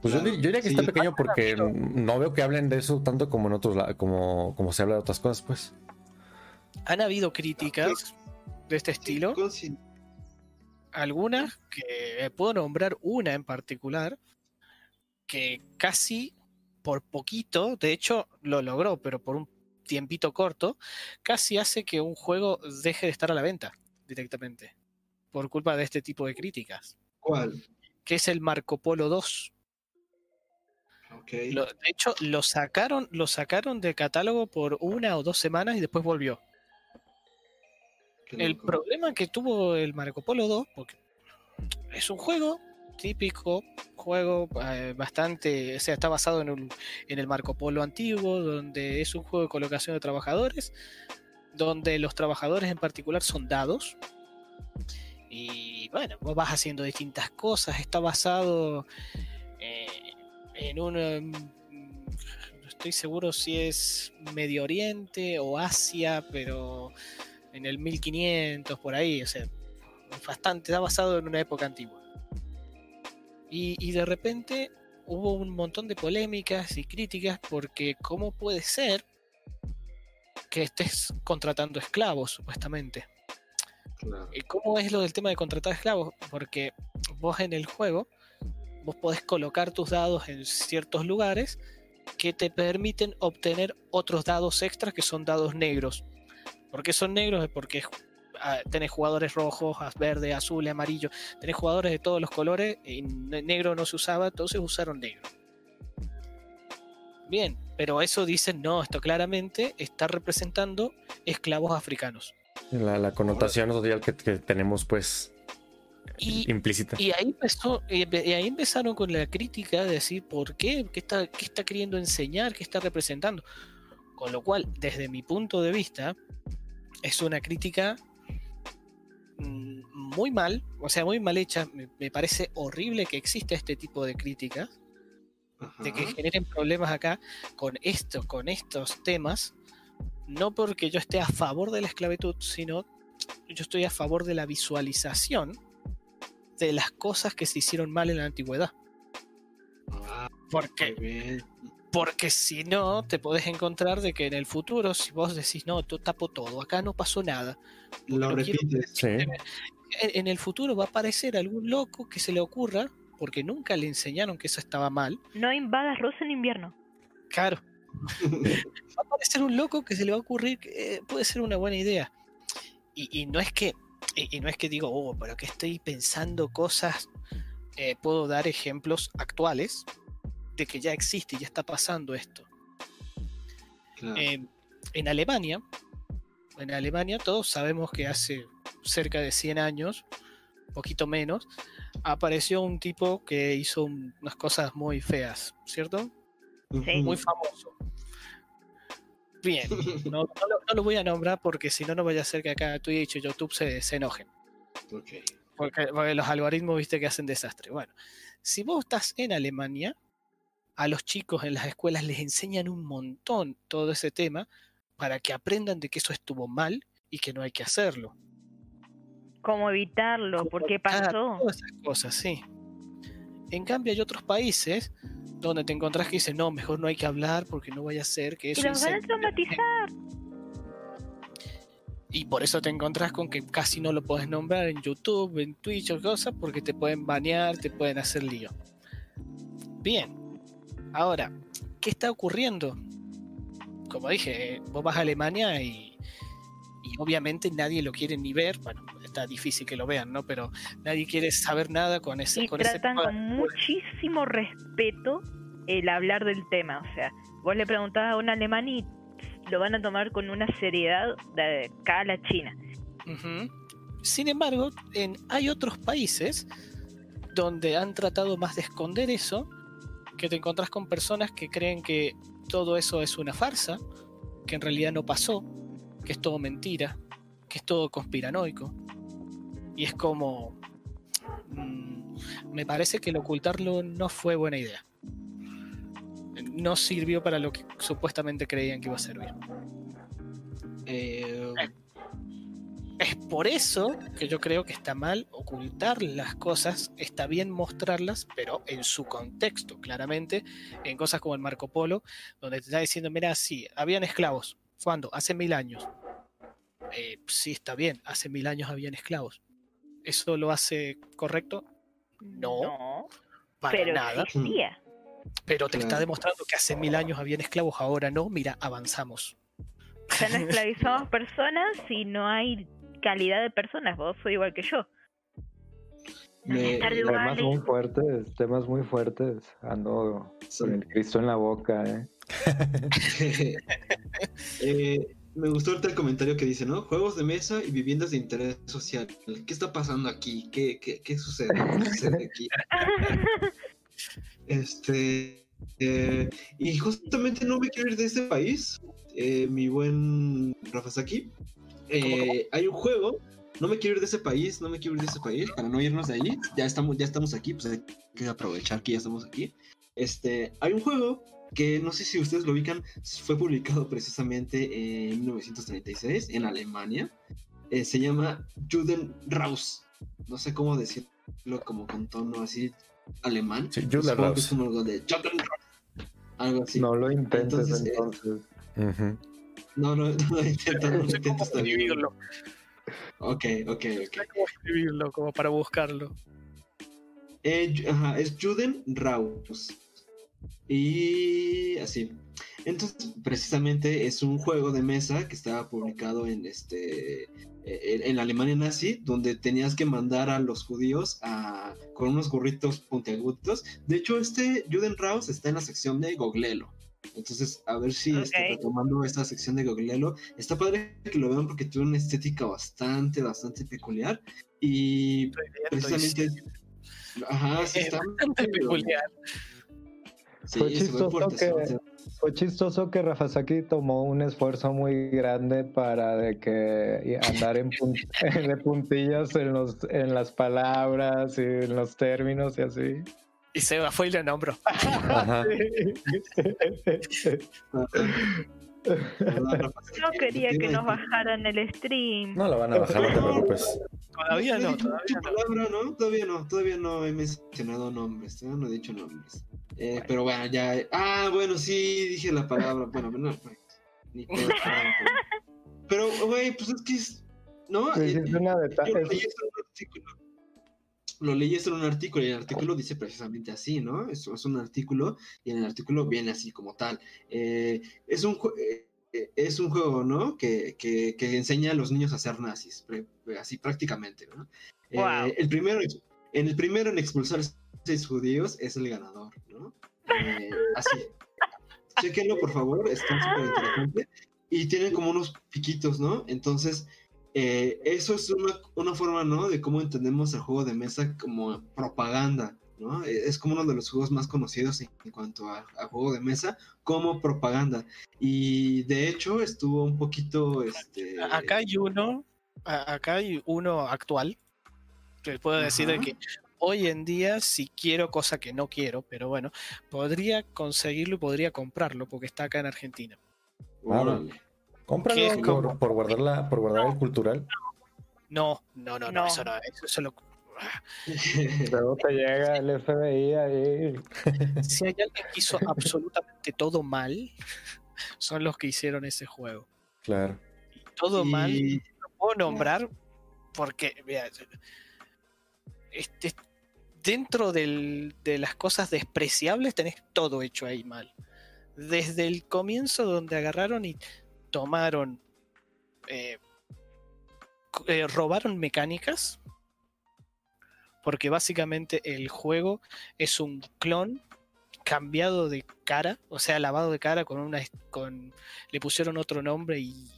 Pues yo, diría que está pequeño porque no veo que hablen de eso tanto como en otros como, como se habla de otras cosas, pues. Han habido críticas de este estilo. Algunas que puedo nombrar una en particular que casi por poquito, de hecho lo logró, pero por un tiempito corto, casi hace que un juego deje de estar a la venta directamente, por culpa de este tipo de críticas. ¿Cuál? Que es el Marco Polo 2. Okay. de hecho, lo sacaron, lo sacaron del catálogo por una o dos semanas y después volvió. El problema que tuvo el Marco Polo 2, porque es un juego típico, juego eh, bastante, o sea, está basado en, un- en el Marco Polo antiguo, donde es un juego de colocación de trabajadores, donde los trabajadores en particular son dados. Y bueno, vos vas haciendo distintas cosas, está basado eh, en un... no estoy seguro si es Medio Oriente o Asia, pero en el 1500 por ahí, o sea, bastante, está basado en una época antigua. Y, y de repente hubo un montón de polémicas y críticas porque ¿cómo puede ser que estés contratando esclavos, supuestamente? Claro. ¿Y cómo es lo del tema de contratar esclavos? Porque vos en el juego, vos podés colocar tus dados en ciertos lugares que te permiten obtener otros dados extras que son dados negros. ¿Por qué son negros? Es porque ah, tenés jugadores rojos, verde, azul, amarillo, tenés jugadores de todos los colores, y ne- negro no se usaba, entonces usaron negro. Bien, pero eso dicen, no, esto claramente está representando esclavos africanos. La, la connotación social que, que tenemos, pues, Y, implícita. Y ahí empezó, y ahí empezaron con la crítica de decir por qué, qué está, qué está queriendo enseñar, qué está representando. Con lo cual, desde mi punto de vista, es una crítica mm, muy mal, o sea, muy mal hecha. Me, me parece horrible que exista este tipo de críticas, de que Ajá. generen problemas acá con esto, con estos temas. No porque yo esté a favor de la esclavitud, sino yo estoy a favor de la visualización de las cosas que se hicieron mal en la antigüedad. Ah, Porque, porque si no, te podés encontrar de que en el futuro, si vos decís, no, yo tapo todo, acá no pasó nada. Lo no quiero repites. Sí. En el futuro va a aparecer algún loco que se le ocurra, porque nunca le enseñaron que eso estaba mal. No invadas Rusia en invierno. Claro, [LAUGHS] va a aparecer un loco que se le va a ocurrir que eh, puede ser una buena idea. Y, y no es que, y, y no es que digo, oh, pero que estoy pensando cosas. eh, puedo dar ejemplos actuales de que ya existe y ya está pasando esto. Claro. Eh, en Alemania, en Alemania todos sabemos que hace cerca de 100 años, poquito menos, apareció un tipo que hizo un- unas cosas muy feas, ¿cierto? sí. Muy famoso. Bien, [LAUGHS] no, no lo, no lo voy a nombrar porque si no, no vaya a ser que acá Twitch y YouTube se, se enojen. Porque los algoritmos, viste, que hacen desastre. Bueno, si vos estás en Alemania, a los chicos en las escuelas les enseñan un montón todo ese tema para que aprendan de que eso estuvo mal y que no hay que hacerlo. ¿Cómo evitarlo? ¿Por qué pasó? Todas esas cosas, sí. En cambio, hay otros países donde te encontrás que dicen, no, mejor no hay que hablar porque no vaya a ser que Y eso los van a incendie la gente". traumatizar. Y por eso te encontrás con que casi no lo puedes nombrar en YouTube, en Twitch o cosas, porque te pueden banear, te pueden hacer lío. Bien. Ahora, ¿qué está ocurriendo? Como dije, eh, vos vas a Alemania y, y obviamente nadie lo quiere ni ver. Bueno, está difícil que lo vean, ¿no? Pero nadie quiere saber nada con ese. Y con ese tratan de- con muchísimo respeto el hablar del tema. O sea, vos le preguntás a un alemán y lo van a tomar con una seriedad de acá a la China. Sin embargo, en, hay otros países donde han tratado más de esconder eso, que te encontrás con personas que creen que todo eso es una farsa, que en realidad no pasó, que es todo mentira, que es todo conspiranoico. Y es como... mm, me parece que el ocultarlo no fue buena idea. No sirvió para lo que supuestamente creían que iba a servir. Eh, Es por eso que yo creo que está mal ocultar las cosas, está bien mostrarlas, pero en su contexto, claramente, en cosas como el Marco Polo, donde te está diciendo, mira, sí, habían esclavos. ¿Cuándo? Hace mil años. Eh, sí, está bien, hace mil años habían esclavos. ¿Eso lo hace correcto? No, No, para pero nada. existía. Pero te está demostrando que hace mil años habían esclavos, ahora no, mira, avanzamos. Ya no esclavizamos personas y no hay calidad de personas. Vos sos igual que yo. me- Temas muy fuertes, temas muy fuertes. Ando con el Cristo en la boca, ¿eh? [LAUGHS] Eh, Me gustó ahorita el comentario que dice, ¿no? Juegos de mesa y viviendas de interés social. ¿Qué está pasando aquí? ¿Qué, qué, qué sucede? ¿Qué [LAUGHS] sucede aquí? Este. eh, y justamente no me quiero ir de este país, eh, mi buen Rafasaki. Eh, hay un juego, no me quiero ir de ese país, no me quiero ir de ese país, para no irnos de ahí. Ya estamos, ya estamos aquí, pues hay que aprovechar que ya estamos aquí. Este, hay un juego que no sé si ustedes lo ubican, fue publicado precisamente en 1936 en Alemania. Eh, se llama Judenraus. No sé cómo decirlo como con tono así alemán. Sí, que Judenraus. es como algo de Judenraus. Algo así. No lo intentes Entonces, eh, entonces. Ujú. No, no, [LAUGHS] no lo intento, no lo intento, está bien. escribirlo. Ok, ok, ok. Cómo escribirlo, como para buscarlo. Eh, ajá, es Judenraus. Y así. Entonces, precisamente es un juego de mesa que estaba publicado en este en, en la Alemania nazi, donde tenías que mandar a los judíos a, con unos gorritos puntiagudos. De hecho, este Judenraus está en la sección de Goglelo. Entonces, a ver si este, Ok. retomando esta sección de Goglelo, está padre que lo vean porque tiene una estética bastante, bastante peculiar. Y y precisamente. Ajá, sí es está. bastante peculiar. Sí, Fue se chistoso que- se Fue chistoso que Rafasaki tomó un esfuerzo muy grande para de que andar en pun- [LAUGHS] de puntillas en los en las palabras y en los términos y así. Y Seba fue y lo nombró. [LAUGHS] Ajá. [LAUGHS] No [LAUGHS] quería que nos bajaran el stream. No lo van a bajar, no te preocupes. Todavía no, todavía no. Todavía no, todavía no he mencionado nombres, todavía no he dicho nombres. Eh, Pero bueno, ya. Ah, bueno, sí, dije la palabra. Bueno, no, ni. [LAUGHS] Pero, güey, pues es que es. ¿No? Es una Yo leí un artículo. Lo leí esto en un artículo y el artículo dice precisamente así, ¿no? Es, es un artículo y en el artículo viene así como tal. Eh, es, un, eh, eh, es un juego, ¿no? Que, que, que enseña a los niños a ser nazis, pre- así prácticamente, ¿no? Eh, el primero, en el primero en expulsar seis judíos es el ganador, ¿no? Eh, así. Chequenlo, por favor, está súper interesante. Y tienen como unos piquitos, ¿no? Entonces, eh, eso es una, una forma, ¿no? De cómo entendemos el juego de mesa como propaganda, ¿no? Eh, Es como uno de los juegos más conocidos en, en cuanto a, a juego de mesa como propaganda. Y de hecho estuvo un poquito, este... Acá hay uno, acá hay uno actual. Les puedo decir de que hoy en día, si quiero, cosa que no quiero, pero bueno, podría conseguirlo y podría comprarlo porque está acá en Argentina. órale. Cómpralo ¿Qué es por, por guardarla, por guardar el cultural. No, no, no, no, No. eso no, eso, eso lo- [LAUGHS] Luego te llega el FBI ahí. [LAUGHS] Si hay alguien que hizo absolutamente todo mal, son los que hicieron ese juego. Claro. Todo mal, Y- lo puedo nombrar porque, este, dentro del- de las cosas despreciables tenés todo hecho ahí mal. Desde el comienzo donde agarraron y tomaron, eh, eh, robaron mecánicas, porque básicamente el juego es un clon cambiado de cara, o sea, lavado de cara con una, con, le pusieron otro nombre y,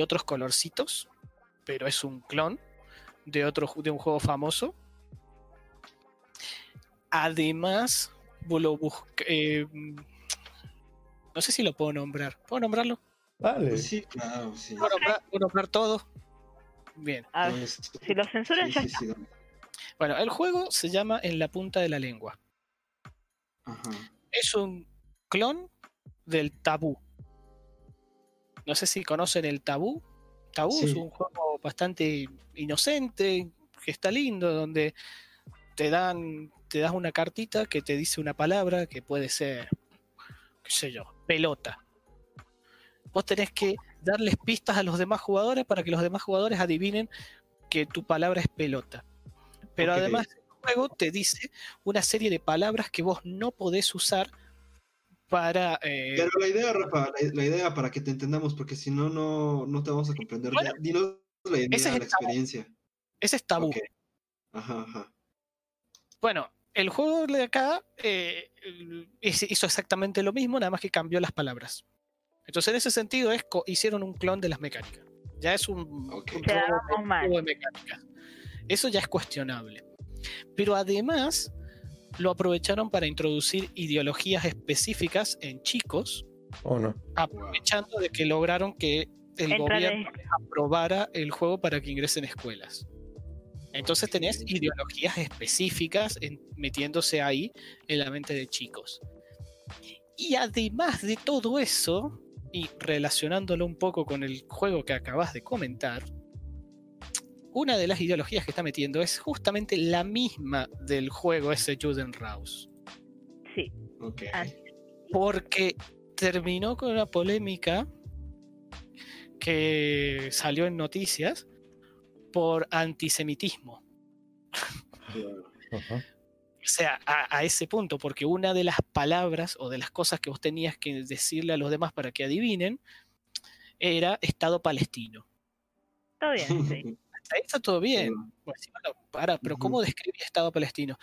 otros colorcitos, pero es un clon de otro de un juego famoso. Además, lo busc- eh, no sé si lo puedo nombrar. ¿Puedo nombrarlo? Vale. Sí, claro, sí. ¿Puedo nombrar, puedo nombrar todo? Bien. Ah, si lo censuran sí, ya sí, está. sí, dame. Bueno, el juego se llama En la punta de la lengua. Ajá. Es un clon del tabú. No sé si conocen el tabú. Tabú es un juego bastante inocente, que está lindo, donde te dan, te das una cartita que te dice una palabra que puede ser, qué sé yo, pelota. Vos tenés que darles pistas a los demás jugadores para que los demás jugadores adivinen que tu palabra es pelota. Pero además el juego te dice una serie de palabras que vos no podés usar para... eh, Pero la idea, Rafa, la, la idea para que te entendamos, porque si no, no, no te vamos a comprender. Bueno, dinos la idea, ese es la tabú. experiencia. ese es tabú. Ajá, ajá. Bueno, el juego de acá eh, hizo exactamente lo mismo, nada más que cambió las palabras. Entonces, en ese sentido, es hicieron un clon de las mecánicas. Ya es un, Ok. un robo de mecánicas. Eso ya es cuestionable. Pero además, lo aprovecharon para introducir ideologías específicas en chicos, ¿O no? aprovechando de que lograron que el Entra gobierno aprobara el juego para que ingresen escuelas. Entonces tenés ideologías específicas en- metiéndose ahí en la mente de chicos. Y además de todo eso, y relacionándolo un poco con el juego que acabas de comentar, una de las ideologías que está metiendo es justamente la misma del juego ese Judenraus. Sí. Ok. Ah, Porque terminó con una polémica que salió en noticias por antisemitismo. Claro. Ajá. O sea, a, a ese punto, porque una de las palabras o de las cosas que vos tenías que decirle a los demás para que adivinen era Estado palestino. Todo bien, sí. [LAUGHS] Hasta ahí está todo bien. Claro. Pues, sí, bueno, para, pero. ¿cómo describir Estado palestino?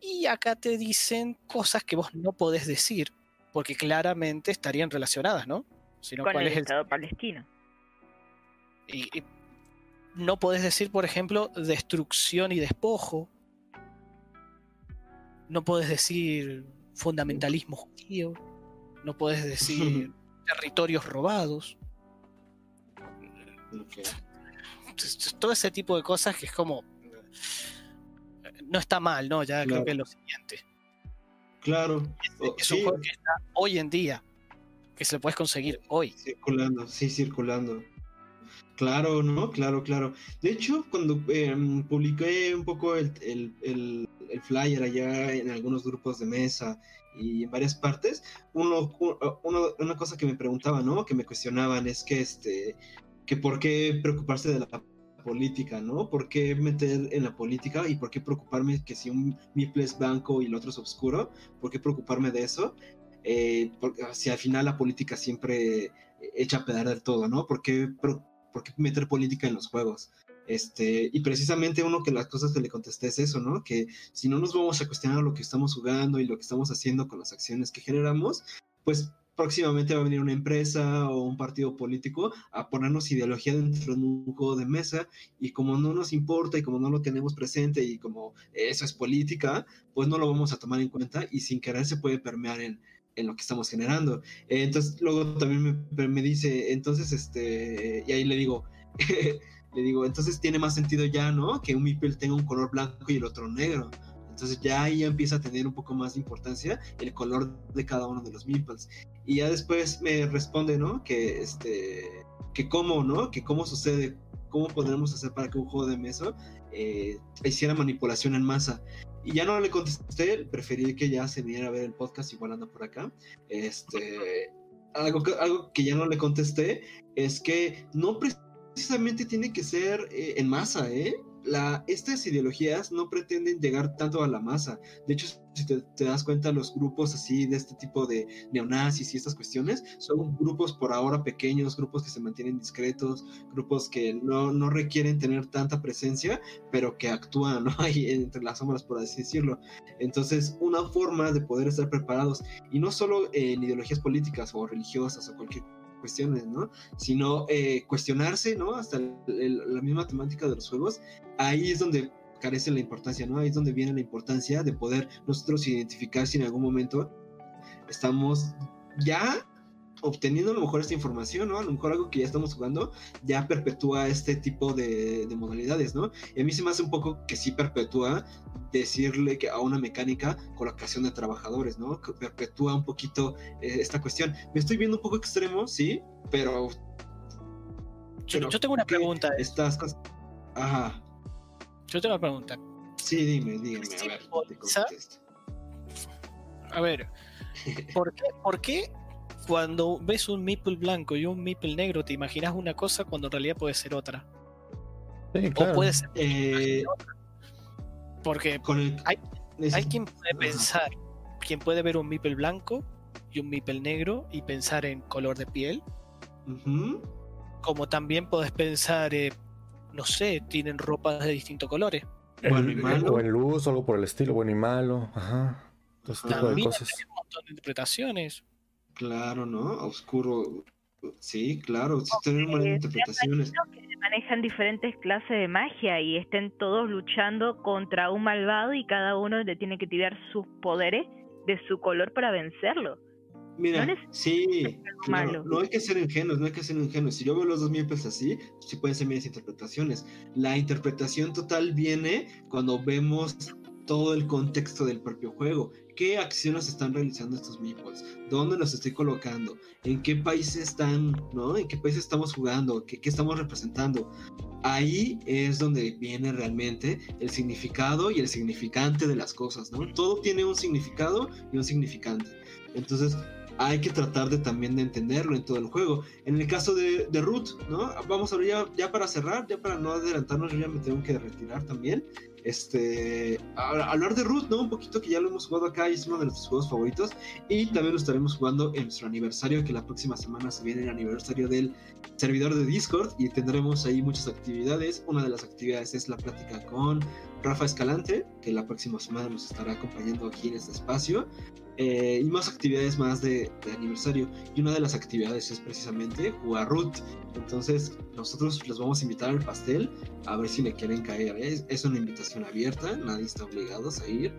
Y acá te dicen cosas que vos no podés decir, porque claramente estarían relacionadas, ¿no? Sino Con cuál el es el Estado palestino. Y, y no podés decir, por ejemplo, destrucción y despojo. No podés decir fundamentalismo judío. No podés decir [LAUGHS] territorios robados. Todo ese tipo de cosas que es como. No está mal, ¿no? Ya creo que es lo siguiente. Claro. Oh, Es un sí, juego que está hoy en día. Que se lo puedes conseguir hoy. Circulando, sí, circulando. Claro, ¿no? Claro, claro. De hecho, cuando em, publiqué un poco el, el- el- flyer allá en algunos grupos de mesa y en varias partes, uno, una cosa que me preguntaba, ¿no? Que me cuestionaban es que, este, que por qué preocuparse de la política, ¿no? ¿Por qué meter en la política y por qué preocuparme que si un Miple es blanco y el otro es oscuro? ¿Por qué preocuparme de eso? Eh, porque si al final la política siempre echa a perder todo, ¿no? ¿Por qué, pro- por qué meter política en los juegos? Este, y precisamente uno que las cosas que le contesté es eso, ¿no? Que si no nos vamos a cuestionar lo que estamos jugando y lo que estamos haciendo con las acciones que generamos, pues próximamente va a venir una empresa o un partido político a ponernos ideología dentro de un juego de mesa y como no nos importa y como no lo tenemos presente y como eso es política, pues no lo vamos a tomar en cuenta y sin querer se puede permear en, en lo que estamos generando. Eh, entonces luego también me, me dice, entonces, este, y ahí le digo, [LAUGHS] le digo, entonces tiene más sentido ya, ¿no? Que un Meeple tenga un color blanco y el otro negro. Entonces ya ahí empieza a tener un poco más de importancia el color de cada uno de los Meeples. Y ya después me responde, ¿no? Que este, que cómo, ¿no? Que cómo sucede, cómo podremos hacer para que un juego de mesa eh, hiciera manipulación en masa. Y ya no le contesté, preferí que ya se viniera a ver el podcast, igual anda por acá. Este, algo que, algo que ya no le contesté es que no precisamente tiene que ser eh, en masa, ¿eh? La, estas ideologías no pretenden llegar tanto a la masa. De hecho, si te, das cuenta, los grupos así de este tipo de neonazis y estas cuestiones son grupos por ahora pequeños, grupos que se mantienen discretos, grupos que no, no requieren tener tanta presencia, pero que actúan ¿no? [LAUGHS] ahí entre las sombras, por así decirlo. Entonces, una forma de poder estar preparados, y no solo en ideologías políticas o religiosas o cualquier cuestiones, ¿no? Sino eh, cuestionarse, ¿no? Hasta la misma temática de los juegos, ahí es donde carece la importancia, ¿no? Ahí es donde viene la importancia de poder nosotros identificar si en algún momento estamos ya obteniendo a lo mejor esta información, ¿no? A lo mejor algo que ya estamos jugando ya perpetúa este tipo de, de, modalidades, ¿no? Y a mí se me hace un poco que sí perpetúa decirle que a una mecánica colocación de trabajadores, ¿no? Que perpetúa un poquito eh, esta cuestión. Me estoy viendo un poco extremo, sí, pero... Yo, pero yo tengo una pregunta. Estas cosas... Ajá. Yo tengo una pregunta. Sí, dime, dígame, a ver. A [LAUGHS] ver, ¿por qué, ¿por qué cuando ves un meeple blanco y un meeple negro te imaginas una cosa cuando en realidad puede ser otra? Sí, claro. O puede ser eh, otra. Porque con el, hay, hay quien puede pensar, quien puede ver un meeple blanco y un meeple negro y pensar en color de piel. Uh -huh. Como también puedes pensar, eh, no sé, tienen ropas de distintos colores. Bueno y malo. O en luz, o algo por el estilo, bueno y malo. Ajá. Todo tipo de cosas. Hay un montón de interpretaciones. Claro, ¿no? Oscuro. Sí, claro, sí tienen buenas interpretaciones. Que manejan diferentes clases de magia y estén todos luchando contra un malvado y cada uno le tiene que tirar sus poderes de su color para vencerlo. Mira, sí, no hay que ser ingenuos, no hay que ser ingenuos. Si yo veo los dos miembros así, sí pueden ser mis interpretaciones. La interpretación total viene cuando vemos todo el contexto del propio juego. ¿Qué acciones están realizando estos meeples? ¿Dónde los estoy colocando? ¿En qué países están? ¿No? ¿En qué países estamos jugando? ¿Qué, qué estamos representando? Ahí es donde viene realmente el significado y el significante de las cosas, ¿no? Todo tiene un significado y un significante. Entonces, hay que tratar de también de entenderlo en todo el juego. En el caso de, de Root, ¿no? Vamos a ver ya, ya, para cerrar, ya para no adelantarnos, yo ya me tengo que retirar también. Este, hablar de Root, ¿no? Un poquito que ya lo hemos jugado acá y es uno de nuestros juegos favoritos. Y también lo estaremos jugando en nuestro aniversario, que la próxima semana se viene el aniversario del servidor de Discord y tendremos ahí muchas actividades. Una de las actividades es la plática con Rafa Escalante, que la próxima semana nos estará acompañando aquí en este espacio. Eh, y más actividades más de, aniversario. Y una de las actividades es precisamente jugar Root. Entonces, nosotros les vamos a invitar al pastel a ver si le quieren caer. Es, una invitación abierta, nadie está obligado a ir.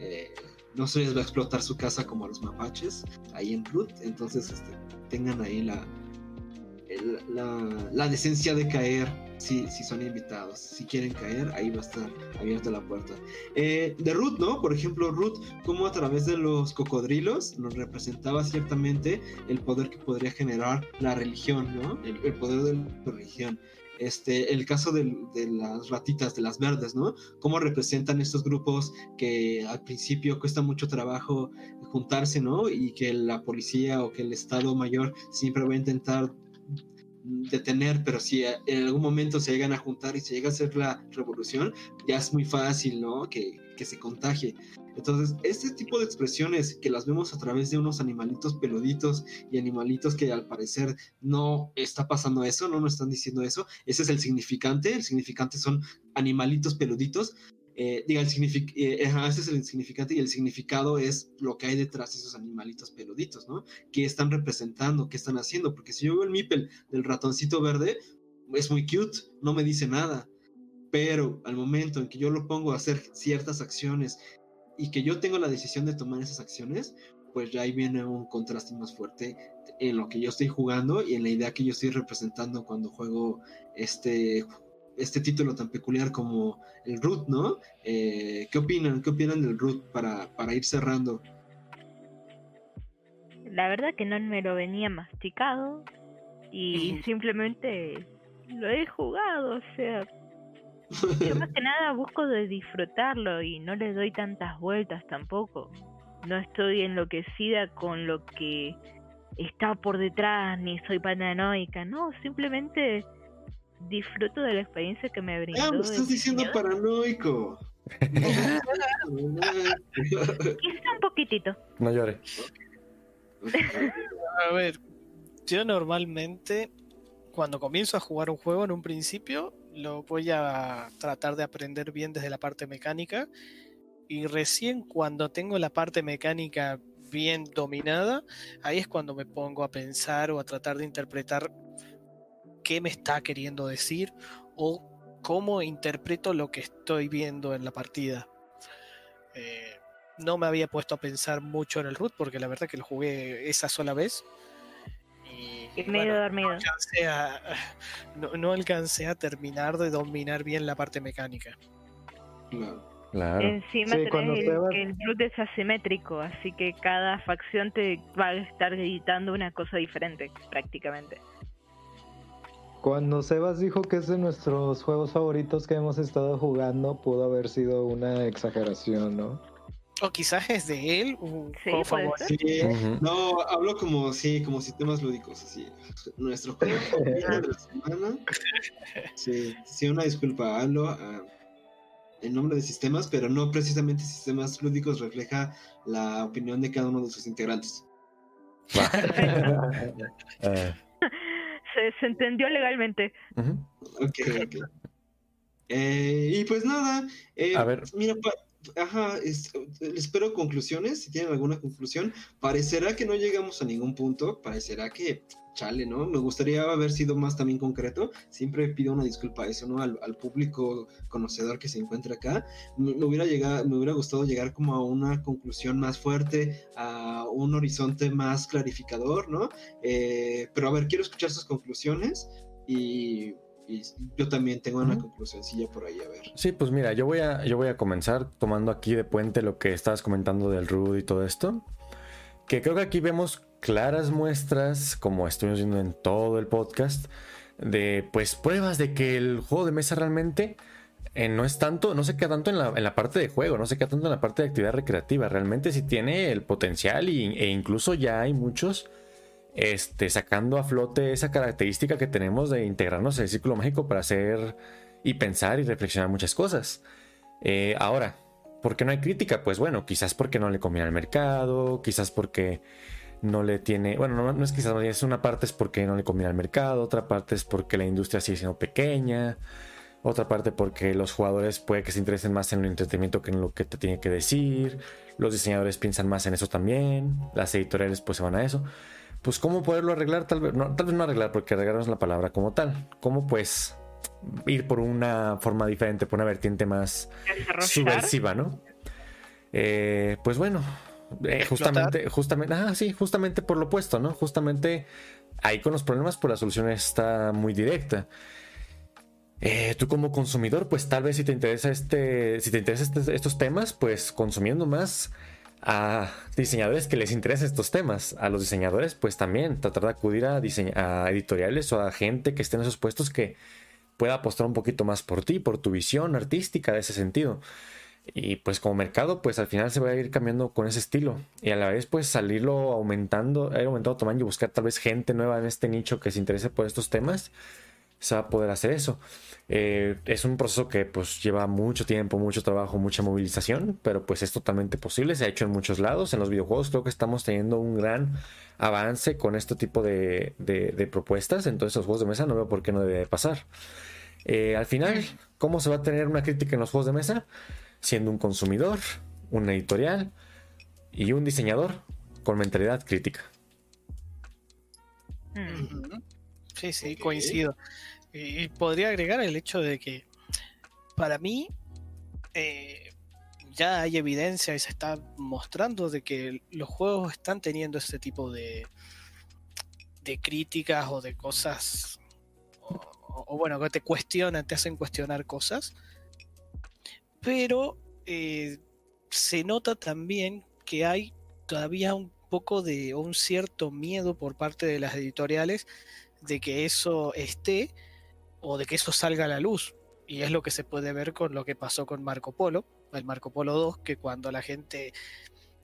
Eh, no se les va a explotar su casa como los mapaches ahí en Root. Entonces, este, tengan ahí la, la, la, decencia de caer si, si son invitados. Si quieren caer, ahí va a estar abierta la puerta. Eh, de Ruth, ¿no? Por ejemplo, Ruth, como a través de los cocodrilos nos representaba ciertamente el poder que podría generar la religión, ¿no? El, poder de la religión. Este, el caso de, de, las ratitas, de las verdes, ¿no? Cómo representan estos grupos que al principio cuesta mucho trabajo juntarse, ¿no? Y que la policía o que el Estado Mayor siempre va a intentar detener, pero si en algún momento se llegan a juntar y se llega a hacer la revolución, ya es muy fácil, ¿no? Que, que se contagie. Entonces, este tipo de expresiones que las vemos a través de unos animalitos peluditos y animalitos que al parecer no está pasando eso, no nos están diciendo eso, ese es el significante, el significante son animalitos peluditos, eh, diga, el eh, el significante y el significado es lo que hay detrás de esos animalitos peluditos, ¿no? ¿Qué están representando? ¿Qué están haciendo? Porque si yo veo el mipel del ratoncito verde, es muy cute, no me dice nada. Pero al momento en que yo lo pongo a hacer ciertas acciones y que yo tengo la decisión de tomar esas acciones, pues ya ahí viene un contraste más fuerte en lo que yo estoy jugando y en la idea que yo estoy representando cuando juego este este título tan peculiar como el Root, ¿no? Eh, ¿Qué opinan? ¿Qué opinan del Root para, para ir cerrando? La verdad que no me lo venía masticado y simplemente lo he jugado, o sea, yo más que nada busco de disfrutarlo y no le doy tantas vueltas tampoco. No estoy enloquecida con lo que está por detrás, ni soy paranoica, no, simplemente disfruto de la experiencia que me brindó. Ah, me estás diciendo paranoico. [LAUGHS] Quizá un poquitito. No llore. A ver, yo normalmente cuando comienzo a jugar un juego en un principio lo voy a tratar de aprender bien desde la parte mecánica y recién cuando tengo la parte mecánica bien dominada, ahí es cuando me pongo a pensar o a tratar de interpretar qué me está queriendo decir o cómo interpreto lo que estoy viendo en la partida. Eh, no me había puesto a pensar mucho en el root porque la verdad que lo jugué esa sola vez. Y, medio dormido. [LAUGHS] No alcancé, a, terminar de dominar bien la parte mecánica. Claro. Encima el, el root es asimétrico, así que cada facción te va a estar editando una cosa diferente prácticamente. Cuando Sebas dijo que es de nuestros juegos favoritos que hemos estado jugando, pudo haber sido una exageración, ¿no? O quizás es de él un sí, juego favorito. Sí, no, hablo como, sí, como sistemas lúdicos, así. Nuestro juego [LAUGHS] favorito de la semana. Sí, sí, una disculpa, hablo uh, en nombre de sistemas, pero no precisamente sistemas lúdicos refleja la opinión de cada uno de sus integrantes. [LAUGHS] [LAUGHS] uh. Se, entendió legalmente. Ok, ok. Eh, y pues nada, eh, a ver. Mira, ajá, espero conclusiones, si tienen alguna conclusión. Parecerá que no llegamos a ningún punto, parecerá que chale, ¿no? Me gustaría haber sido más también concreto. Siempre pido una disculpa a eso, ¿no? Al, público conocedor que se encuentra acá. Me, hubiera llegado, me hubiera gustado llegar como a una conclusión más fuerte, a un horizonte más clarificador, ¿no? Eh, pero a ver, quiero escuchar sus conclusiones y yo también tengo una conclusión sencilla por ahí, a ver. Sí, pues mira, yo voy a, yo voy a comenzar tomando aquí de puente lo que estabas comentando del RUD y todo esto. Que creo que aquí vemos claras muestras, como estuvimos viendo en todo el podcast, de pues pruebas de que el juego de mesa realmente eh, no es tanto, no se queda tanto en la, parte de juego, no se queda tanto en la parte de actividad recreativa. Realmente sí tiene el potencial e incluso ya hay muchos este, sacando a flote esa característica que tenemos de integrarnos en el círculo mágico para hacer y pensar y reflexionar muchas cosas. Eh, ahora, ¿por qué no hay crítica? Pues bueno, quizás porque no le conviene al mercado, quizás porque no le tiene, bueno, no, es quizás, es una parte es porque no le conviene al mercado, otra parte es porque la industria sigue siendo pequeña, otra parte porque los jugadores puede que se interesen más en el entretenimiento que en lo que te tiene que decir, los diseñadores piensan más en eso también, las editoriales pues se van a eso. Pues cómo poderlo arreglar, tal vez no, tal vez no arreglar porque arreglar no es la palabra como tal, cómo pues ir por una forma diferente, por una vertiente más subversiva, ¿no? Eh, pues bueno, eh, justamente, justamente, ah, sí, justamente por lo opuesto, ¿no? Justamente ahí con los problemas, pues la solución está muy directa. Eh, tú como consumidor, pues tal vez si te interesa este, si te interesan este, estos temas, pues consumiendo más a diseñadores que les interesen estos temas, a los diseñadores, pues también tratar de acudir a, a editoriales o a gente que esté en esos puestos que pueda apostar un poquito más por ti, por tu visión artística de ese sentido. Y pues como mercado, pues al final se va a ir cambiando con ese estilo. Y a la vez, pues salirlo aumentando, ir aumentando tamaño y buscar tal vez gente nueva en este nicho que se interese por estos temas, se va a poder hacer eso. Eh, es un proceso que pues lleva mucho tiempo, mucho trabajo, mucha movilización, pero pues es totalmente posible, se ha hecho en muchos lados. En los videojuegos creo que estamos teniendo un gran avance con este tipo de, de, propuestas, entonces los juegos de mesa no veo por qué no debe pasar. Eh, al final, ¿cómo se va a tener una crítica en los juegos de mesa? Siendo un consumidor, un editorial y un diseñador con mentalidad crítica. Sí, sí, coincido. Y podría agregar el hecho de que para mí eh, ya hay evidencia y se está mostrando de que los juegos están teniendo ese tipo de, de críticas o de cosas, o bueno, que te cuestionan, te hacen cuestionar cosas pero eh, se nota también que hay todavía un poco de un cierto miedo por parte de las editoriales de que eso esté o de que eso salga a la luz. Y es lo que se puede ver con lo que pasó con Marco Polo, el Marco Polo 2, que cuando la gente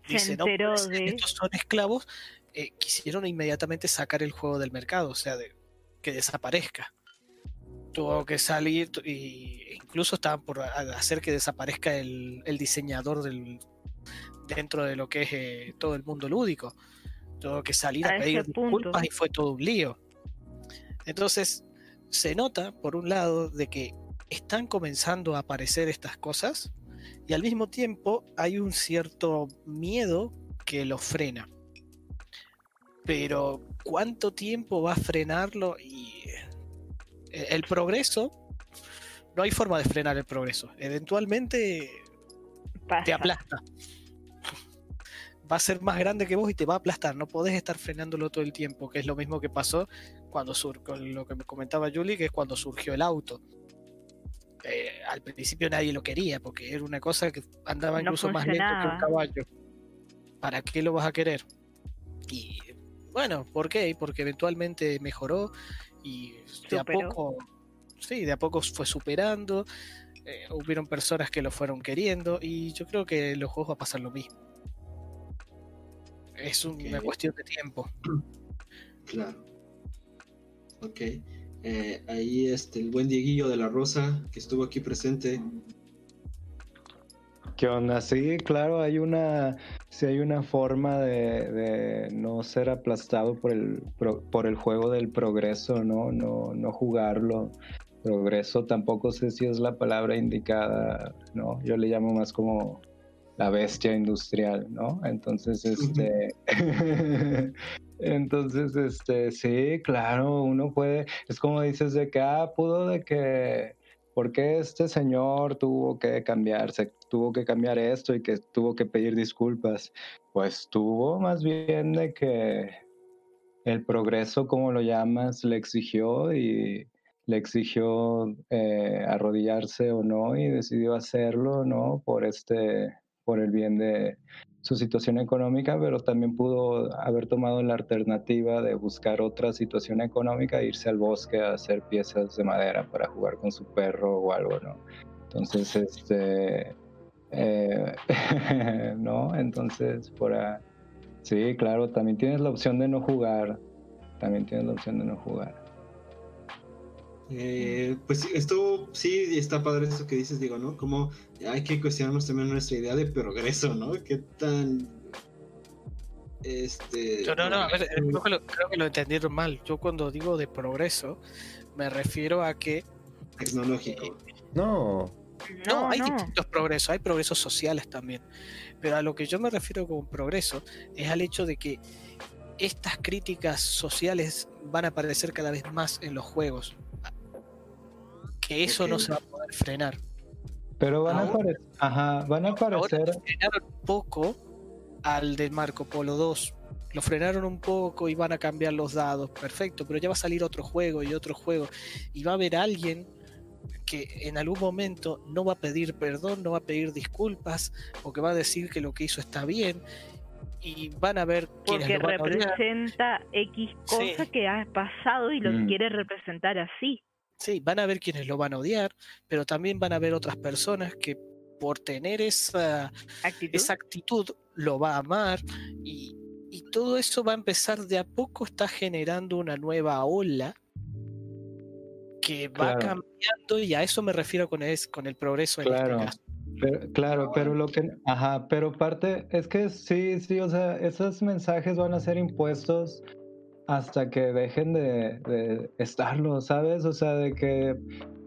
dice, no, pues, estos son esclavos, eh, quisieron inmediatamente sacar el juego del mercado, o sea, de, que desaparezca tuvo que salir y incluso estaban por hacer que desaparezca el, diseñador del, dentro de lo que es eh, todo el mundo lúdico. Tuvo que salir a, pedir disculpas y fue todo un lío. Entonces, se nota, por un lado, de que están comenzando a aparecer estas cosas y al mismo tiempo hay un cierto miedo que lo frena. Pero ¿cuánto tiempo va a frenarlo? Y el progreso, no hay forma de frenar el progreso. Eventualmente te aplasta. Va a ser más grande que vos y te va a aplastar. No podés estar frenándolo todo el tiempo, que es lo mismo que pasó cuando surgió, lo que me comentaba Julie, que es cuando surgió el auto. Eh, al principio nadie lo quería porque era una cosa que andaba incluso más lento que un caballo. ¿Para qué lo vas a querer? Y bueno, ¿por qué? Porque eventualmente mejoró y de a poco, sí, de a poco fue superando. Eh, hubieron personas que lo fueron queriendo y yo creo que los juegos va a pasar lo mismo. Es una cuestión de tiempo. Claro. Ok. Eh, ahí este, el buen Dieguillo de la Rosa, que estuvo aquí presente. ¿Qué onda? Sí, claro, hay una, sí hay una forma de, no ser aplastado por el, por el juego del progreso, ¿no? No, no jugarlo progreso tampoco sé si es la palabra indicada, ¿no? Yo le llamo más como la bestia industrial, ¿no? Entonces, este, [LAUGHS] entonces, este, sí, claro, uno puede, es como dices de que, ah, pudo de que, ¿por qué este señor tuvo que cambiarse, tuvo que cambiar esto y que tuvo que pedir disculpas? Pues tuvo más bien de que el progreso, como lo llamas, le exigió y le exigió eh, arrodillarse o no y decidió hacerlo, ¿no? Por este por el bien de su situación económica, pero también pudo haber tomado la alternativa de buscar otra situación económica e irse al bosque a hacer piezas de madera para jugar con su perro o algo, ¿no? Entonces, este, eh, [LAUGHS] ¿no? Entonces, por sí, claro, también tienes la opción de no jugar, también tienes la opción de no jugar. Eh, pues esto sí está padre eso que dices, digo, ¿no? Como hay que cuestionarnos también nuestra idea de progreso, ¿no? ¿Qué tan... Este... no, no, a ver, creo que, lo, creo que lo entendieron mal. Yo cuando digo de progreso, me refiero a que... Tecnológico. Eh, no. No, hay distintos progresos, hay progresos sociales también. Pero a lo que yo me refiero con progreso es al hecho de que estas críticas sociales van a aparecer cada vez más en los juegos que eso no se va a poder frenar. Pero van a aparecer. Ajá, van a aparecer. frenaron un poco al de Marco Polo 2. Lo frenaron un poco y van a cambiar los dados. Perfecto, pero ya va a salir otro juego y otro juego. Y va a haber alguien que en algún momento no va a pedir perdón, no va a pedir disculpas, o que va a decir que lo que hizo está bien. Y van a ver porque representa X cosa que ha pasado y lo mm. quiere representar así. Sí, van a ver quienes lo van a odiar, pero también van a ver otras personas que por tener esa actitud, esa actitud lo va a amar y, todo eso va a empezar de a poco, está generando una nueva ola que va cambiando y a eso me refiero con, es, con el progreso en este caso. Pero, claro, pero lo que, ajá, pero parte, es que sí, sí, o sea, esos mensajes van a ser impuestos hasta que dejen de, estarlo, ¿sabes? O sea, de que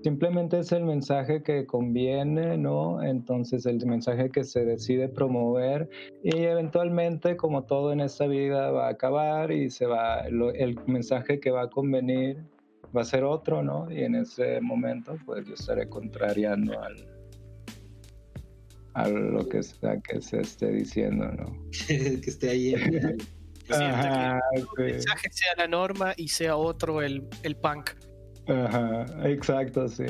simplemente es el mensaje que conviene, ¿no? Entonces el mensaje que se decide promover y eventualmente, como todo en esta vida, va a acabar y se va, el mensaje que va a convenir va a ser otro, ¿no? Y en ese momento, pues yo estaré contrariando al a lo que sea que se esté diciendo, ¿no? [LAUGHS] que esté ahí. [LAUGHS] Ajá, que el mensaje sea la norma y sea otro el, el punk. Ajá, exacto, sí.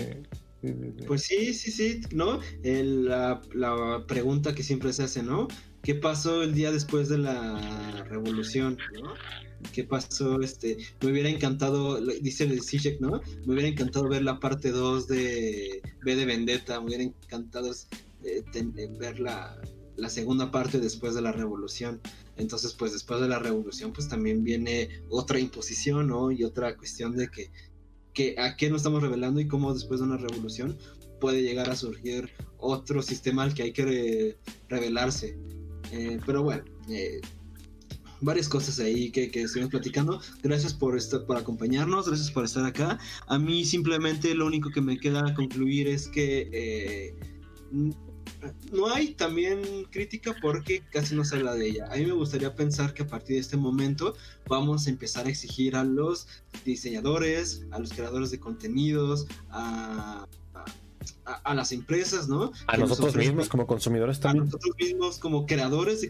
Pues sí, sí, sí, ¿no? la, la, pregunta que siempre se hace, ¿no? ¿Qué pasó el día después de la revolución, ¿no? ¿Qué pasó? Este, me hubiera encantado, dice el Zizek, ¿no? Me hubiera encantado ver la parte 2 de B de Vendetta, me hubiera encantado eh, ver la, la segunda parte después de la revolución. Entonces, pues después de la revolución, pues también viene otra imposición, ¿no? Y otra cuestión de que, que a qué nos estamos revelando y cómo después de una revolución puede llegar a surgir otro sistema al que hay que revelarse. Eh, pero bueno, eh, varias cosas ahí que, que platicando. Gracias por, estar, por acompañarnos, gracias por estar acá. A mí simplemente lo único que me queda concluir es que eh, no hay también crítica porque casi no se habla de ella. A mí me gustaría pensar que a partir de este momento vamos a empezar a exigir a los diseñadores, a los creadores de contenidos, a, a, las empresas, ¿no? A nosotros mismos como consumidores también. A nosotros mismos como creadores de,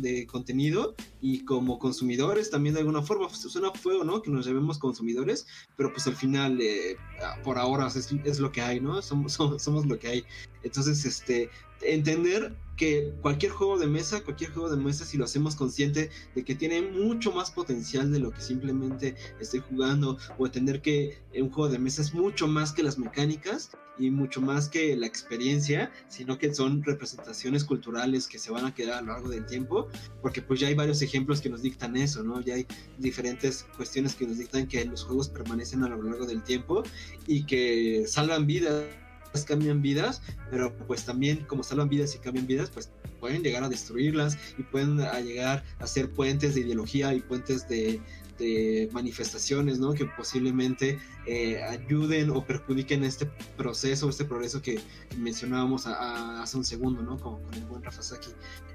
de, contenido y como consumidores también de alguna forma. Pues, suena fuego, ¿no? Que nos llevemos consumidores, pero pues al final, eh, por ahora es, es, lo que hay, ¿no? Somos, [LAUGHS] somos, somos lo que hay. Entonces, este, entender que cualquier juego de mesa, cualquier juego de mesa, si lo hacemos consciente de que tiene mucho más potencial de lo que simplemente estoy jugando, o entender que un juego de mesa es mucho más que las mecánicas y mucho más que la experiencia, sino que son representaciones culturales que se van a quedar a lo largo del tiempo, porque pues ya hay varios ejemplos que nos dictan eso, ¿no? Ya hay diferentes cuestiones que nos dictan que los juegos permanecen a lo largo del tiempo y que salvan vidas cambian vidas, pero pues también como salvan vidas y cambian vidas, pues pueden llegar a destruirlas y pueden llegar a ser puentes de ideología y puentes de, manifestaciones, ¿no? Que posiblemente eh, ayuden o perjudiquen este proceso, este progreso que mencionábamos hace un segundo, ¿no? Con, con, el buen Rafa Saki.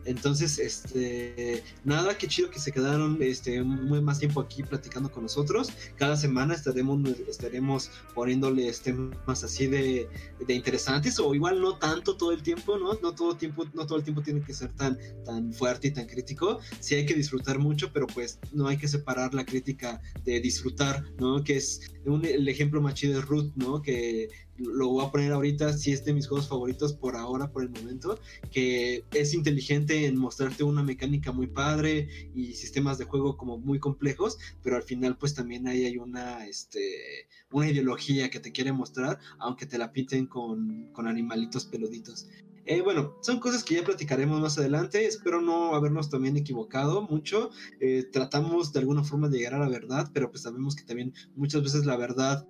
Entonces, este, nada, qué chido que se quedaron este, muy más tiempo aquí platicando con nosotros. Cada semana estaremos, estaremos poniéndoles temas así de, de interesantes o igual no tanto todo el tiempo, ¿no? No todo, tiempo, no todo el tiempo tiene que ser tan, tan fuerte y tan crítico. Sí hay que disfrutar mucho, pero pues no hay que separar la crítica de disfrutar, ¿no? Que es un, el ejemplo más chido de Ruth, ¿no? Que lo voy a poner ahorita, si es de mis juegos favoritos por ahora, por el momento, que es inteligente en mostrarte una mecánica muy padre y sistemas de juego como muy complejos, pero al final pues también ahí hay una, este, una ideología que te quiere mostrar, aunque te la pinten con, con animalitos peluditos. Eh, bueno, son cosas que ya platicaremos más adelante. Espero no habernos también equivocado mucho. Eh, tratamos de alguna forma de llegar a la verdad, pero pues sabemos que también muchas veces la verdad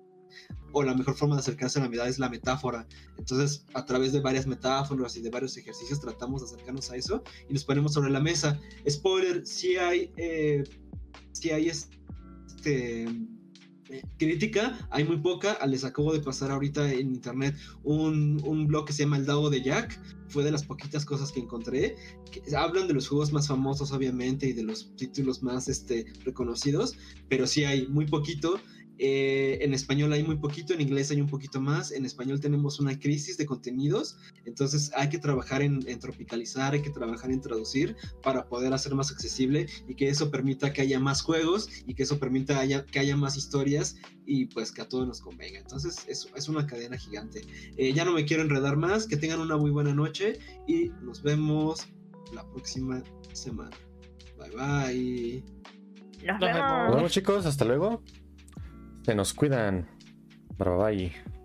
o la mejor forma de acercarse a la verdad es la metáfora. Entonces, a través de varias metáforas y de varios ejercicios tratamos de acercarnos a eso y nos ponemos sobre la mesa. Spoiler, si hay, eh, hay este crítica, hay muy poca. Les acabo de pasar ahorita en internet un, un, blog que se llama El Dado de Jack. Fue de las poquitas cosas que encontré. Que hablan de los juegos más famosos, obviamente, y de los títulos más este, reconocidos, pero sí hay muy poquito. Eh, en español hay muy poquito, en inglés hay un poquito más. En español tenemos una crisis de contenidos, entonces hay que trabajar en, tropicalizar, hay que trabajar en traducir para poder hacer más accesible y que eso permita que haya más juegos y que eso permita que haya más historias y pues que a todos nos convenga. Entonces es, es una cadena gigante. Eh, ya no me quiero enredar más, que tengan una muy buena noche y nos vemos la próxima semana. Bye bye. Nos vemos. chicos, hasta luego. Se nos cuidan. Bye bye.